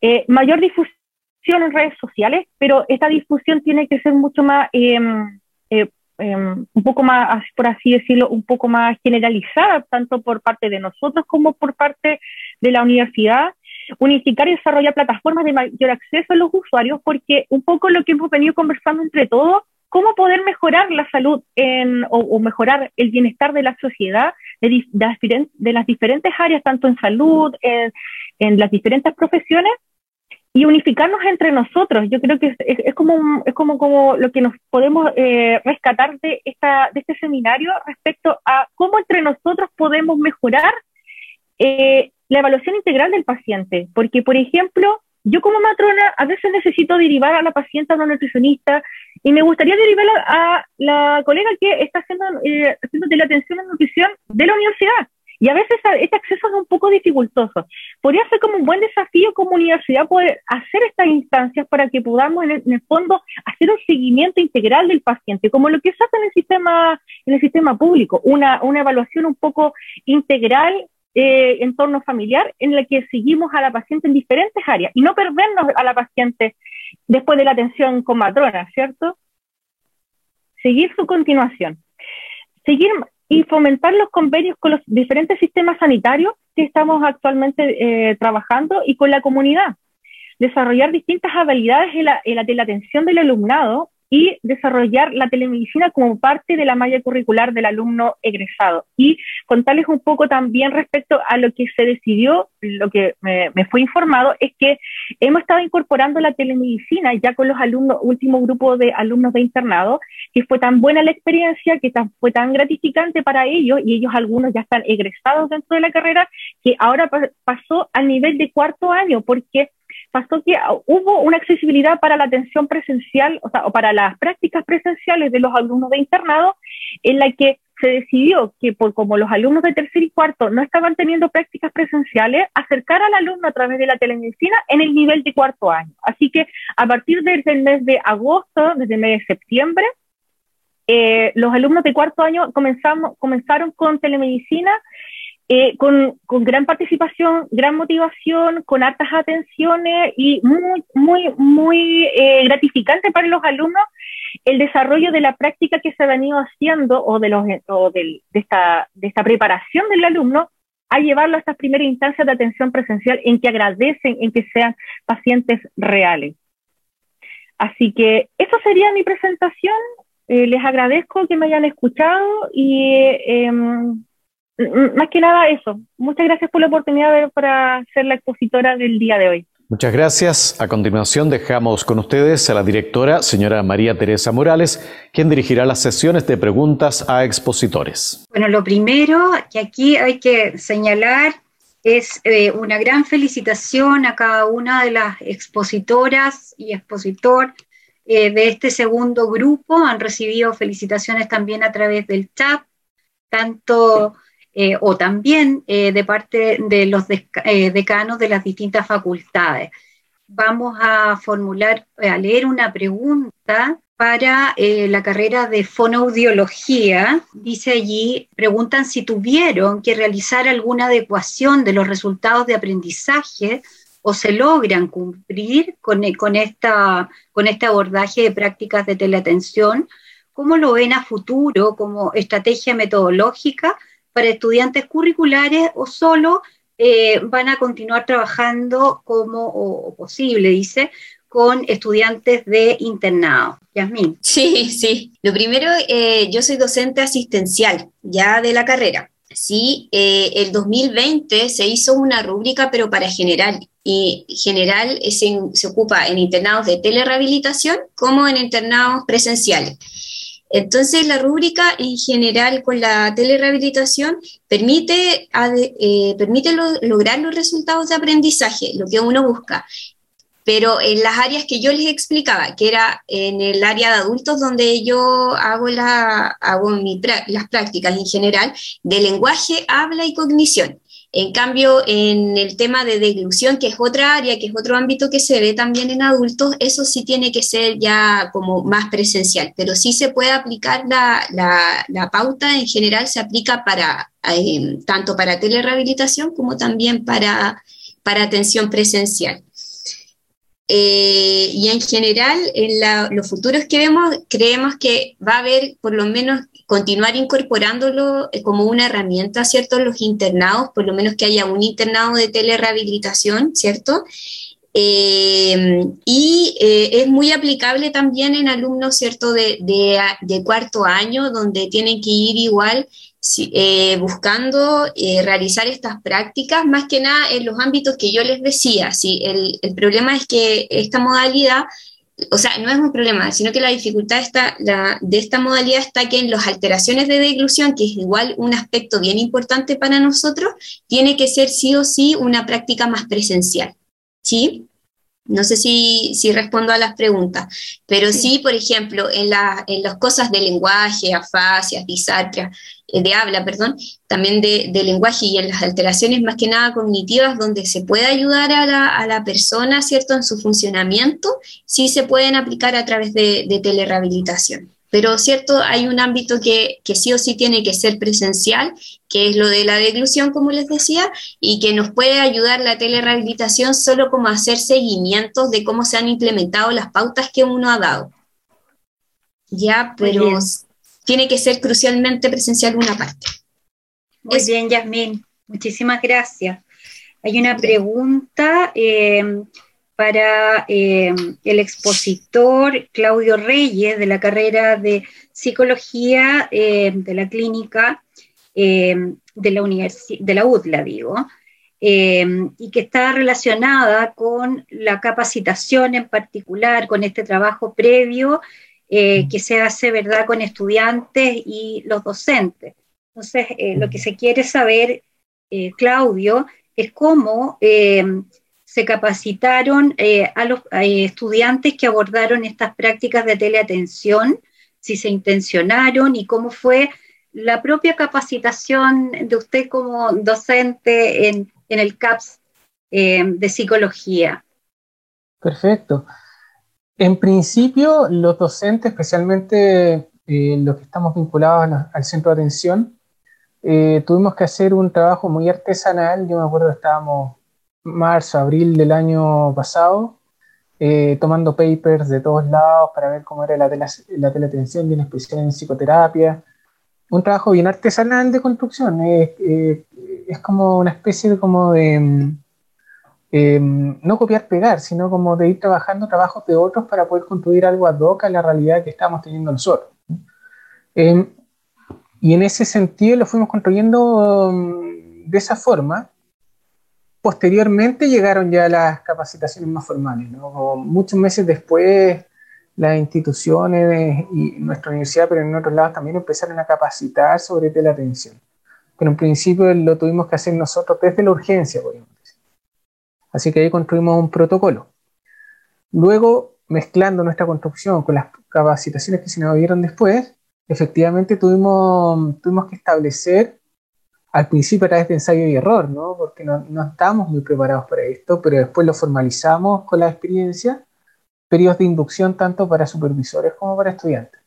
Eh, mayor difusión en redes sociales, pero esta difusión tiene que ser mucho más em, eh, Em, un poco más, por así decirlo, un poco más generalizada, tanto por parte de nosotros como por parte de la universidad, unificar y desarrollar plataformas de mayor acceso a los usuarios, porque un poco lo que hemos venido conversando entre todos, cómo poder mejorar la salud en, o, mejorar el bienestar de la sociedad de, de, las diferentes áreas, tanto en salud, en las diferentes profesiones, y unificarnos entre nosotros. Yo creo que es, como, es como, como lo que nos podemos eh, rescatar de, esta, de este seminario respecto a cómo entre nosotros podemos mejorar eh, la evaluación integral del paciente. Porque, por ejemplo, yo como matrona a veces necesito derivar a la paciente a una nutricionista y me gustaría derivar a, la colega que está haciendo, eh, haciendo de la atención a nutrición de la universidad y a veces este acceso es un poco dificultoso. Podría ser como un buen desafío como universidad poder hacer estas instancias para que podamos en el, fondo hacer un seguimiento integral del paciente, como lo que se hace en el sistema, en el sistema público, una, una evaluación un poco integral eh, en torno familiar en la que seguimos a la paciente en diferentes áreas y no perdernos a la paciente después de la atención con matrona, ¿cierto? Seguir su continuación. Seguir y fomentar los convenios con los diferentes sistemas sanitarios que estamos actualmente eh, trabajando y con la comunidad. Desarrollar distintas habilidades en la, en la, la atención del alumnado y desarrollar la telemedicina como parte de la malla curricular del alumno egresado. Y contarles un poco también respecto a lo que se decidió, lo que me, fue informado, es que hemos estado incorporando la telemedicina ya con los alumnos, último grupo de alumnos de internado, que fue tan buena la experiencia, que fue tan gratificante para ellos, y ellos algunos ya están egresados dentro de la carrera, que ahora pasó al nivel de cuarto año, porque pasó que hubo una accesibilidad para la atención presencial, o sea, para las prácticas presenciales de los alumnos de internado, en la que se decidió que por como los alumnos de tercer y cuarto no estaban teniendo prácticas presenciales, acercar al alumno a través de la telemedicina en el nivel de cuarto año. Así que a partir del mes de agosto, desde el mes de septiembre, eh, los alumnos de cuarto año comenzamos, comenzaron con telemedicina eh, con, con, gran participación, gran motivación, con hartas atenciones y muy, muy, muy eh, gratificante para los alumnos el desarrollo de la práctica que se ha venido haciendo o de, los, o de, esta, de esta preparación del alumno a llevarlo a estas primeras instancias de atención presencial en que agradecen en que sean pacientes reales. Así que eso sería mi presentación. Eh, les agradezco que me hayan escuchado y em, más que nada eso. Muchas gracias por la oportunidad para ser la expositora del día de hoy.
Muchas gracias. A continuación dejamos con ustedes a la directora, señora María Teresa Morales, quien dirigirá las sesiones de preguntas a expositores.
Bueno, lo primero que aquí hay que señalar es eh, una gran felicitación a cada una de las expositoras y expositor eh, de este segundo grupo. Han recibido felicitaciones también a través del chat, tanto eh, o también eh, de parte de los eh, decanos de las distintas facultades. Vamos a formular, a leer una pregunta para la carrera de fonoaudiología. Dice allí, preguntan si tuvieron que realizar alguna adecuación de los resultados de aprendizaje o se logran cumplir con, con, esta, con este abordaje de prácticas de teleatención. ¿Cómo lo ven a futuro como estrategia metodológica para estudiantes curriculares o solo eh, van a continuar trabajando como o, posible, dice, con estudiantes de internado. Yasmín.
Sí, sí. Lo primero, eh, yo soy docente asistencial ya de la carrera. Sí, eh, el 2020 se hizo una rúbrica, pero para general. Y general se, se ocupa en internados de telerehabilitación como en internados presenciales. Entonces, la rúbrica en general con la telerehabilitación permite, eh, permite lograr los resultados de aprendizaje, lo que uno busca. Pero en las áreas que yo les explicaba, que era en el área de adultos donde yo hago, la, hago las prácticas en general de lenguaje, habla y cognición. En cambio, en el tema de deglución, que es otra área, que es otro ámbito que se ve también en adultos, eso sí tiene que ser ya como más presencial, pero sí se puede aplicar la, pauta en general, se aplica para eh, tanto para telerehabilitación como también para atención presencial. Eh, y en general, en los futuros que vemos, creemos que va a haber por lo menos continuar incorporándolo eh, como una herramienta, ¿cierto? Los internados, por lo menos que haya un internado de telerehabilitación, ¿cierto? Eh, y es muy aplicable también en alumnos, ¿cierto?, de, de, cuarto año, donde tienen que ir igual eh, buscando eh, realizar estas prácticas, más que nada en los ámbitos que yo les decía. ¿sí? El, el, problema es que esta modalidad, o sea, no es un problema, sino que la dificultad está, la, de esta modalidad está que en las alteraciones de deglución, que es igual un aspecto bien importante para nosotros, tiene que ser sí o sí una práctica más presencial. ¿Sí? No sé si, si, respondo a las preguntas, pero sí, por ejemplo, en, la, en las cosas de lenguaje, afasias, disartria, de habla, perdón, también de, lenguaje y en las alteraciones más que nada cognitivas, donde se puede ayudar a la, a la persona, ¿cierto?, en su funcionamiento, sí se pueden aplicar a través de, de telerehabilitación. Pero, ¿cierto? Hay un ámbito que, que, sí o sí tiene que ser presencial, que es lo de la deglución, como les decía, y que nos puede ayudar la telerehabilitación solo como hacer seguimientos de cómo se han implementado las pautas que uno ha dado. Ya, pero tiene que ser crucialmente presencial una parte.
Muy bien, Yasmín. Muchísimas gracias. Hay una pregunta. Eh, para eh, el expositor Claudio Reyes de la carrera de psicología eh, de la clínica de, la de la UDLA, digo, y que está relacionada con la capacitación en particular, con este trabajo previo que se hace, ¿verdad?, con estudiantes y los docentes. Entonces, lo que se quiere saber, Claudio, es cómo se capacitaron eh, a los estudiantes que abordaron estas prácticas de teleatención, si se intencionaron y cómo fue la propia capacitación de usted como docente en, el CAPS eh, de psicología.
Perfecto. En principio, los docentes, especialmente eh, los que estamos vinculados al centro de atención, eh, tuvimos que hacer un trabajo muy artesanal. Yo me acuerdo que estábamos marzo, abril del año pasado, eh, tomando papers de todos lados para ver cómo era la, la teleatención, bien especial en psicoterapia. Un trabajo bien artesanal de construcción. es como una especie de, como de em, no copiar, pegar, sino como de ir trabajando trabajos de otros para poder construir algo ad hoc a la realidad que estamos teniendo nosotros. Em, y en ese sentido lo fuimos construyendo mm, de esa forma. Posteriormente llegaron ya las capacitaciones más formales. Muchos meses después, las instituciones y nuestra universidad, pero en otros lados también empezaron a capacitar sobre teleatención. Pero en principio lo tuvimos que hacer nosotros desde la urgencia, podríamos decir. Así que ahí construimos un protocolo. Luego, mezclando nuestra construcción con las capacitaciones que se nos dieron después, efectivamente tuvimos, que establecer, al principio a través de ensayo y error, ¿no? porque no, no estábamos muy preparados para esto, pero después lo formalizamos con la experiencia, periodos de inducción tanto para supervisores como para estudiantes.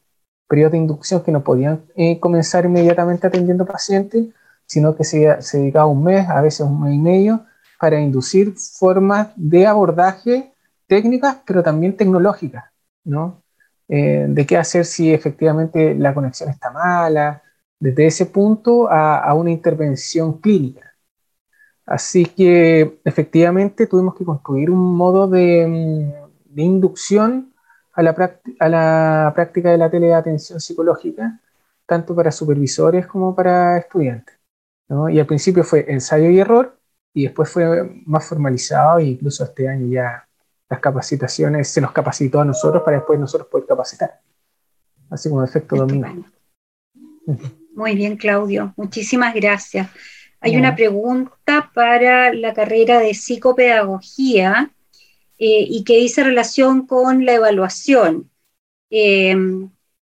Periodos de inducción que no podían eh, comenzar inmediatamente atendiendo pacientes, sino que se, se dedicaba un mes, a veces un mes y medio, para inducir formas de abordaje técnicas, pero también tecnológicas, ¿no? Eh, de qué hacer si efectivamente la conexión está mala, desde ese punto a, una intervención clínica. Así que efectivamente tuvimos que construir un modo de, mm, inducción a la, a la, práctica de la teleatención psicológica, tanto para supervisores como para estudiantes. Y al principio fue ensayo y error, y después fue más formalizado, e incluso este año ya las capacitaciones, se nos capacitó a nosotros para después nosotros poder capacitar. Así como efecto dominio.
Muy bien, Claudio. Muchísimas gracias. Hay una pregunta para la carrera de psicopedagogía eh, y que dice relación con la evaluación. Eh,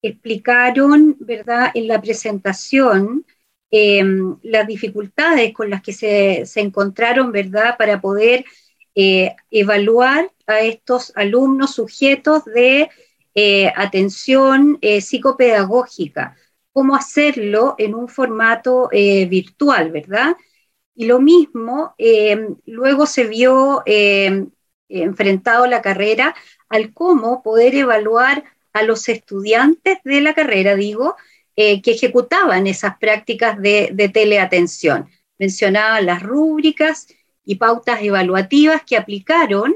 explicaron, ¿verdad?, en la presentación eh, las dificultades con las que se, se, encontraron, ¿verdad?, para poder evaluar a estos alumnos sujetos de eh, atención eh, psicopedagógica, cómo hacerlo en un formato eh, virtual, ¿verdad? Y lo mismo, luego se vio enfrentado la carrera al cómo poder evaluar a los estudiantes de la carrera, digo, que ejecutaban esas prácticas de, de teleatención. Mencionaban las rúbricas y pautas evaluativas que aplicaron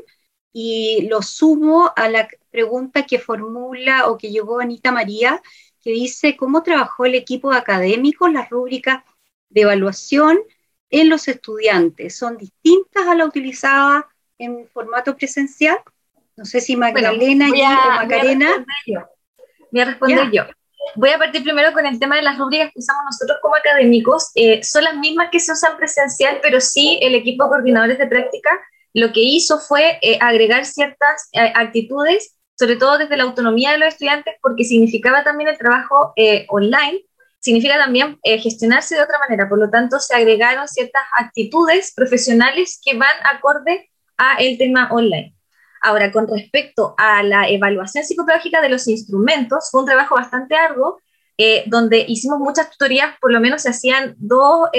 y lo sumo a la pregunta que formula o que llegó Anita María, que dice cómo trabajó el equipo académico las rúbricas de evaluación en los estudiantes. ¿Son distintas a la utilizada en formato presencial? No sé si Magdalena y o Macarena.
Voy a responder yo. Voy a partir primero con el tema de las rúbricas que usamos nosotros como académicos. Eh, son las mismas que se usan presencial, pero sí el equipo de coordinadores de práctica lo que hizo fue eh, agregar ciertas eh, actitudes, sobre todo desde la autonomía de los estudiantes, porque significaba también el trabajo eh, online, significa también gestionarse de otra manera, por lo tanto se agregaron ciertas actitudes profesionales que van acorde a el tema online. Ahora, con respecto a la evaluación psicopedagógica de los instrumentos, fue un trabajo bastante arduo, donde hicimos muchas tutorías, por lo menos se hacían dos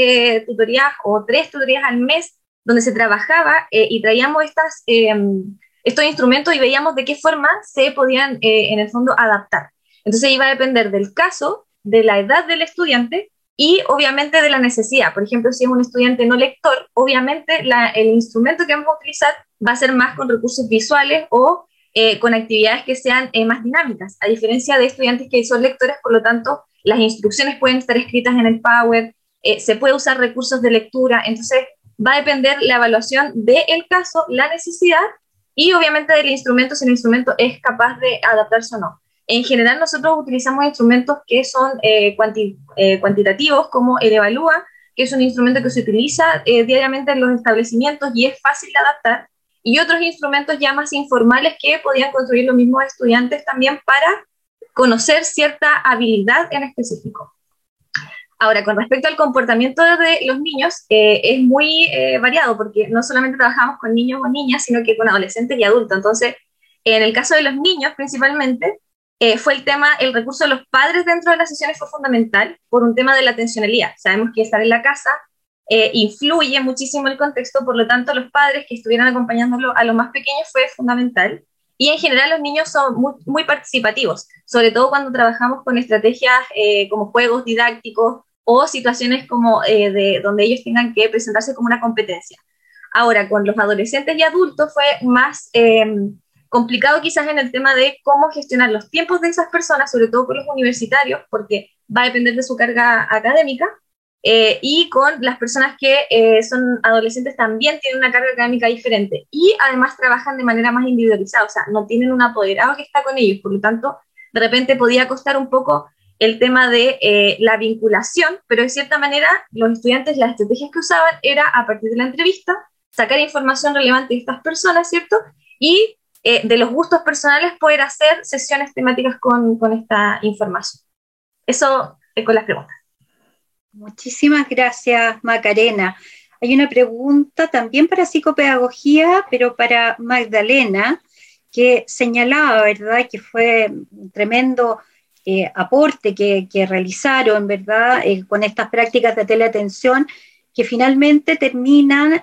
tutorías o tres tutorías al mes donde se trabajaba eh, y traíamos estas, em, estos instrumentos y veíamos de qué forma se podían, eh, en el fondo, adaptar. Entonces iba a depender del caso, de la edad del estudiante y obviamente de la necesidad. Por ejemplo, si es un estudiante no lector, obviamente el instrumento que vamos a utilizar va a ser más con recursos visuales o eh, con actividades que sean más dinámicas, a diferencia de estudiantes que son lectores, por lo tanto, las instrucciones pueden estar escritas en el Power, se puede usar recursos de lectura, entonces va a depender la evaluación del caso, la necesidad y obviamente del instrumento, si el instrumento es capaz de adaptarse o no. En general nosotros utilizamos instrumentos que son eh, eh, cuantitativos como el Evalúa, que es un instrumento que se utiliza eh, diariamente en los establecimientos y es fácil de adaptar, y otros instrumentos ya más informales que podían construir los mismos estudiantes también para conocer cierta habilidad en específico. Ahora, con respecto al comportamiento de los niños, eh, es muy eh, variado porque no solamente trabajamos con niños o niñas, sino que con adolescentes y adultos. Entonces, en el caso de los niños principalmente, eh, fue el tema, el recurso de los padres dentro de las sesiones fue fundamental por un tema de la atencionalidad. Sabemos que estar en la casa eh, influye muchísimo el contexto, por lo tanto los padres que estuvieran acompañándolo a los más pequeños fue fundamental. Y en general los niños son muy, participativos, sobre todo cuando trabajamos con estrategias eh, como juegos didácticos o situaciones como de donde ellos tengan que presentarse como una competencia. Ahora, con los adolescentes y adultos fue más complicado quizás en el tema de cómo gestionar los tiempos de esas personas, sobre todo con los universitarios, porque va a depender de su carga académica, eh, y con las personas que eh, son adolescentes también tienen una carga académica diferente y además trabajan de manera más individualizada, o sea, no tienen un apoderado que está con ellos, por lo tanto, de repente podía costar un poco el tema de eh, la vinculación, pero de cierta manera los estudiantes, las estrategias que usaban era a partir de la entrevista, sacar información relevante de estas personas, ¿cierto? Y de los gustos personales poder hacer sesiones temáticas con, con esta información. Eso es con las preguntas.
Muchísimas gracias, Macarena. Hay una pregunta también para psicopedagogía, pero para Magdalena, que señalaba, ¿verdad?, que fue un tremendo eh, aporte que, que, realizaron, ¿verdad?, eh, con estas prácticas de teleatención, que finalmente terminan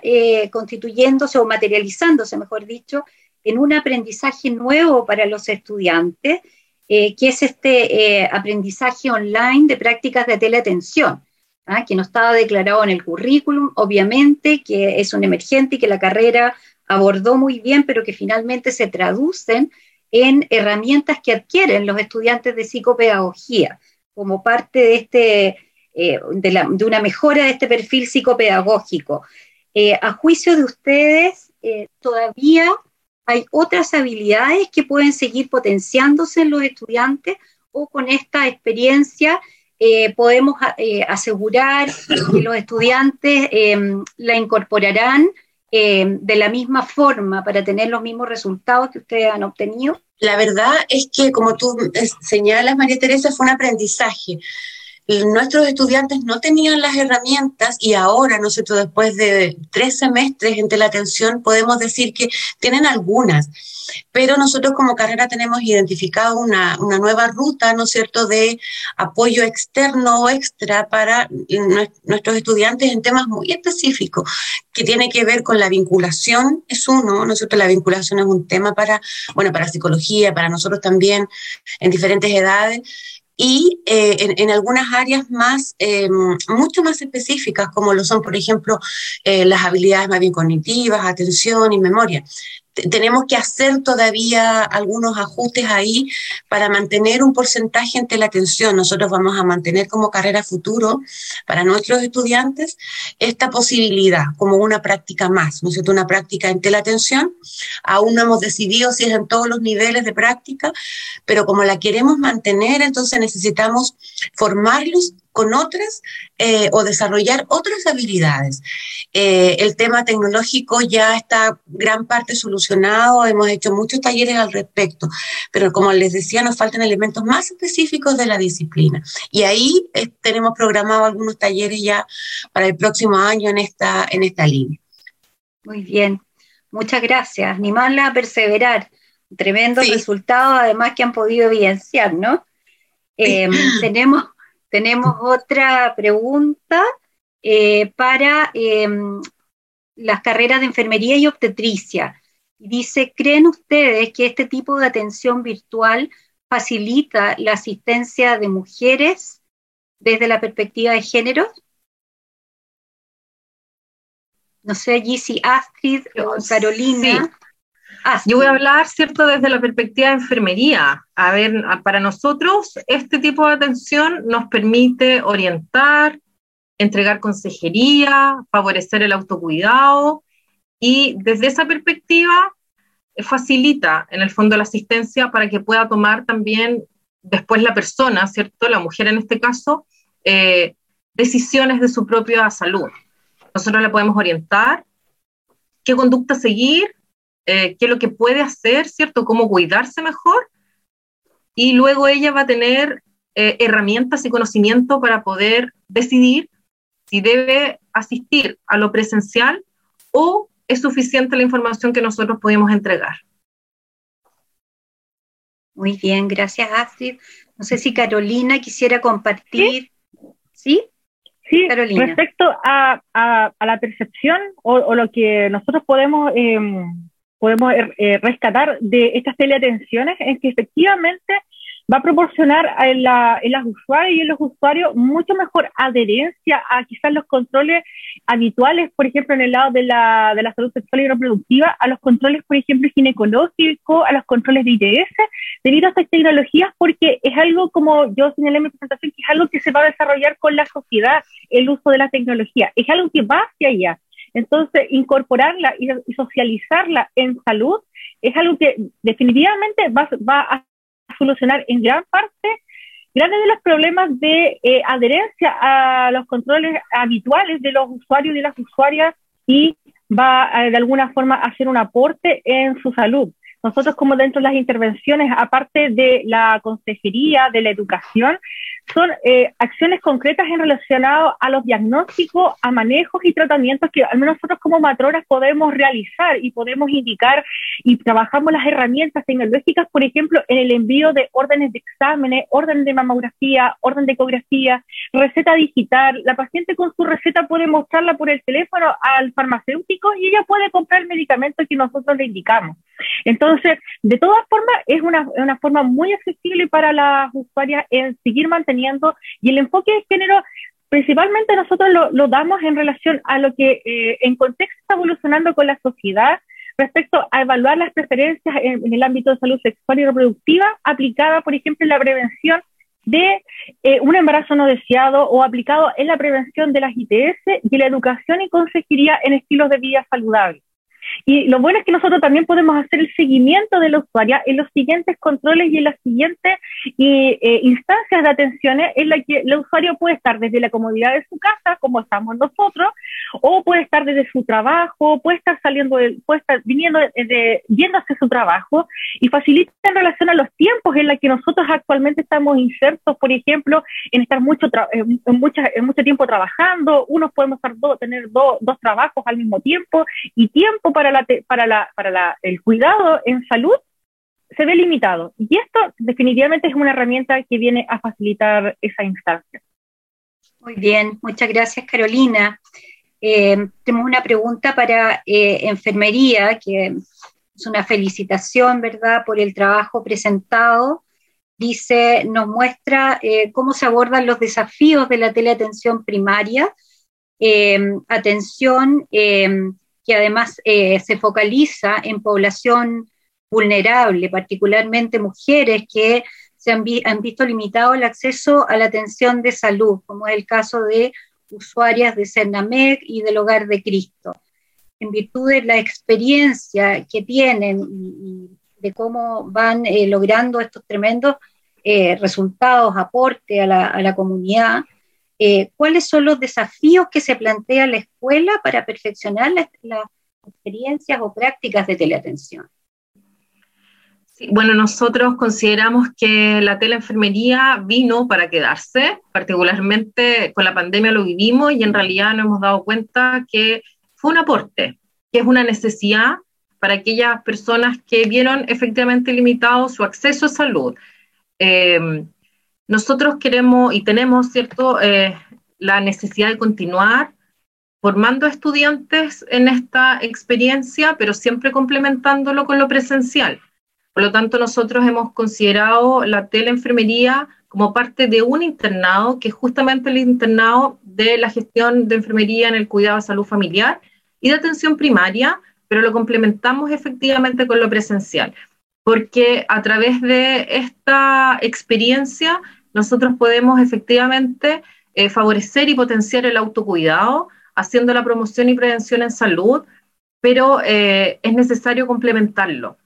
constituyéndose o materializándose, mejor dicho, en un aprendizaje nuevo para los estudiantes, eh, que es este eh, aprendizaje online de prácticas de teleatención, ¿ah? que no estaba declarado en el currículum, obviamente, que es un emergente y que la carrera abordó muy bien, pero que finalmente se traducen en herramientas que adquieren los estudiantes de psicopedagogía como parte de, este, eh, de, una mejora de este perfil psicopedagógico. a juicio de ustedes, todavía hay otras habilidades que pueden seguir potenciándose en los estudiantes o con esta experiencia eh, podemos eh, asegurar que los estudiantes em, la incorporarán em, de la misma forma para tener los mismos resultados que ustedes han obtenido?
La verdad es que, como tú señalas, María Teresa, fue un aprendizaje nuestros estudiantes no tenían las herramientas y ahora, nosotros después de tres semestres en la atención, podemos decir que tienen algunas, pero nosotros como carrera tenemos identificado una, una nueva ruta, ¿no cierto?, de apoyo externo o extra para nuestros estudiantes en temas muy específicos, que tiene que ver con la vinculación, es uno, ¿no es cierto?, la vinculación es un tema para, bueno, para psicología, para nosotros también en diferentes edades, y eh, en, algunas áreas más, eh, mucho más específicas, como lo son, por ejemplo, eh, las habilidades más bien cognitivas, atención y memoria tenemos que hacer todavía algunos ajustes ahí para mantener un porcentaje entre la atención. Nosotros vamos a mantener como carrera futuro para nuestros estudiantes esta posibilidad como una práctica más, ¿no es cierto? Una práctica en atención. Aún no hemos decidido si es en todos los niveles de práctica, pero como la queremos mantener, entonces necesitamos formarlos con otras eh, o desarrollar otras habilidades. Eh, el tema tecnológico ya está gran parte solucionado, hemos hecho muchos talleres al respecto, pero como les decía, nos faltan elementos más específicos de la disciplina. Y ahí eh, tenemos programado algunos talleres ya para el próximo año en esta, en esta línea.
Muy bien, muchas gracias. Ni más la perseverar. Tremendos resultados, además que han podido evidenciar, ¿no? tenemos tenemos otra pregunta eh, para em, las carreras de enfermería y obstetricia. Dice, ¿creen ustedes que este tipo de atención virtual facilita la asistencia de mujeres desde la perspectiva de género? No sé allí si Astrid o Carolina.
Ah, yo voy a hablar, ¿cierto?, desde la perspectiva de enfermería. A ver, para nosotros este tipo de atención nos permite orientar, entregar consejería, favorecer el autocuidado y desde esa perspectiva eh, facilita en el fondo la asistencia para que pueda tomar también después la persona, ¿cierto?, la mujer en este caso, eh, decisiones de su propia salud. Nosotros la podemos orientar, qué conducta seguir eh, qué es lo que puede hacer, ¿cierto? Cómo cuidarse mejor. Y luego ella va a tener eh, herramientas y conocimiento para poder decidir si debe asistir a lo presencial o es suficiente la información que nosotros podemos entregar.
Muy bien, gracias Astrid. No sé si Carolina quisiera compartir. ¿Sí?
Sí, Carolina. respecto a, la percepción o, lo que nosotros podemos, em, podemos eh, rescatar de estas teleatenciones es que efectivamente va a proporcionar en, la, las usuarias y en los usuarios mucho mejor adherencia a quizás los controles habituales, por ejemplo, en el lado de la, de la salud sexual y reproductiva, a los controles, por ejemplo, ginecológicos, a los controles de ITS, debido a estas tecnologías, porque es algo, como yo señalé en mi presentación, que es algo que se va a desarrollar con la sociedad, el uso de la tecnología, es algo que va hacia allá. Entonces, incorporarla y, socializarla en salud es algo que definitivamente va, va a solucionar en gran parte grandes de los problemas de eh, adherencia a los controles habituales de los usuarios y las usuarias y va de alguna forma a hacer un aporte en su salud. Nosotros como dentro de las intervenciones, aparte de la consejería, de la educación, son eh, acciones concretas en relacionado a los diagnósticos, a manejos y tratamientos que al menos nosotros como matronas podemos realizar y podemos indicar y trabajamos las herramientas tecnológicas, por ejemplo, en el envío de órdenes de exámenes, orden de mamografía, orden de ecografía, receta digital. La paciente con su receta puede mostrarla por el teléfono al farmacéutico y ella puede comprar el medicamento que nosotros le indicamos. Entonces, de todas formas, es una, una forma muy accesible para las usuarias en seguir manteniendo y el enfoque de género principalmente nosotros lo, damos en relación a lo que eh, en contexto está evolucionando con la sociedad respecto a evaluar las preferencias en, el ámbito de salud sexual y reproductiva aplicada, por ejemplo, en la prevención de eh, un embarazo no deseado o aplicado en la prevención de las ITS y la educación y consejería en estilos de vida saludables. Y lo bueno es que nosotros también podemos hacer el seguimiento de la usuaria en los siguientes controles y en las siguientes eh, instancias de atenciones en la que el usuario puede estar desde la comodidad de su casa, como estamos nosotros, o puede estar desde su trabajo, puede estar saliendo, puede estar viniendo de, yendo hacia su trabajo y facilita en relación a los tiempos en los que nosotros actualmente estamos insertos, por ejemplo, en estar mucho, en, en mucho tiempo trabajando, unos podemos estar tener dos trabajos al mismo tiempo y tiempo para, el cuidado en salud se ve limitado. Y esto definitivamente es una herramienta que viene a facilitar esa instancia.
Muy bien, muchas gracias Carolina. Eh, tenemos una pregunta para eh, enfermería, que es una felicitación, ¿verdad?, por el trabajo presentado. Dice, nos muestra eh, cómo se abordan los desafíos de la teleatención primaria, atención que además eh, se focaliza en población vulnerable, particularmente mujeres que se han, visto limitado el acceso a la atención de salud, como es el caso de usuarias de Cernamec y del Hogar de Cristo. En virtud de la experiencia que tienen y, de cómo van eh, logrando estos tremendos eh, resultados, aporte a la comunidad, eh, cuáles son los desafíos que se plantea la escuela para perfeccionar las, experiencias o prácticas de teleatención.
bueno, nosotros consideramos que la teleenfermería vino para quedarse, particularmente con la pandemia lo vivimos y en realidad nos hemos dado cuenta que fue un aporte, que es una necesidad para aquellas personas que vieron efectivamente limitado su acceso a salud. Eh, nosotros queremos y tenemos, ¿cierto?, eh, la necesidad de continuar formando estudiantes en esta experiencia, pero siempre complementándolo con lo presencial. Por lo tanto, nosotros hemos considerado la teleenfermería como parte de un internado, que es justamente el internado de la gestión de enfermería en el cuidado de salud familiar y de atención primaria, pero lo complementamos efectivamente con lo presencial porque a través de esta experiencia nosotros podemos efectivamente eh, favorecer y potenciar el autocuidado, haciendo la promoción y prevención en salud, pero eh, es necesario complementarlo.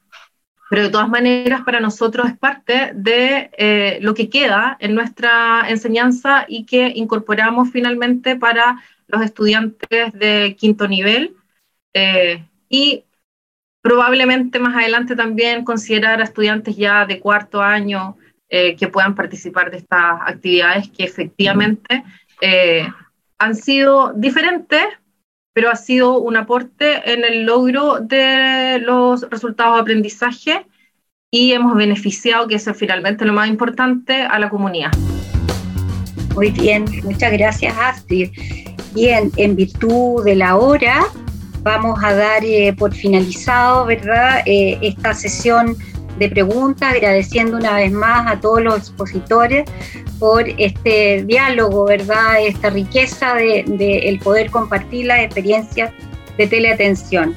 Pero de todas maneras, para nosotros es parte de eh, lo que queda en nuestra enseñanza y que incorporamos finalmente para los estudiantes de quinto nivel. y Probablemente más adelante también considerar a estudiantes ya de cuarto año eh, que puedan participar de estas actividades que efectivamente eh, han sido diferentes, pero ha sido un aporte en el logro de los resultados de aprendizaje y hemos beneficiado, que es finalmente lo más importante, a la comunidad.
Muy bien, muchas gracias Astrid. Bien, en virtud de la hora, vamos a dar eh, por finalizado, ¿verdad?, eh, esta sesión de preguntas, agradeciendo una vez más a todos los expositores por este diálogo, ¿verdad?, esta riqueza de, el poder compartir las experiencias de teleatención.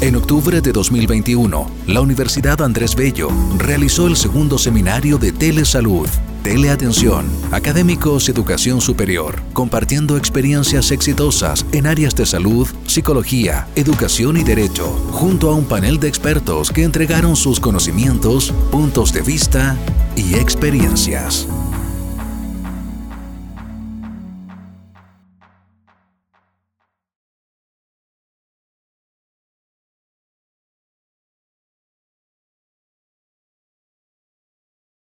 En octubre de 2021, la Universidad Andrés Bello realizó el segundo seminario de Telesalud, Teleatención, Académicos Educación Superior, compartiendo experiencias exitosas en áreas de salud, psicología, educación y derecho, junto a un panel de expertos que entregaron sus conocimientos, puntos de vista y experiencias.